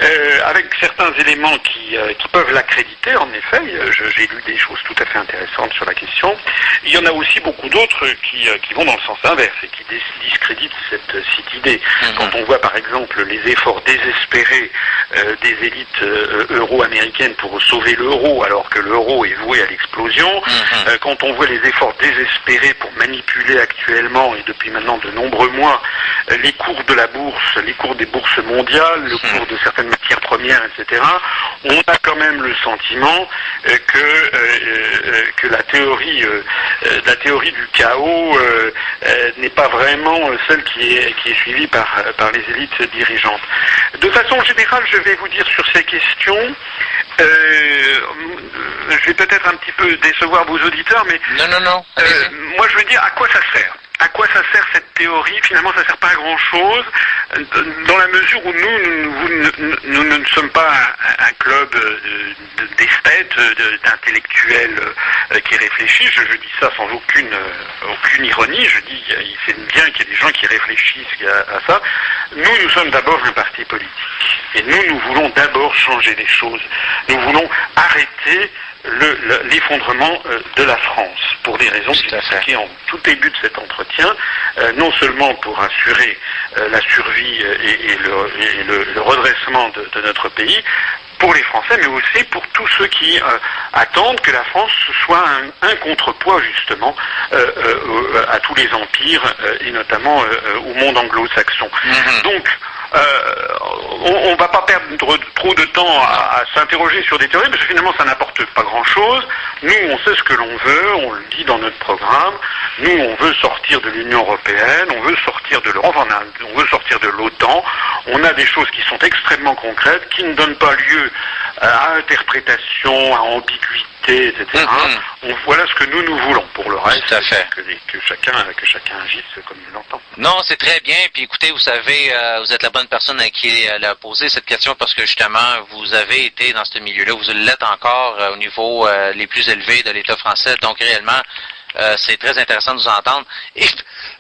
Euh, avec certains éléments qui, euh, qui peuvent l'accréditer, en effet, Euh, j'ai lu des choses tout à fait intéressantes sur la question. Il y en a aussi beaucoup d'autres qui, qui vont dans le sens inverse et qui dis- discréditent cette, cette idée. Mhm. Quand on voit par exemple les efforts désespérés euh, des élites euro-américaines pour sauver l'euro alors que l'euro est voué à l'explosion, Mhm. euh, quand on voit les efforts désespérés pour manipuler actuellement et depuis maintenant de nombreux mois les cours de la bourse, les cours des bourses mondiales, le Mhm. cours de certaines matières premières, etc., on a quand même le sentiment euh, que, euh, euh, que la théorie, euh, la théorie du chaos euh, n'est pas vraiment celle qui est, qui est suivie par, par les élites dirigeantes. De façon générale, je vais vous dire sur ces questions, je vais peut-être un petit peu décevoir vos auditeurs, mais Non, non, non. moi, je veux dire, à quoi ça sert À quoi ça sert cette théorie Finalement, ça sert pas à grand-chose, euh, dans la mesure où nous, nous, ne sommes pas un, club euh, de- d'esthètes, de- d'intellectuels euh, qui réfléchissent. Je, dis ça sans aucune, aucune ironie. Je dis, c'est bien qu'il y ait des gens qui réfléchissent à, à ça. Nous, nous sommes d'abord un parti politique. Et nous, nous voulons d'abord changer les choses. Nous voulons arrêter le- le- l'effondrement euh, de la France pour des raisons fait. expliquées en tout début de cet entretien, euh, non seulement pour assurer euh, la survie et, et le, et le- le redressement de, de notre pays, pour les Français, mais aussi pour tous ceux qui euh, attendent que la France soit un, un contrepoids justement euh, euh, à tous les empires et notamment au monde anglo-saxon. Mhm. Donc, on ne va pas perdre trop de temps à, à s'interroger sur des théories, parce que finalement ça n'apporte pas grand-chose. Nous, on sait ce que l'on veut, on le dit dans notre programme. Nous, on veut sortir de l'Union européenne, on veut sortir de l'Europe, on, on veut sortir de l'OTAN. On a des choses qui sont extrêmement concrètes, qui ne donnent pas lieu à interprétation, à ambiguïté, etc. Mhm. On- voilà ce que nous, nous voulons. Pour le reste, Tout à fait. que, que chacun, que chacun agisse comme il l'entend. Non, c'est très bien. Puis écoutez, vous savez, euh, vous êtes la bonne personne à qui elle a posé cette question parce que justement, vous avez été dans ce milieu-là, vous l'êtes encore euh, au niveau euh, les plus élevés de l'État français. Donc réellement, euh, c'est très intéressant de vous entendre. Et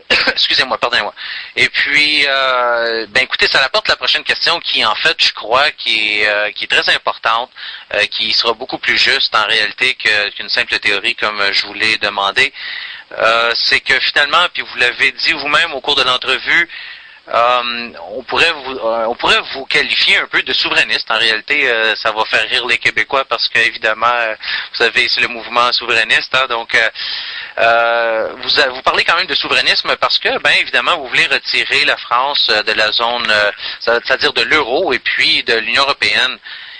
[coughs] excusez-moi, pardonnez-moi. Et puis, euh, ben écoutez, ça rapporte la prochaine question qui, en fait, je crois, qui est, euh, qui est très importante, euh, qui sera beaucoup plus juste en réalité qu'une simple théorie comme je vous l'ai demandé. Euh, c'est que finalement, puis vous l'avez dit vous-même au cours de l'entrevue, euh, on pourrait vous euh, on pourrait vous qualifier un peu de souverainiste. En réalité, euh, ça va faire rire les Québécois parce qu'évidemment, euh, vous savez, c'est le mouvement souverainiste. hein, donc, euh, euh, vous, vous parlez quand même de souverainisme parce que, ben évidemment, vous voulez retirer la France de la zone, c'est-à-dire de l'euro et puis de l'Union européenne.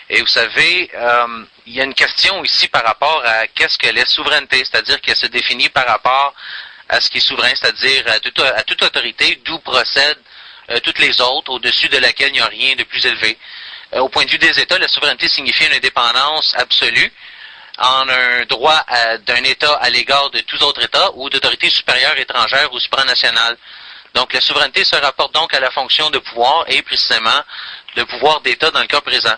Et vous savez, euh, il y a une question ici par rapport à qu'est-ce que la souveraineté, c'est-à-dire qu'elle se définit par rapport à ce qui est souverain, c'est-à-dire à toute, à toute autorité d'où procèdent euh, toutes les autres, au-dessus de laquelle il n'y a rien de plus élevé. Euh, au point de vue des États, la souveraineté signifie une indépendance absolue en un droit d'un État à l'égard de tous autres États ou d'autorités supérieures étrangères ou supranationales. Donc la souveraineté se rapporte donc à la fonction de pouvoir et précisément de pouvoir d'État dans le cas présent.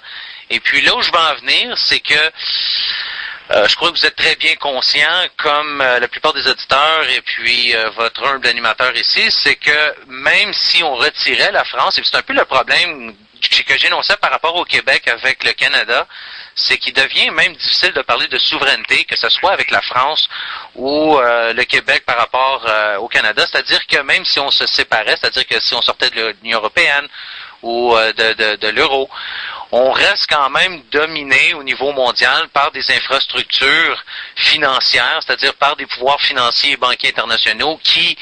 Et puis là où je veux en venir, c'est que Euh, je crois que vous êtes très bien conscient, comme euh, la plupart des auditeurs et puis euh, votre humble animateur ici, c'est que même si on retirait la France, et c'est un peu le problème que j'énonçais par rapport au Québec avec le Canada, c'est qu'il devient même difficile de parler de souveraineté, que ce soit avec la France ou le Québec par rapport au Canada. C'est-à-dire que même si on se séparait, c'est-à-dire que si on sortait de l'Union européenne ou de, de, l'euro, on reste quand même dominé au niveau mondial par des infrastructures financières, c'est-à-dire par des pouvoirs financiers et banquiers internationaux qui,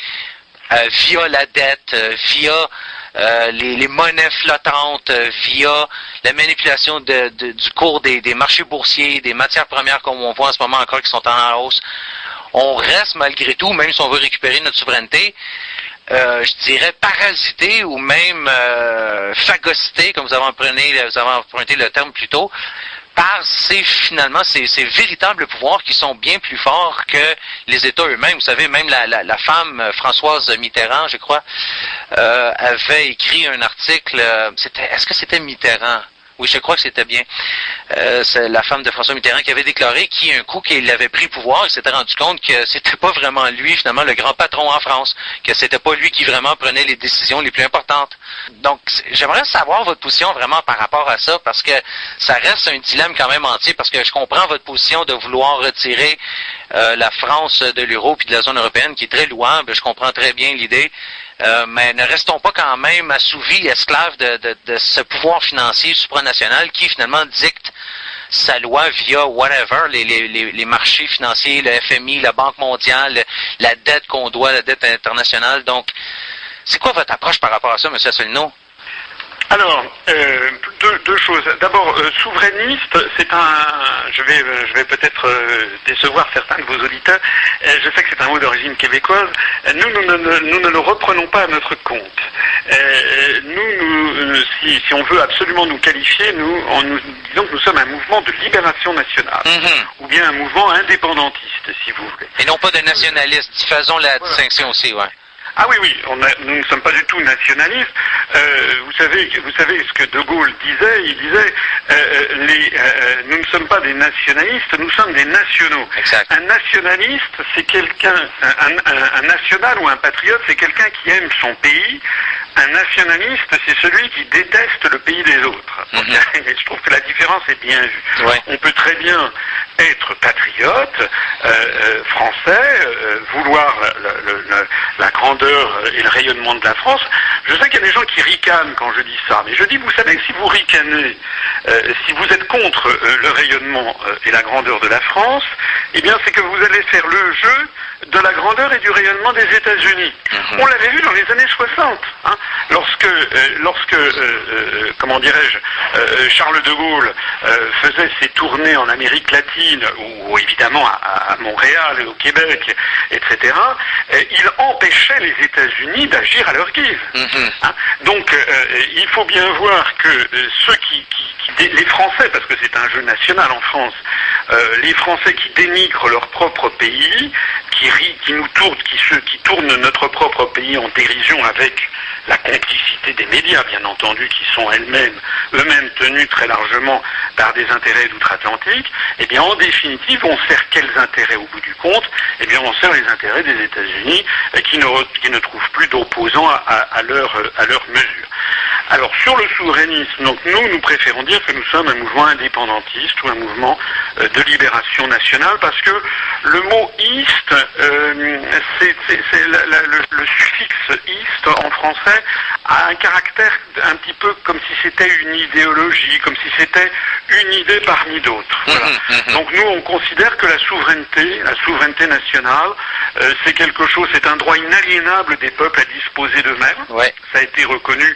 euh, via la dette, euh, via euh, les, monnaies flottantes, via la manipulation du cours des, marchés boursiers, des matières premières comme on voit en ce moment encore qui sont en hausse, on reste malgré tout, même si on veut récupérer notre souveraineté, euh, je dirais, parasité ou même euh, comme vous avez, emprunté, le terme plus tôt, par ces finalement ces, ces, véritables pouvoirs qui sont bien plus forts que les États eux-mêmes. Vous savez, même la, femme euh, Françoise Mitterrand, je crois, euh, avait écrit un article. C'était, est-ce que c'était Mitterrand? Oui, je crois que c'était bien. Euh, c'est la femme de François Mitterrand qui avait déclaré qu'un coup qu'il avait pris pouvoir, il s'était rendu compte que c'était pas vraiment lui, finalement, le grand patron en France, que c'était pas lui qui vraiment prenait les décisions les plus importantes. Donc, j'aimerais savoir votre position vraiment par rapport à ça, parce que ça reste un dilemme quand même entier, parce que je comprends votre position de vouloir retirer euh, la France de l'euro puis de la zone européenne, qui est très louable. Je comprends très bien l'idée. Euh, mais ne restons pas quand même assouvis, esclaves de, de, ce pouvoir financier supranational qui finalement dicte sa loi via whatever, les, marchés financiers, le FMI, la Banque mondiale, la dette qu'on doit, la dette internationale. Donc, c'est quoi votre approche par rapport à ça, M. Asselineau? Alors, euh, deux, choses. D'abord, euh, souverainiste, c'est un. Je vais, je vais peut-être euh, décevoir certains de vos auditeurs. je sais que c'est un mot d'origine québécoise. Nous, nous, ne, nous ne le reprenons pas à notre compte. nous, nous si, si, on veut absolument nous qualifier, nous, on, nous disons que nous sommes un mouvement de libération nationale, mm-hmm. ou bien un mouvement indépendantiste, si vous voulez. Et non pas de nationaliste. Faisons la distinction aussi, ouais. Ah oui, oui, nous ne sommes pas du tout nationalistes. Euh, vous savez, vous savez ce que De Gaulle disait. Il disait, euh, euh, les, nous ne sommes pas des nationalistes, nous sommes des nationaux. Un nationaliste, c'est quelqu'un, un, national ou un patriote, c'est quelqu'un qui aime son pays. Un nationaliste, c'est celui qui déteste le pays des autres. Mhm. [laughs] je trouve que la différence est bien vue. On peut très bien être patriote français, vouloir la grandeur et le rayonnement de la France. Je sais qu'il y a des gens qui ricanent quand je dis ça, mais je dis, vous savez que si vous ricanez, euh, si vous êtes contre euh, le rayonnement euh, et la grandeur de la France, eh bien c'est que vous allez faire le jeu de la grandeur et du rayonnement des États-Unis. Mhm. On l'avait vu dans les années 60, hein, lorsque, lorsque comment dirais-je, Charles de Gaulle faisait ses tournées en Amérique latine, ou, évidemment à, à, Montréal au Québec, etc., il empêchait les États-Unis d'agir à leur guise. Mhm. Hein. Donc euh, il faut bien voir que euh, ceux qui, les Français, parce que c'est un jeu national en France, euh, les Français qui dénigrent leur propre pays, qui, qui nous tournent, qui, qui tournent notre propre pays en dérision avec la complicité des médias, bien entendu, qui sont elles-mêmes, eux-mêmes tenus très largement par des intérêts d'outre-Atlantique, eh bien, en définitive, on sert quels intérêts au bout du compte? Eh bien, on sert les intérêts des États-Unis, qui ne, qui ne trouvent plus d'opposants à, leur, à leur mesure. Alors sur le souverainisme, donc nous, nous préférons dire que nous sommes un mouvement indépendantiste ou un mouvement euh, de libération nationale parce que le mot iste, euh, c'est le, le, suffixe iste en français a un caractère un petit peu comme si c'était une idéologie, comme si c'était une idée parmi d'autres. Mmh, mmh, mmh. Donc nous, on considère que la souveraineté, la souveraineté nationale, euh, c'est quelque chose, c'est un droit inaliénable des peuples à disposer d'eux-mêmes. Ça a été reconnu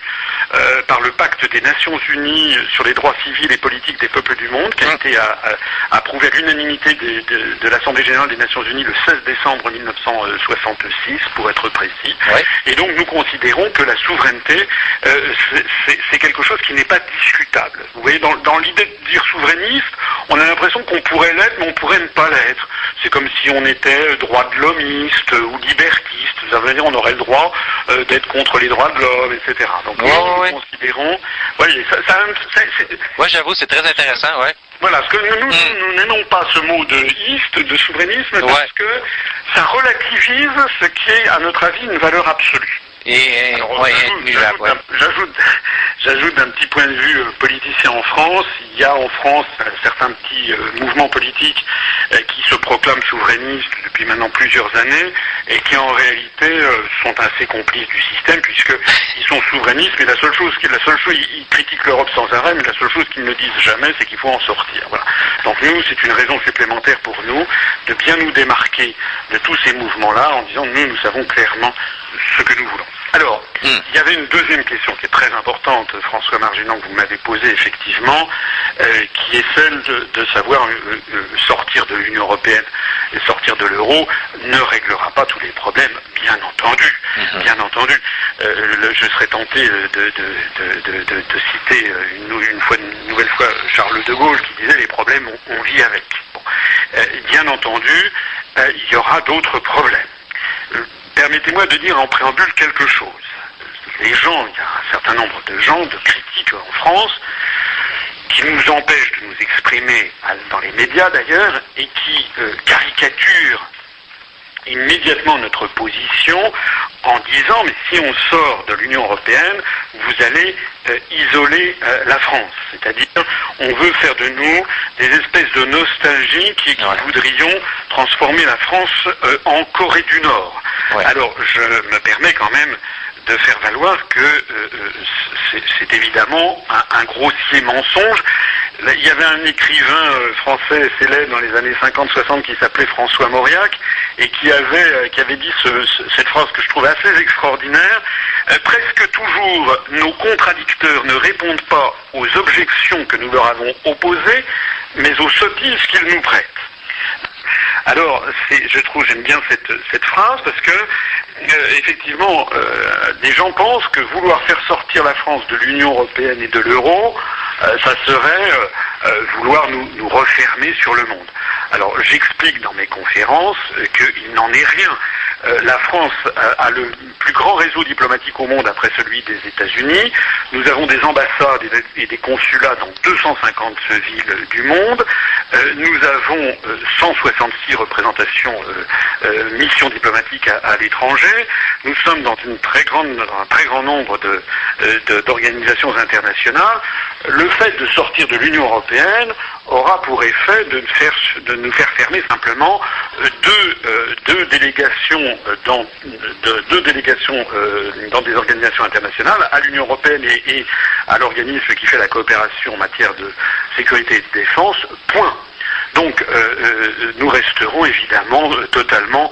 euh, par le pacte des Nations Unies sur les droits civils et politiques des peuples du monde, qui a été approuvé à l'unanimité de, l'Assemblée générale des Nations Unies le 16 décembre 1966, pour être précis. Et donc nous considérons que la souveraineté, euh, c'est quelque chose qui n'est pas discutable. Vous voyez, dans, dans l'idée de dire souverainiste, on a l'impression qu'on pourrait l'être, mais on pourrait ne pas l'être. C'est comme si on était droit de l'homiste ou libertiste. Ça veut dire on aurait le droit euh, d'être contre les droits de l'homme, etc. Donc nous, considérons. Voyez, ça, ça, j'avoue, c'est très intéressant, ouais. Voilà, parce que nous, nous, Mm. nous n'aimons pas ce mot de iste, de souverainisme, parce que ça relativise ce qui est, à notre avis, une valeur absolue. Et, Alors, ouais, j'ajoute- j'ajoute ouais. d'un- J'ajoute, j'ajoute d'un petit point de vue euh, politicien en France, il y a en France euh, certains petits euh, mouvements politiques euh, qui se proclament souverainistes depuis maintenant plusieurs années et qui en réalité euh, sont assez complices du système puisqu'ils sont souverainistes, mais la seule chose, la seule chose, ils, ils critiquent l'Europe sans arrêt, mais la seule chose qu'ils ne disent jamais, c'est qu'il faut en sortir. Voilà. Donc nous, c'est une raison supplémentaire pour nous de bien nous démarquer de tous ces mouvements-là en disant nous, nous savons clairement ce que nous voulons. Alors, Hmm. il y avait une deuxième question qui est très importante, François Marginant, que vous m'avez posée effectivement, euh, qui est celle de, de savoir euh, euh, sortir de l'Union européenne et sortir de l'euro ne réglera pas tous les problèmes, bien entendu. Mhm. Bien entendu. Le- je serais tenté de, citer une, nou- une fois, une nouvelle fois Charles de Gaulle qui disait les problèmes, on, on vit avec. Bon. Bien entendu, il y aura d'autres problèmes. Permettez-moi de dire en préambule quelque chose. Les gens, il y a un certain nombre de gens, de critiques en France, qui nous empêchent de nous exprimer dans les médias d'ailleurs, et qui euh, caricaturent immédiatement notre position en disant mais si on sort de l'Union européenne, vous allez euh, isoler euh, la France. C'est-à-dire on veut faire de nous des espèces de nostalgiques et qui Ouais. voudrions transformer la France euh, en Corée du Nord. Alors je me permets quand même de faire valoir que euh, euh, c'est évidemment un, grossier mensonge. Il y avait un écrivain euh, français célèbre dans les années 50-60 qui s'appelait François Mauriac et qui avait, dit ce- ce- cette phrase que je trouve assez extraordinaire. Presque toujours, nos contradicteurs ne répondent pas aux objections que nous leur avons opposées, mais aux sottises qu'ils nous prêtent. Alors, je trouve, j'aime bien cette, phrase parce que, euh, effectivement, euh, des gens pensent que vouloir faire sortir la France de l'Union européenne et de l'euro, euh, ça serait vouloir nous, nous refermer sur le monde. Alors, j'explique dans mes conférences qu'il n'en est rien. Euh, la France euh, a le plus grand réseau diplomatique au monde après celui des États-Unis. Nous avons des ambassades et des, consulats dans 250 villes du monde. Euh, nous avons euh, 166 représentations, missions diplomatiques à, l'étranger. Nous sommes dans, un très grand nombre d'organisations internationales. Le fait de sortir de l'Union européenne aura pour effet de, faire, de nous faire fermer simplement euh, deux, euh, deux délégations euh, dans de- deux délégations dans des organisations internationales, à l'Union européenne et, à l'organisme qui fait la coopération en matière de sécurité et de défense. Point. Donc nous resterons évidemment totalement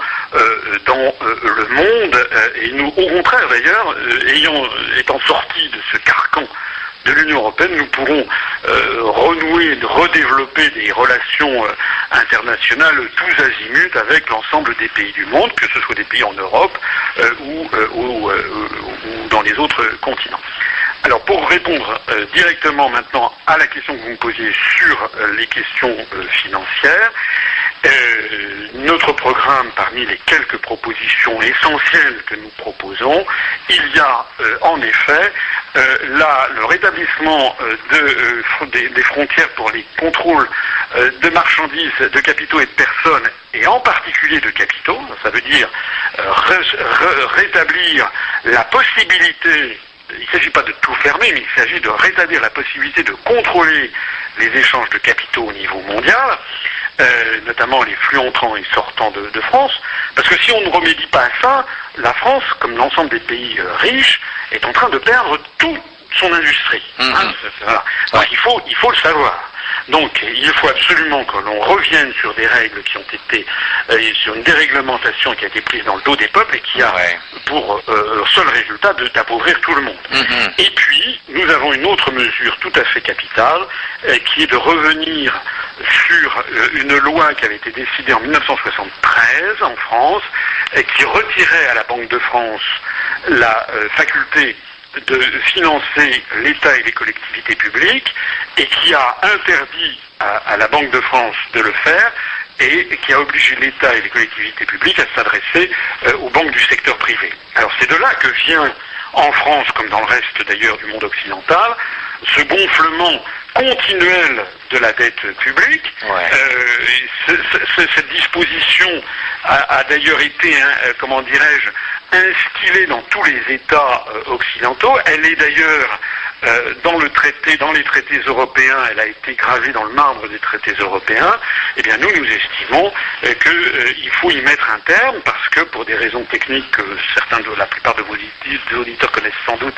dans le monde et nous, au contraire d'ailleurs, ayant étant sortis de ce carcan de l'Union européenne, nous pourrons euh, renouer, redévelopper des relations euh, internationales tous azimuts avec l'ensemble des pays du monde, que ce soit des pays en Europe euh, ou, euh, ou, dans les autres continents. Alors pour répondre directement maintenant à la question que vous me posiez sur les questions financières, euh, notre programme, parmi les quelques propositions essentielles que nous proposons, il y a euh, en effet euh, le rétablissement des, frontières pour les contrôles de marchandises, de capitaux et de personnes, et en particulier de capitaux. Ça veut dire ré- ré- rétablir la possibilité il ne s'agit pas de tout fermer, mais il s'agit de rétablir la possibilité de contrôler les échanges de capitaux au niveau mondial, euh, notamment les flux entrants et sortants de, France, parce que si on ne remédie pas à ça, la France, comme l'ensemble des pays euh, riches, est en train de perdre toute son industrie. Mhm. Hein, voilà. Ouais. il faut, il faut le savoir. Donc il faut absolument que l'on revienne sur des règles qui ont été, euh, sur une déréglementation qui a été prise dans le dos des peuples et qui a Ouais. pour euh, seul résultat d'appauvrir tout le monde. Mhm. Et puis, nous avons une autre mesure tout à fait capitale, euh, qui est de revenir sur euh, une loi qui avait été décidée en 1973 en France, et qui retirait à la Banque de France la euh, faculté de financer l'État et les collectivités publiques, et qui a interdit à, la Banque de France de le faire, et qui a obligé l'État et les collectivités publiques à s'adresser euh, aux banques du secteur privé. Alors c'est de là que vient, en France, comme dans le reste d'ailleurs du monde occidental, ce gonflement continuelle de la dette publique. Ouais. Euh, ce- ce- ce- cette disposition a, a d'ailleurs été, hein, euh, comment dirais-je, instillée dans tous les États euh, occidentaux. Elle est d'ailleurs euh, dans le traité, dans les traités européens, elle a été gravée dans le marbre des traités européens. Eh bien, nous, nous estimons euh, qu'il faut y mettre un terme parce que, pour des raisons techniques que certains, de la plupart de vos auditeurs, connaissent sans doute,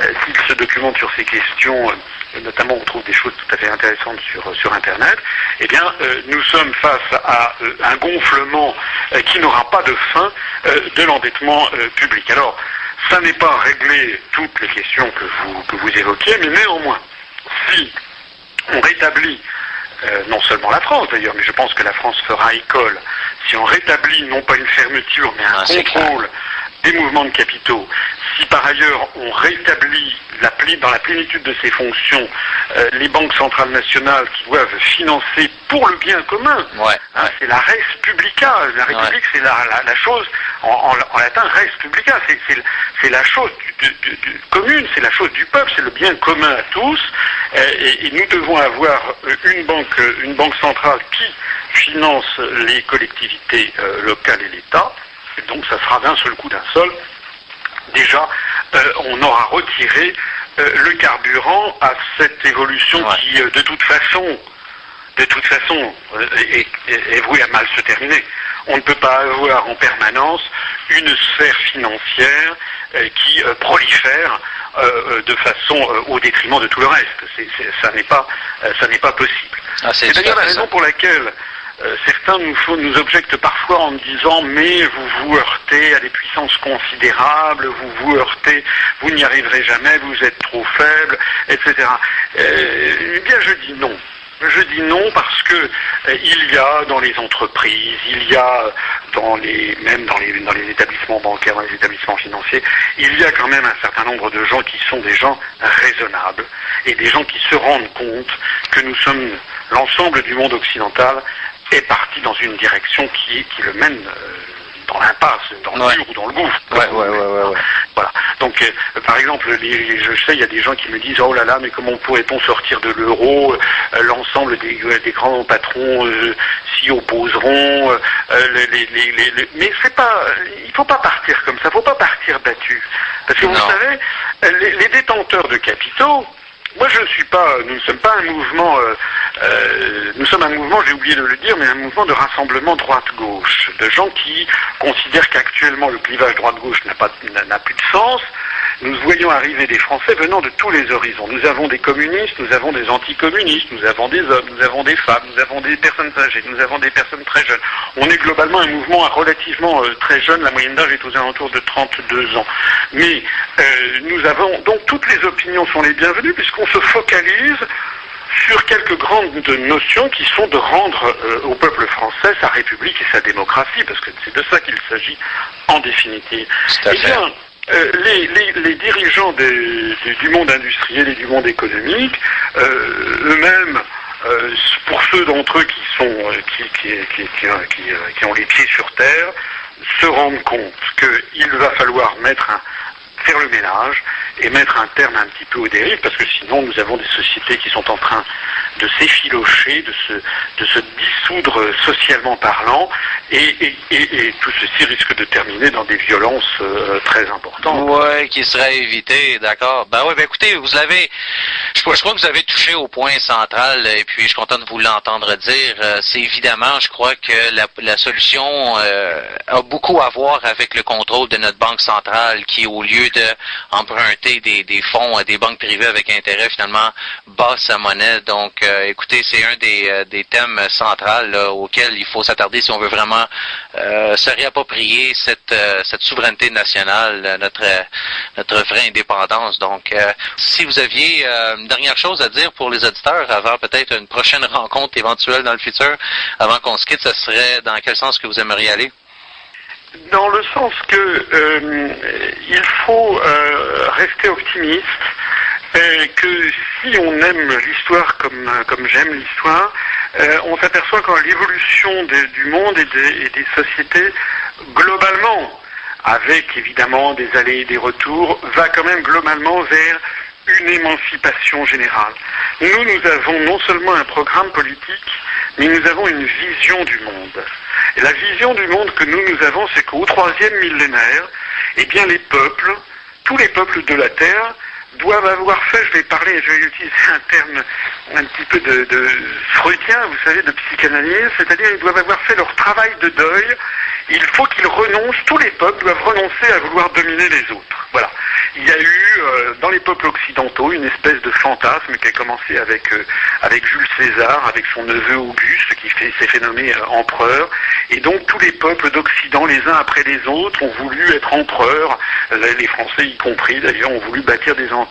euh, s'ils se documentent sur ces questions, euh, notamment on trouve des choses tout à fait intéressantes sur, sur Internet, eh bien, euh, nous sommes face à euh, un gonflement euh, qui n'aura pas de fin euh, de l'endettement euh, public. Alors, ça n'est pas réglé toutes les questions que vous, que vous évoquiez, mais néanmoins, si on rétablit, euh, non seulement la France d'ailleurs, mais je pense que la France fera école, si on rétablit non pas une fermeture, mais un Ah, contrôle des mouvements de capitaux, si par ailleurs on rétablit la dans la plénitude de ses fonctions euh, les banques centrales nationales qui doivent financer pour le bien commun, Ouais, Hein, ouais. c'est la res publica. La République, c'est la, la- la chose, en, en- en latin, res publica. C'est, la chose du, du- du- du- commune, c'est la chose du peuple, c'est le bien commun à tous. Euh, et, et nous devons avoir euh, une banque, euh, une banque centrale qui finance les collectivités euh, locales et l'État. Donc, ça sera d'un seul coup, d'un seul. Déjà, euh, on aura retiré euh, le carburant à cette évolution qui, de toute façon, de toute façon, euh, est, est- est vouée à mal se terminer. On ne peut pas avoir en permanence une sphère financière euh, qui euh, prolifère euh, euh, de façon euh, au détriment de tout le reste. C'est- c'est- ça n'est pas, euh, ça n'est pas possible. Ah, c'est d'ailleurs la raison ça. pour laquelle euh, certains nous, font- nous objectent parfois en disant mais vous vous heurtez à des puissances considérables, vous vous heurtez, vous n'y arriverez jamais, vous êtes trop faible, etc. Euh, eh bien je dis non. Je dis non parce que euh, il y a dans les entreprises, il y a dans les même dans les dans les établissements bancaires, dans les établissements financiers, il y a quand même un certain nombre de gens qui sont des gens raisonnables et des gens qui se rendent compte que nous sommes l'ensemble du monde occidental est parti dans une direction qui, le mène euh, dans l'impasse, dans le mur ou dans le gouffre. Ouais, ouais, ouais, ouais. Voilà. Donc, euh, par exemple, je sais, il y a des gens qui me disent oh là là, mais comment pourrait-on sortir de l'euro Euh, L'ensemble des, des grands patrons euh, s'y opposeront. euh, Mais c'est pas, il faut pas partir comme ça. Il faut pas partir battu, parce que vous savez, euh, les détenteurs de capitaux. Moi, je ne suis pas, nous ne sommes pas un mouvement, euh, euh, nous sommes un mouvement, j'ai oublié de le dire, mais un mouvement de rassemblement droite-gauche, de gens qui considèrent qu'actuellement le clivage droite-gauche n'a n'a plus de sens. Nous voyons arriver des Français venant de tous les horizons. Nous avons des communistes, nous avons des anticommunistes, nous avons des hommes, nous avons des femmes, nous avons des personnes âgées, nous avons des personnes très jeunes. On est globalement un mouvement relativement euh, très jeune, la moyenne d'âge est aux alentours de 32 ans. Mais euh, nous avons, donc toutes les opinions sont les bienvenues puisqu'on se focalise sur quelques grandes notions qui sont de rendre euh, au peuple français sa république et sa démocratie, parce que c'est de ça qu'il s'agit en définitive. Eh bien, euh, les, dirigeants du, monde industriel et du monde économique, euh, eux-mêmes, euh, pour ceux d'entre eux qui sont qui, ont les pieds sur terre, se rendent compte qu'il va falloir mettre faire le ménage et mettre un terme un petit peu aux dérives, parce que sinon nous avons des sociétés qui sont en train de s'effilocher, de se, de se dissoudre socialement parlant, et, et, et, tout ceci risque de terminer dans des violences euh, très importantes. Ouais, qui serait évité, d'accord. Ben oui, ben écoutez, vous avez, je, je crois que vous avez touché au point central, et puis je suis content de vous l'entendre dire. Euh, C'est évidemment, je crois que la, solution euh, a beaucoup à voir avec le contrôle de notre banque centrale, qui au lieu de emprunter des, des fonds à des banques privées avec intérêt, finalement, bat sa monnaie. Donc, euh, écoutez, c'est un des, euh, thèmes centrales auxquels il faut s'attarder si on veut vraiment euh, se réapproprier cette, euh, souveraineté nationale, euh, notre, euh, vraie indépendance. Donc, euh, si vous aviez euh, dernière chose à dire pour les auditeurs avant peut-être une prochaine [laughs] rencontre éventuelle dans le futur, avant qu'on se quitte, ce serait dans quel sens que vous aimeriez aller? Dans le sens que euh, il faut euh, rester optimiste, et que si on aime l'histoire comme, comme j'aime l'histoire, euh, on s'aperçoit que l'évolution du monde et et des sociétés, globalement, avec évidemment des allées et des retours, va quand même globalement vers une émancipation générale. Nous, nous avons non seulement un programme politique, mais nous avons une vision du monde. La vision du monde que nous, nous avons, c'est qu'au troisième millénaire, eh bien, les peuples, tous les peuples de la Terre, doivent avoir fait, je vais parler, je vais utiliser un terme un petit peu de, freudien, vous savez, de psychanalyse, c'est-à-dire ils doivent avoir fait leur travail de deuil. Il faut qu'ils renoncent, tous les peuples doivent renoncer à vouloir dominer les autres. Voilà. Il y a eu euh, dans les peuples occidentaux une espèce de fantasme qui a commencé avec euh, avec Jules César, avec son neveu Auguste qui s'est fait nommer euh, empereur. Et donc tous les peuples d'Occident, les uns après les autres, ont voulu être empereurs. Les Français y compris d'ailleurs ont voulu bâtir des empires.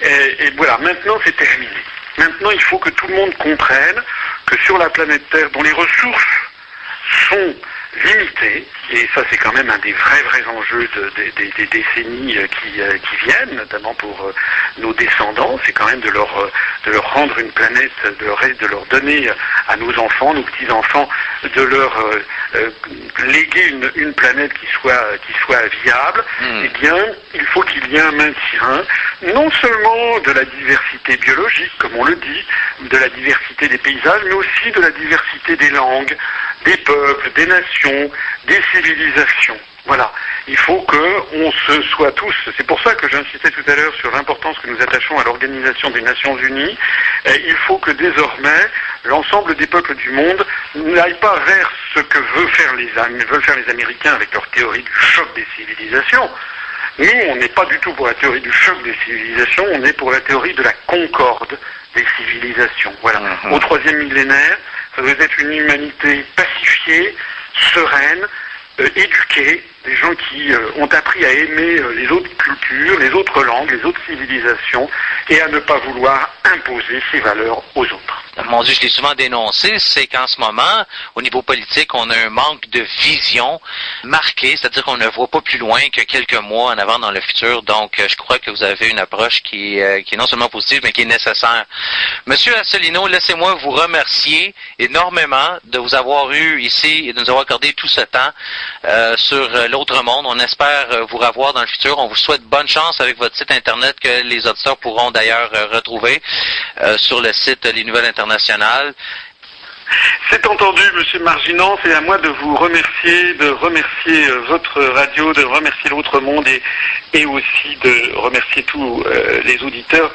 Et voilà. Maintenant c'est terminé. Maintenant il faut que tout le monde comprenne que sur la planète Terre, dont les ressources sont limitées, et ça c'est quand même un des vrais vrais enjeux de, de, de, des décennies qui, euh, qui, viennent, notamment pour euh, nos descendants, c'est quand même de leur, euh, de leur rendre une planète, de leur, de leur donner à nos enfants, nos petits-enfants, de leur léguer une, une, planète qui soit, qui soit viable, mmh. eh bien il faut qu'il y ait un maintien, non seulement de la diversité biologique, comme on le dit, de la diversité des paysages, mais aussi de la diversité des langues, des peuples, des nations, des civilisations. Voilà. Il faut qu'on se soit tous, c'est pour ça que j'insistais tout à l'heure sur l'importance que nous attachons à l'Organisation des Nations Unies, et il faut que désormais l'ensemble des peuples du monde n'aille pas vers ce que veulent faire, les, veulent faire les Américains avec leur théorie du choc des civilisations. Nous, on n'est pas du tout pour la théorie du choc des civilisations, on est pour la théorie de la concorde des civilisations. Voilà. -hmm. Au troisième millénaire, doit être une humanité pacifiée, sereine, euh, éduquée, des gens qui euh, ont appris à aimer euh, les autres cultures, les autres langues, les autres civilisations, et à ne pas vouloir imposer ces valeurs aux autres. Mon Dieu, je l'ai souvent dénoncé, c'est qu'en ce moment, au niveau politique, on a un manque de vision marquée, c'est-à-dire qu'on ne voit pas plus loin que quelques mois en avant dans le futur. Donc, je crois que vous avez une approche qui, euh, qui est non seulement positive, mais qui est nécessaire. Monsieur Asselineau, laissez-moi vous remercier énormément de vous avoir eu ici et de nous avoir accordé tout ce temps euh, sur monde. On espère vous revoir dans le futur. On vous souhaite bonne chance avec votre site Internet que les auditeurs pourront d'ailleurs retrouver euh, sur le site Les Nouvelles Internationales. C'est entendu, Monsieur Marginan. C'est à moi de vous remercier, de remercier euh, votre radio, de remercier l'autre monde et, aussi de remercier tous euh, les auditeurs